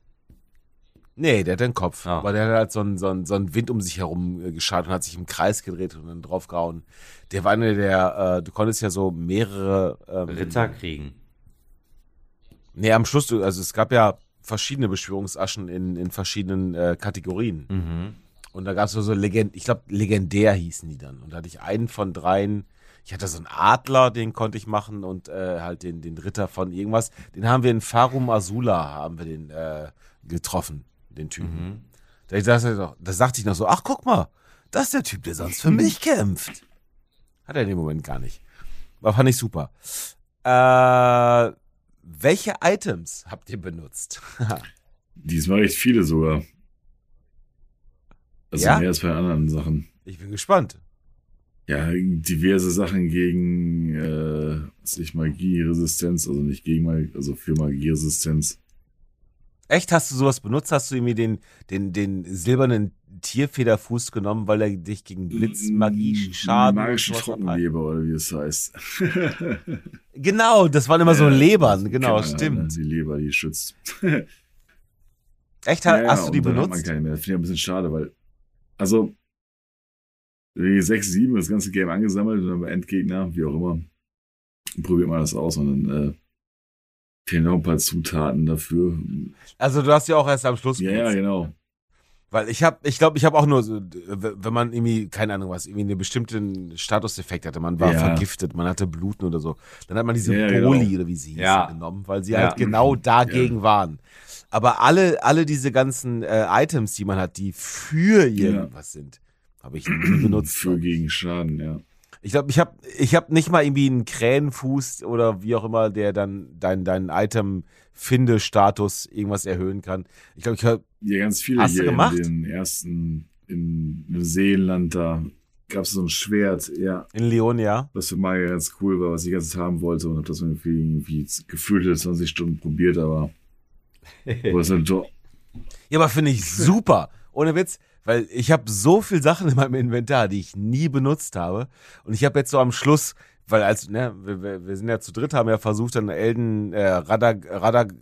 S1: nee, der hat einen Kopf, oh. aber der hat halt so einen, so, einen, so einen Wind um sich herum äh, geschaut und hat sich im Kreis gedreht und dann draufgehauen. Der war einer der, äh, du konntest ja so mehrere
S3: ähm, Ritter kriegen.
S1: Nee, am Schluss, also es gab ja verschiedene Beschwörungsaschen in, in verschiedenen äh, Kategorien.
S3: Mhm.
S1: Und da gab es so, so Legend, ich glaube, legendär hießen die dann. Und da hatte ich einen von dreien ich hatte so einen Adler, den konnte ich machen und äh, halt den, den Ritter von irgendwas. Den haben wir in Farum Azula, haben wir den äh, getroffen, den Typen. Mhm. Da, da, da sagte ich noch so, ach guck mal, das ist der Typ, der sonst für mich kämpft. Hat er in dem Moment gar nicht. War fand ich super. Äh, welche Items habt ihr benutzt?
S2: Diesmal recht viele sogar. Also ja? mehr als bei anderen Sachen.
S1: Ich bin gespannt
S2: ja, diverse Sachen gegen, äh, was ich, Magieresistenz, also nicht gegen Magie, also für Magieresistenz.
S1: Echt? Hast du sowas benutzt? Hast du irgendwie den, den, den silbernen Tierfederfuß genommen, weil er dich gegen Blitzmagie schaden
S2: Magischen Trockenleber oder wie es heißt.
S1: genau, das waren immer so Lebern, genau, stimmt.
S2: Die Leber, die schützt.
S1: Echt? Ja, hast du die benutzt? Hat
S2: man keine mehr. Das finde ich ein bisschen schade, weil, also, 6, 7 das ganze Game angesammelt und dann bei Endgegner, wie auch immer, probiert man das aus und dann äh, fehlen noch ein paar Zutaten dafür.
S1: Also du hast ja auch erst am Schluss
S2: Ja, ja, genau.
S1: Weil ich habe, ich glaube, ich habe auch nur, so, wenn man irgendwie, keine Ahnung was, irgendwie einen bestimmten Statuseffekt hatte, man war ja. vergiftet, man hatte Bluten oder so, dann hat man diese ja, Boli genau. oder wie sie hießen ja. genommen, weil sie halt genau dagegen waren. Aber alle, alle diese ganzen äh, Items, die man hat, die für irgendwas sind, habe ich nie benutzt.
S2: Für gegen Schaden, ja.
S1: Ich glaube, ich habe ich hab nicht mal irgendwie einen Krähenfuß oder wie auch immer, der dann deinen dein Item-Finde-Status irgendwas erhöhen kann. Ich glaube, ich habe.
S2: Ja, ganz viele hast hier du gemacht? in den ersten, in Neuseeland, da gab es so ein Schwert, ja.
S1: In Leon, ja.
S2: Was für Magier ganz cool war, was ich ganz haben wollte und habe das irgendwie, irgendwie gefühlt 20 Stunden probiert, aber.
S1: ja, aber finde ich super. Ohne Witz Weil ich habe so viel Sachen in meinem Inventar, die ich nie benutzt habe. Und ich habe jetzt so am Schluss, weil als, ne, wir, wir sind ja zu dritt, haben ja versucht, dann Elden, äh, Radag, Radag,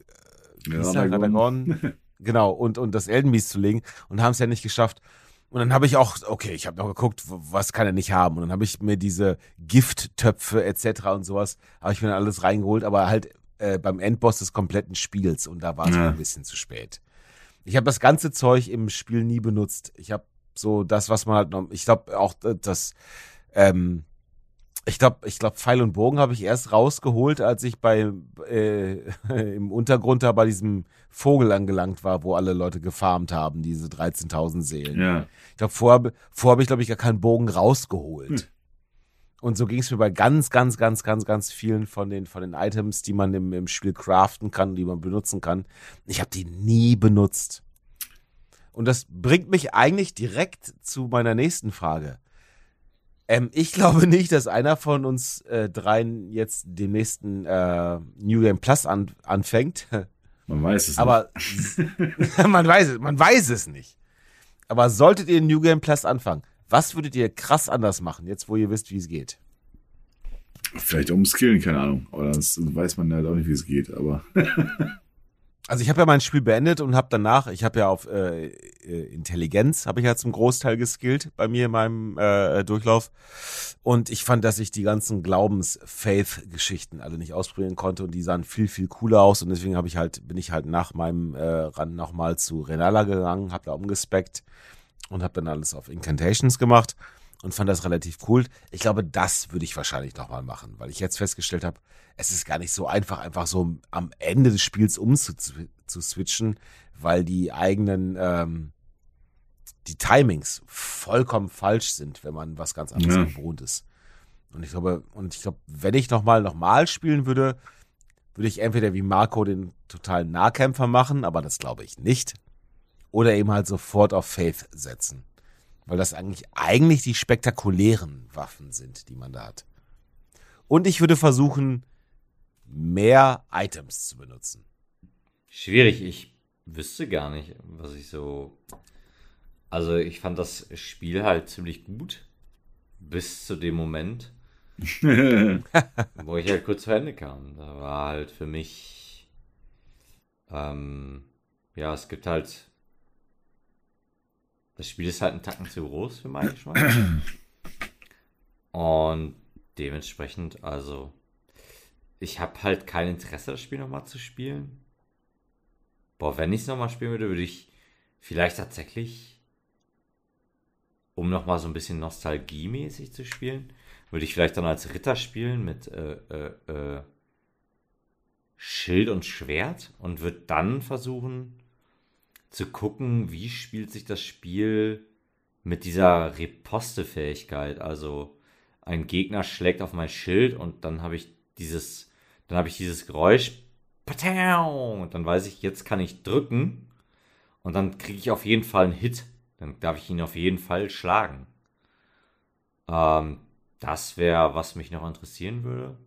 S1: ja, Radagon, genau, und, und das Eldenbiest zu legen und haben es ja nicht geschafft. Und dann habe ich auch, okay, ich habe noch geguckt, was kann er nicht haben. Und dann habe ich mir diese Gifttöpfe etc. und sowas, habe ich mir dann alles reingeholt, aber halt äh, beim Endboss des kompletten Spiels. Und da war es ja. ein bisschen zu spät. Ich habe das ganze Zeug im Spiel nie benutzt. Ich habe so das, was man halt noch, ich glaube auch das, ähm, ich glaube, ich glaube, Pfeil und Bogen habe ich erst rausgeholt, als ich bei äh, im Untergrund da bei diesem Vogel angelangt war, wo alle Leute gefarmt haben, diese 13.000 Seelen. Ja. Ich glaube, vorher, vorher habe ich, glaube ich, gar keinen Bogen rausgeholt. Hm. Und so ging es mir bei ganz, ganz, ganz, ganz, ganz vielen von den, von den Items, die man im, im Spiel craften kann, die man benutzen kann. Ich habe die nie benutzt. Und das bringt mich eigentlich direkt zu meiner nächsten Frage. Ähm, ich glaube nicht, dass einer von uns äh, dreien jetzt den nächsten äh, New Game Plus an, anfängt.
S2: Man weiß es
S1: Aber nicht. man weiß es, man weiß es nicht. Aber solltet ihr New Game Plus anfangen, was würdet ihr krass anders machen, jetzt wo ihr wisst, wie es geht?
S2: Vielleicht umskillen, keine Ahnung. Oder das weiß man halt auch nicht, wie es geht, aber.
S1: also ich habe ja mein Spiel beendet und habe danach, ich habe ja auf äh, äh, Intelligenz, habe ich ja zum Großteil geskillt bei mir in meinem äh, Durchlauf. Und ich fand, dass ich die ganzen Glaubens-Faith-Geschichten alle nicht ausprobieren konnte und die sahen viel, viel cooler aus. Und deswegen habe ich halt, bin ich halt nach meinem äh, Run nochmal zu Renala gegangen, habe da umgespeckt und habe dann alles auf Incantations gemacht und fand das relativ cool. Ich glaube, das würde ich wahrscheinlich nochmal machen, weil ich jetzt festgestellt habe, es ist gar nicht so einfach, einfach so am Ende des Spiels umzuswitchen, weil die eigenen ähm, die Timings vollkommen falsch sind, wenn man was ganz anderes ja. gewohnt ist. Und ich glaube, und ich glaube, wenn ich nochmal nochmal spielen würde, würde ich entweder wie Marco den totalen Nahkämpfer machen, aber das glaube ich nicht oder eben halt sofort auf Faith setzen. Weil das eigentlich, eigentlich die spektakulären Waffen sind, die man da hat. Und ich würde versuchen, mehr Items zu benutzen.
S3: Schwierig, ich wüsste gar nicht, was ich so. Also, ich fand das Spiel halt ziemlich gut. Bis zu dem Moment, wo ich halt kurz zu Ende kam. Da war halt für mich. Ähm, ja, es gibt halt das Spiel ist halt ein Tacken zu groß für meinen Geschmack. Und dementsprechend, also, ich habe halt kein Interesse, das Spiel nochmal zu spielen. Boah, wenn ich es nochmal spielen würde, würde ich vielleicht tatsächlich, um nochmal so ein bisschen nostalgiemäßig zu spielen, würde ich vielleicht dann als Ritter spielen mit äh, äh, äh, Schild und Schwert und würde dann versuchen, zu gucken, wie spielt sich das Spiel mit dieser Riposte-Fähigkeit. Also ein Gegner schlägt auf mein Schild und dann habe ich dieses, dann habe ich dieses Geräusch. Und dann weiß ich, jetzt kann ich drücken und dann kriege ich auf jeden Fall einen Hit. Dann darf ich ihn auf jeden Fall schlagen. Ähm, das wäre, was mich noch interessieren würde.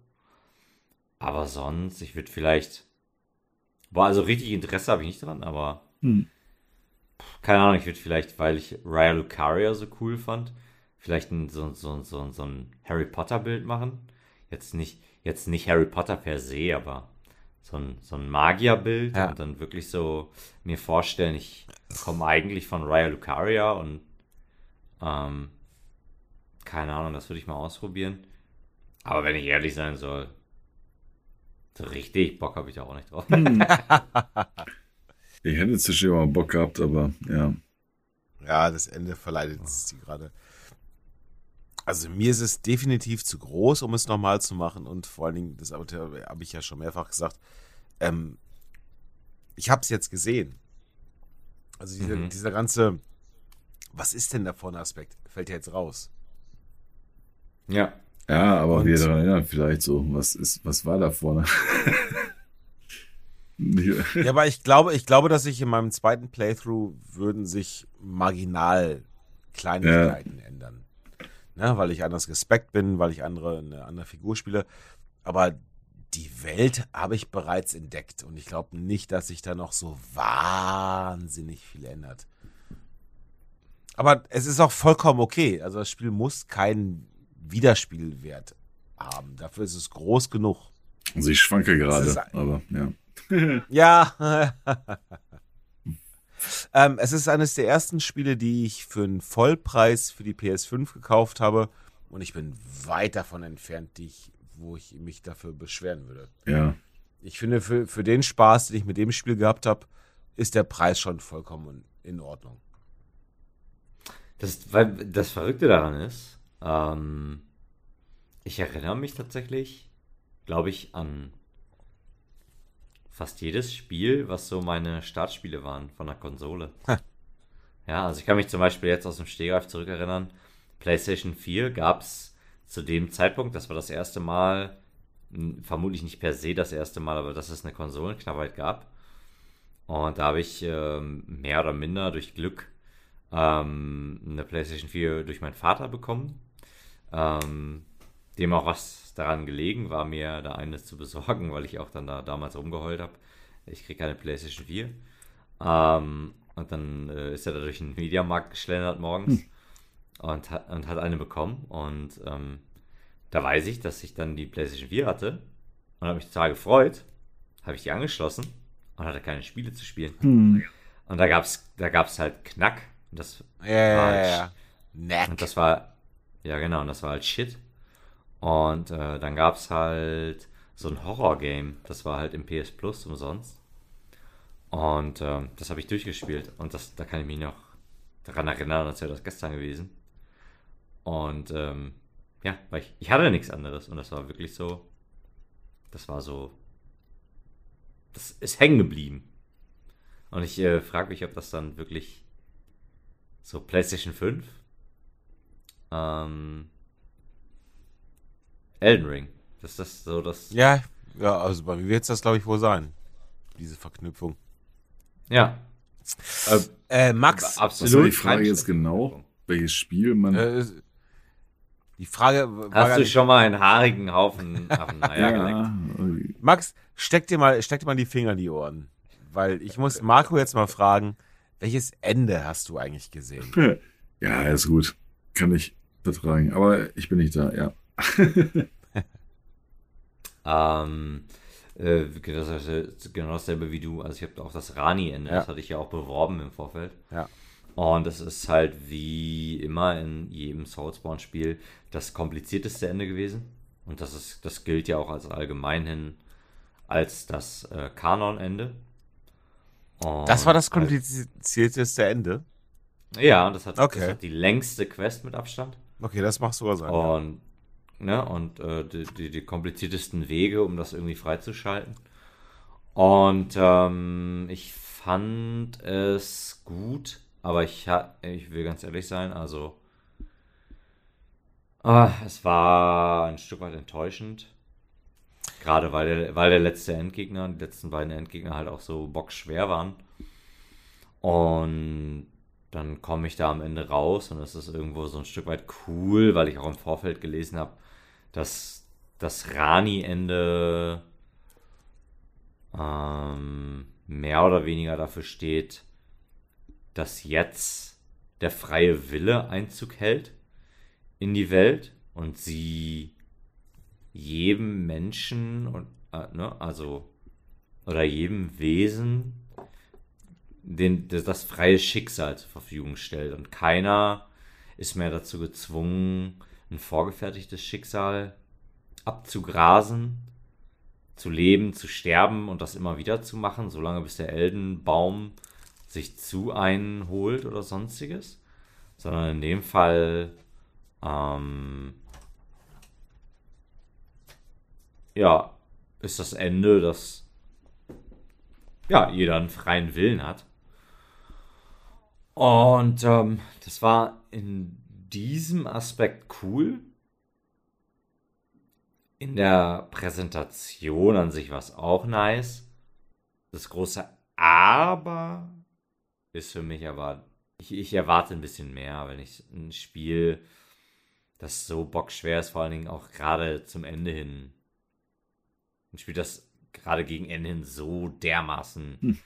S3: Aber sonst, ich würde vielleicht. Boah, also richtig Interesse habe ich nicht dran, aber hm keine Ahnung, ich würde vielleicht, weil ich Raya Lucaria so cool fand, vielleicht ein, so, so, so, so ein Harry Potter Bild machen. Jetzt nicht, jetzt nicht Harry Potter per se, aber so ein, so ein Magierbild ja. und dann wirklich so mir vorstellen, ich komme eigentlich von Raya Lucaria und ähm, keine Ahnung, das würde ich mal ausprobieren. Aber wenn ich ehrlich sein soll, so richtig Bock habe ich da auch nicht drauf.
S2: Ich hätte zwischen mal Bock gehabt, aber ja.
S1: Ja, das Ende verleitet sie gerade. Also mir ist es definitiv zu groß, um es nochmal zu machen. Und vor allen Dingen, das habe ich ja schon mehrfach gesagt, ähm, ich habe es jetzt gesehen. Also diese, mhm. dieser ganze, was ist denn da vorne Aspekt, fällt ja jetzt raus.
S2: Ja. Ja, aber Und, wir daran erinnern vielleicht so, was ist, was war da vorne?
S1: ja, aber ich glaube, ich glaube, dass sich in meinem zweiten Playthrough würden sich marginal Kleinigkeiten ja. ändern. Ne, weil ich anders gespeckt bin, weil ich andere, eine andere Figur spiele. Aber die Welt habe ich bereits entdeckt und ich glaube nicht, dass sich da noch so wahnsinnig viel ändert. Aber es ist auch vollkommen okay. Also das Spiel muss keinen Wiederspielwert haben. Dafür ist es groß genug.
S2: Also ich schwanke gerade, aber ja.
S1: ja. ähm, es ist eines der ersten Spiele, die ich für einen Vollpreis für die PS5 gekauft habe. Und ich bin weit davon entfernt, die ich, wo ich mich dafür beschweren würde.
S2: Ja.
S1: Ich finde, für, für den Spaß, den ich mit dem Spiel gehabt habe, ist der Preis schon vollkommen in Ordnung.
S3: Das, weil das Verrückte daran ist, ähm, ich erinnere mich tatsächlich, glaube ich, an fast jedes Spiel, was so meine Startspiele waren von der Konsole. ja, also ich kann mich zum Beispiel jetzt aus dem Stehgreif zurückerinnern. PlayStation 4 gab es zu dem Zeitpunkt, das war das erste Mal, vermutlich nicht per se das erste Mal, aber dass es eine Konsolenknappheit gab. Und da habe ich ähm, mehr oder minder durch Glück ähm, eine PlayStation 4 durch meinen Vater bekommen. Ähm, dem auch was daran gelegen war, mir da eines zu besorgen, weil ich auch dann da damals rumgeheult habe. Ich kriege keine PlayStation 4. Ähm, und dann äh, ist er da durch den Mediamarkt geschlendert morgens hm. und, hat, und hat eine bekommen. Und ähm, da weiß ich, dass ich dann die PlayStation 4 hatte und habe mich total gefreut. Habe ich die angeschlossen und hatte keine Spiele zu spielen. Hm. Und da gab es da gab's halt Knack. Und das
S1: ja, war halt, ja,
S3: ja. Und das war, ja genau, und das war halt Shit. Und äh, dann gab es halt so ein Horror-Game. Das war halt im PS Plus umsonst. Und äh, das habe ich durchgespielt. Und das, da kann ich mich noch daran erinnern, als wäre das gestern gewesen. Und ähm, ja, weil ich, ich hatte nichts anderes. Und das war wirklich so. Das war so. Das ist hängen geblieben. Und ich äh, frage mich, ob das dann wirklich so PlayStation 5 ähm, Elden Ring. Das ist das so das.
S1: Ja, ja, also bei mir wird es das, glaube ich, wohl sein. Diese Verknüpfung.
S3: Ja.
S1: Äh, äh, Max.
S2: Absolut. Was war die Frage jetzt genau? Welches Spiel man. Äh,
S1: die Frage.
S3: Hast du schon mal einen haarigen Haufen Eier
S1: ja. Max, steck dir, mal, steck dir mal die Finger in die Ohren. Weil ich muss Marco jetzt mal fragen, welches Ende hast du eigentlich gesehen?
S2: Ja, ist gut. Kann ich betragen. Aber ich bin nicht da, ja.
S3: ähm, äh, genau dasselbe wie du. Also ich habe auch das Rani-Ende, ja. das hatte ich ja auch beworben im Vorfeld.
S1: Ja.
S3: Und das ist halt wie immer in jedem Soulspawn-Spiel das komplizierteste Ende gewesen. Und das ist, das gilt ja auch als allgemeinhin als das äh, Kanon-Ende.
S1: Das war das komplizierteste Ende?
S3: Ja, das hat, okay. das hat die längste Quest mit Abstand.
S1: Okay, das macht sogar sein.
S3: Und ne, und äh, die, die, die, kompliziertesten Wege, um das irgendwie freizuschalten. Und ähm, ich fand es gut, aber ich, ich will ganz ehrlich sein, also äh, es war ein Stück weit enttäuschend. Gerade weil der, weil der letzte Endgegner, die letzten beiden Endgegner halt auch so bockschwer waren. Und dann komme ich da am Ende raus und es ist irgendwo so ein Stück weit cool, weil ich auch im Vorfeld gelesen habe, dass das Rani-Ende ähm, mehr oder weniger dafür steht, dass jetzt der freie Wille Einzug hält in die Welt und sie jedem Menschen und äh, ne, also oder jedem Wesen den, das freie Schicksal zur Verfügung stellt. Und keiner ist mehr dazu gezwungen, ein vorgefertigtes Schicksal abzugrasen, zu leben, zu sterben und das immer wieder zu machen, solange bis der Eldenbaum sich zu einen holt oder sonstiges, sondern in dem Fall ähm, ja, ist das Ende, dass ja, jeder einen freien Willen hat. Und ähm, das war in diesem Aspekt cool. In der Präsentation an sich war es auch nice. Das große Aber ist für mich aber, ich, ich erwarte ein bisschen mehr, wenn ich ein Spiel, das so bockschwer ist, vor allen Dingen auch gerade zum Ende hin, ein Spiel, das gerade gegen Ende hin so dermaßen hm.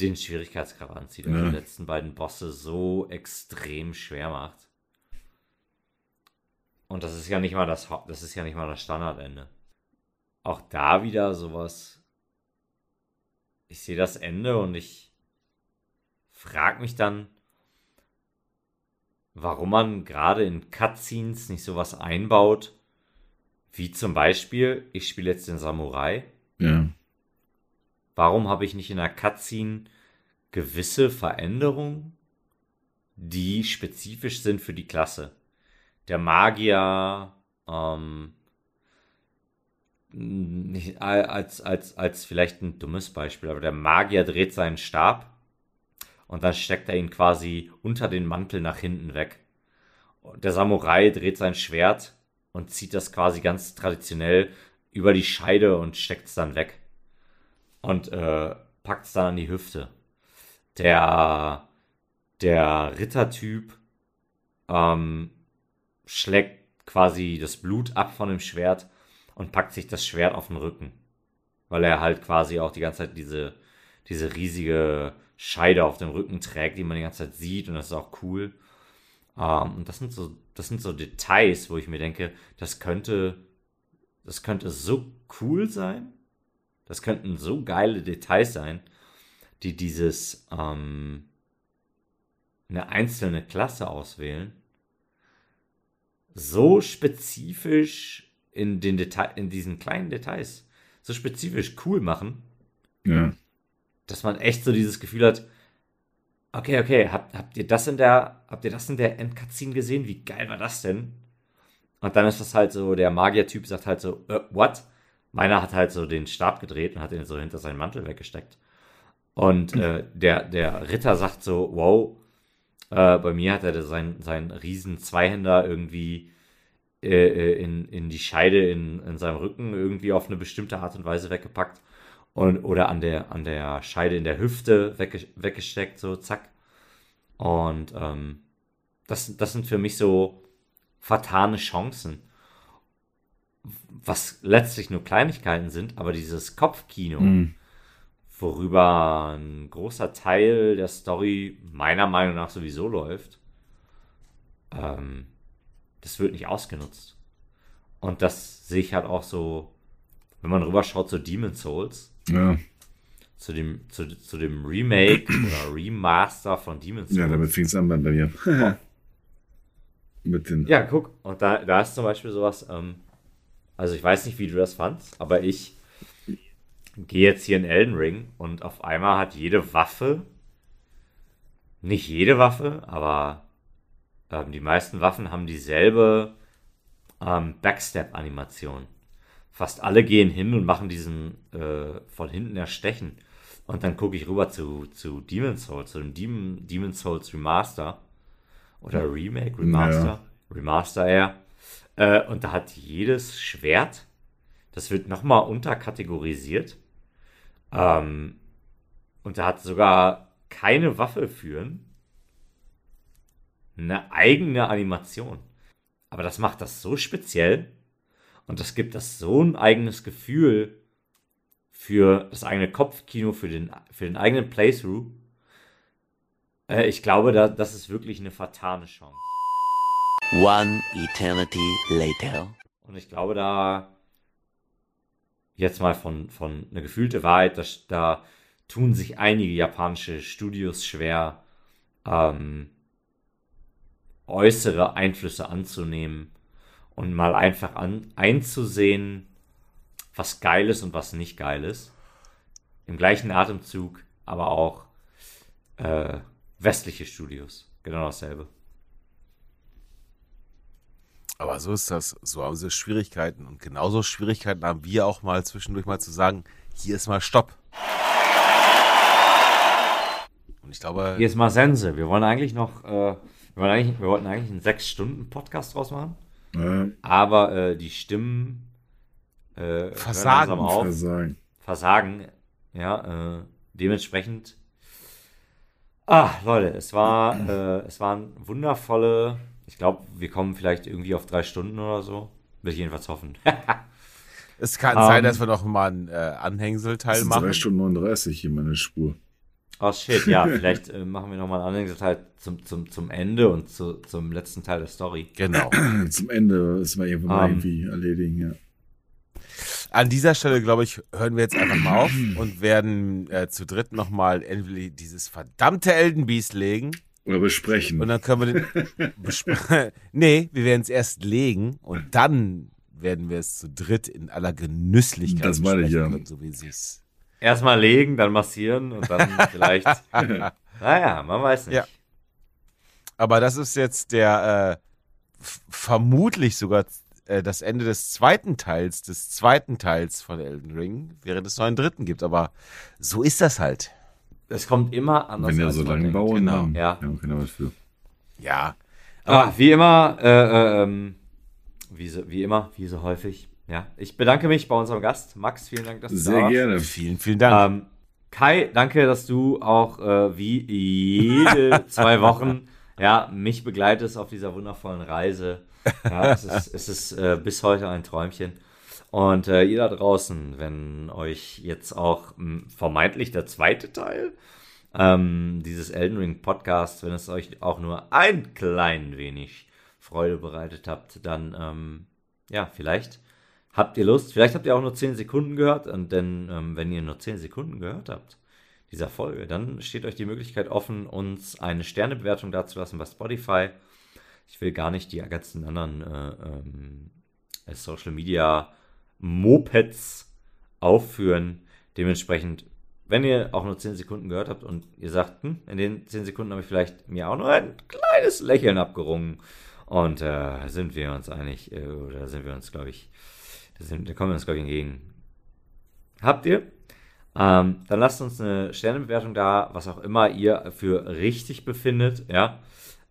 S3: Den Schwierigkeitsgrad anzieht und ja. die letzten beiden Bosse so extrem schwer macht. Und das ist ja nicht mal das, das ist ja nicht mal das Standardende. Auch da wieder sowas. Ich sehe das Ende und ich frage mich dann, warum man gerade in Cutscenes nicht sowas einbaut, wie zum Beispiel, ich spiele jetzt den Samurai.
S2: Ja.
S3: Warum habe ich nicht in der Cutscene gewisse Veränderungen, die spezifisch sind für die Klasse? Der Magier, ähm, als, als, als vielleicht ein dummes Beispiel, aber der Magier dreht seinen Stab und dann steckt er ihn quasi unter den Mantel nach hinten weg. Der Samurai dreht sein Schwert und zieht das quasi ganz traditionell über die Scheide und steckt es dann weg. Und äh, packt es dann an die Hüfte. Der, der Rittertyp ähm, schlägt quasi das Blut ab von dem Schwert und packt sich das Schwert auf den Rücken. Weil er halt quasi auch die ganze Zeit diese, diese riesige Scheide auf dem Rücken trägt, die man die ganze Zeit sieht und das ist auch cool. Ähm, und das sind so, das sind so Details, wo ich mir denke, das könnte, das könnte so cool sein. Das könnten so geile Details sein, die dieses ähm, eine einzelne Klasse auswählen, so spezifisch in den Detail, in diesen kleinen Details, so spezifisch cool machen,
S2: ja.
S3: dass man echt so dieses Gefühl hat, Okay, okay, habt, habt ihr das in der, habt ihr das in der Endcutscene gesehen? Wie geil war das denn? Und dann ist das halt so, der Magier-Typ sagt halt so, äh, what? Meiner hat halt so den Stab gedreht und hat ihn so hinter seinen Mantel weggesteckt. Und äh, der, der Ritter sagt so, wow, äh, bei mir hat er seinen, seinen riesen Zweihänder irgendwie äh, äh, in, in die Scheide in, in seinem Rücken irgendwie auf eine bestimmte Art und Weise weggepackt und, oder an der, an der Scheide in der Hüfte wegge weggesteckt, so zack. Und ähm, das, das sind für mich so vertane Chancen. Was letztlich nur Kleinigkeiten sind, aber dieses Kopfkino, mhm. worüber ein großer Teil der Story meiner Meinung nach sowieso läuft, ähm, das wird nicht ausgenutzt. Und das sehe ich halt auch so, wenn man rüberschaut, so Demon Souls.
S2: Ja.
S3: Zu dem, zu, zu dem Remake oder Remaster von Demon's Souls.
S2: Ja, damit fing es an bei mir. Mit den.
S3: Ja, guck. Und da, da ist zum Beispiel sowas, ähm, also ich weiß nicht, wie du das fandst, aber ich gehe jetzt hier in Elden Ring und auf einmal hat jede Waffe, nicht jede Waffe, aber ähm, die meisten Waffen haben dieselbe ähm, Backstep-Animation fast alle gehen hin und machen diesen äh, von hinten erstechen. Und dann gucke ich rüber zu, zu Demon's Souls, zu dem Demon, Demon's Souls Remaster. Oder Remake, Remaster. Ja. Remaster eher. Äh, und da hat jedes Schwert, das wird nochmal unterkategorisiert. Ähm, und da hat sogar keine Waffe führen eine eigene Animation. Aber das macht das so speziell, und das gibt das so ein eigenes Gefühl für das eigene Kopfkino, für den, für den eigenen Playthrough. Äh, ich glaube, da, das ist wirklich eine fatale Chance.
S6: One eternity later.
S3: Und ich glaube, da jetzt mal von, von eine gefühlte Wahrheit, da, da tun sich einige japanische Studios schwer, ähm, äußere Einflüsse anzunehmen und mal einfach an, einzusehen, was geil ist und was nicht geil ist. Im gleichen Atemzug, aber auch äh, westliche Studios. Genau dasselbe.
S1: Aber so ist das. So haben sie Schwierigkeiten. Und genauso Schwierigkeiten haben wir auch mal zwischendurch mal zu sagen, hier ist mal Stopp. Und ich glaube.
S3: Hier ist mal Sense. Wir wollen eigentlich noch, äh, wir, wollen eigentlich, wir wollten eigentlich einen sechs Stunden Podcast draus machen.
S2: Ja.
S3: Aber äh, die Stimmen
S1: äh, versagen.
S3: Auf, versagen. Versagen. Ja, äh, dementsprechend. Ah, Leute, es war, äh, es waren wundervolle. Ich glaube, wir kommen vielleicht irgendwie auf drei Stunden oder so. Will ich jedenfalls hoffen.
S1: es kann um, sein, ähm, dass wir noch mal einen äh, Anhängselteil machen. 3
S2: Stunden 39 hier meine Spur.
S3: Oh shit, ja, vielleicht äh, machen wir nochmal einen anderen Teil zum, zum, zum Ende und zu, zum letzten Teil der Story.
S1: Genau.
S2: zum Ende ist mal irgendwann um, irgendwie erledigen, ja.
S1: An dieser Stelle, glaube ich, hören wir jetzt einfach mal auf und werden äh, zu dritt nochmal entweder dieses verdammte Elden Beast legen.
S2: Oder besprechen.
S1: Und dann können wir den. nee, wir werden es erst legen und dann werden wir es zu dritt in aller Genüsslichkeit
S2: Das meine ich ja.
S1: So wie sie es
S3: Erstmal legen, dann massieren und dann vielleicht. naja, man weiß nicht. Ja.
S1: Aber das ist jetzt der äh, vermutlich sogar äh, das Ende des zweiten Teils, des zweiten Teils von Elden Ring, während es noch einen dritten gibt. Aber so ist das halt.
S3: Es kommt immer anders.
S2: Wenn ja so lange bauen,
S1: genau.
S3: ja.
S2: ja kann was für.
S1: Ja.
S3: Aber ah, wie immer, äh, äh, ähm, wie, so, wie immer, wie so häufig, ja, ich bedanke mich bei unserem Gast. Max, vielen Dank, dass du
S2: Sehr da warst. Sehr gerne.
S1: Vielen, vielen Dank.
S3: Ähm, Kai, danke, dass du auch äh, wie jede zwei Wochen ja, mich begleitest auf dieser wundervollen Reise. Ja, es ist, es ist äh, bis heute ein Träumchen. Und äh, ihr da draußen, wenn euch jetzt auch mh, hm, vermeintlich der zweite Teil ähm, dieses Elden Ring Podcast, wenn es euch auch nur ein klein wenig Freude bereitet habt, dann ähm, ja, vielleicht Habt ihr Lust? Vielleicht habt ihr auch nur 10 Sekunden gehört, und denn ähm, wenn ihr nur 10 Sekunden gehört habt, dieser Folge, dann steht euch die Möglichkeit offen, uns eine Sternebewertung dazulassen bei Spotify. Ich will gar nicht die ganzen anderen äh, ähm, Social Media Mopeds aufführen. Dementsprechend, wenn ihr auch nur 10 Sekunden gehört habt und ihr sagt, hm, in den 10 Sekunden habe ich vielleicht mir auch nur ein kleines Lächeln abgerungen und äh, sind wir uns einig, äh, oder sind wir uns, glaube ich, da kommen wir uns, glaube ich, entgegen. Habt ihr? Ähm, dann lasst uns eine Sternebewertung da, was auch immer ihr für richtig befindet. Ja,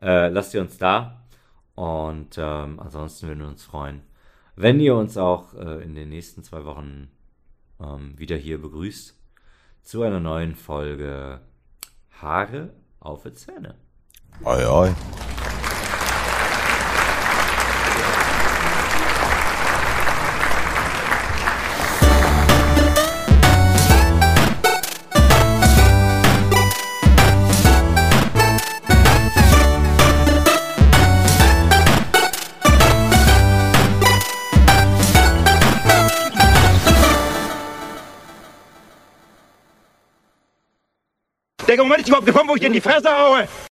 S3: äh, lasst ihr uns da. Und ähm, ansonsten würden wir uns freuen, wenn ihr uns auch äh, in den nächsten zwei Wochen ähm, wieder hier begrüßt zu einer neuen Folge Haare auf die Zähne.
S1: Oi, oi.
S7: Moment ist überhaupt gekommen, wo ich dir in die Fresse haue.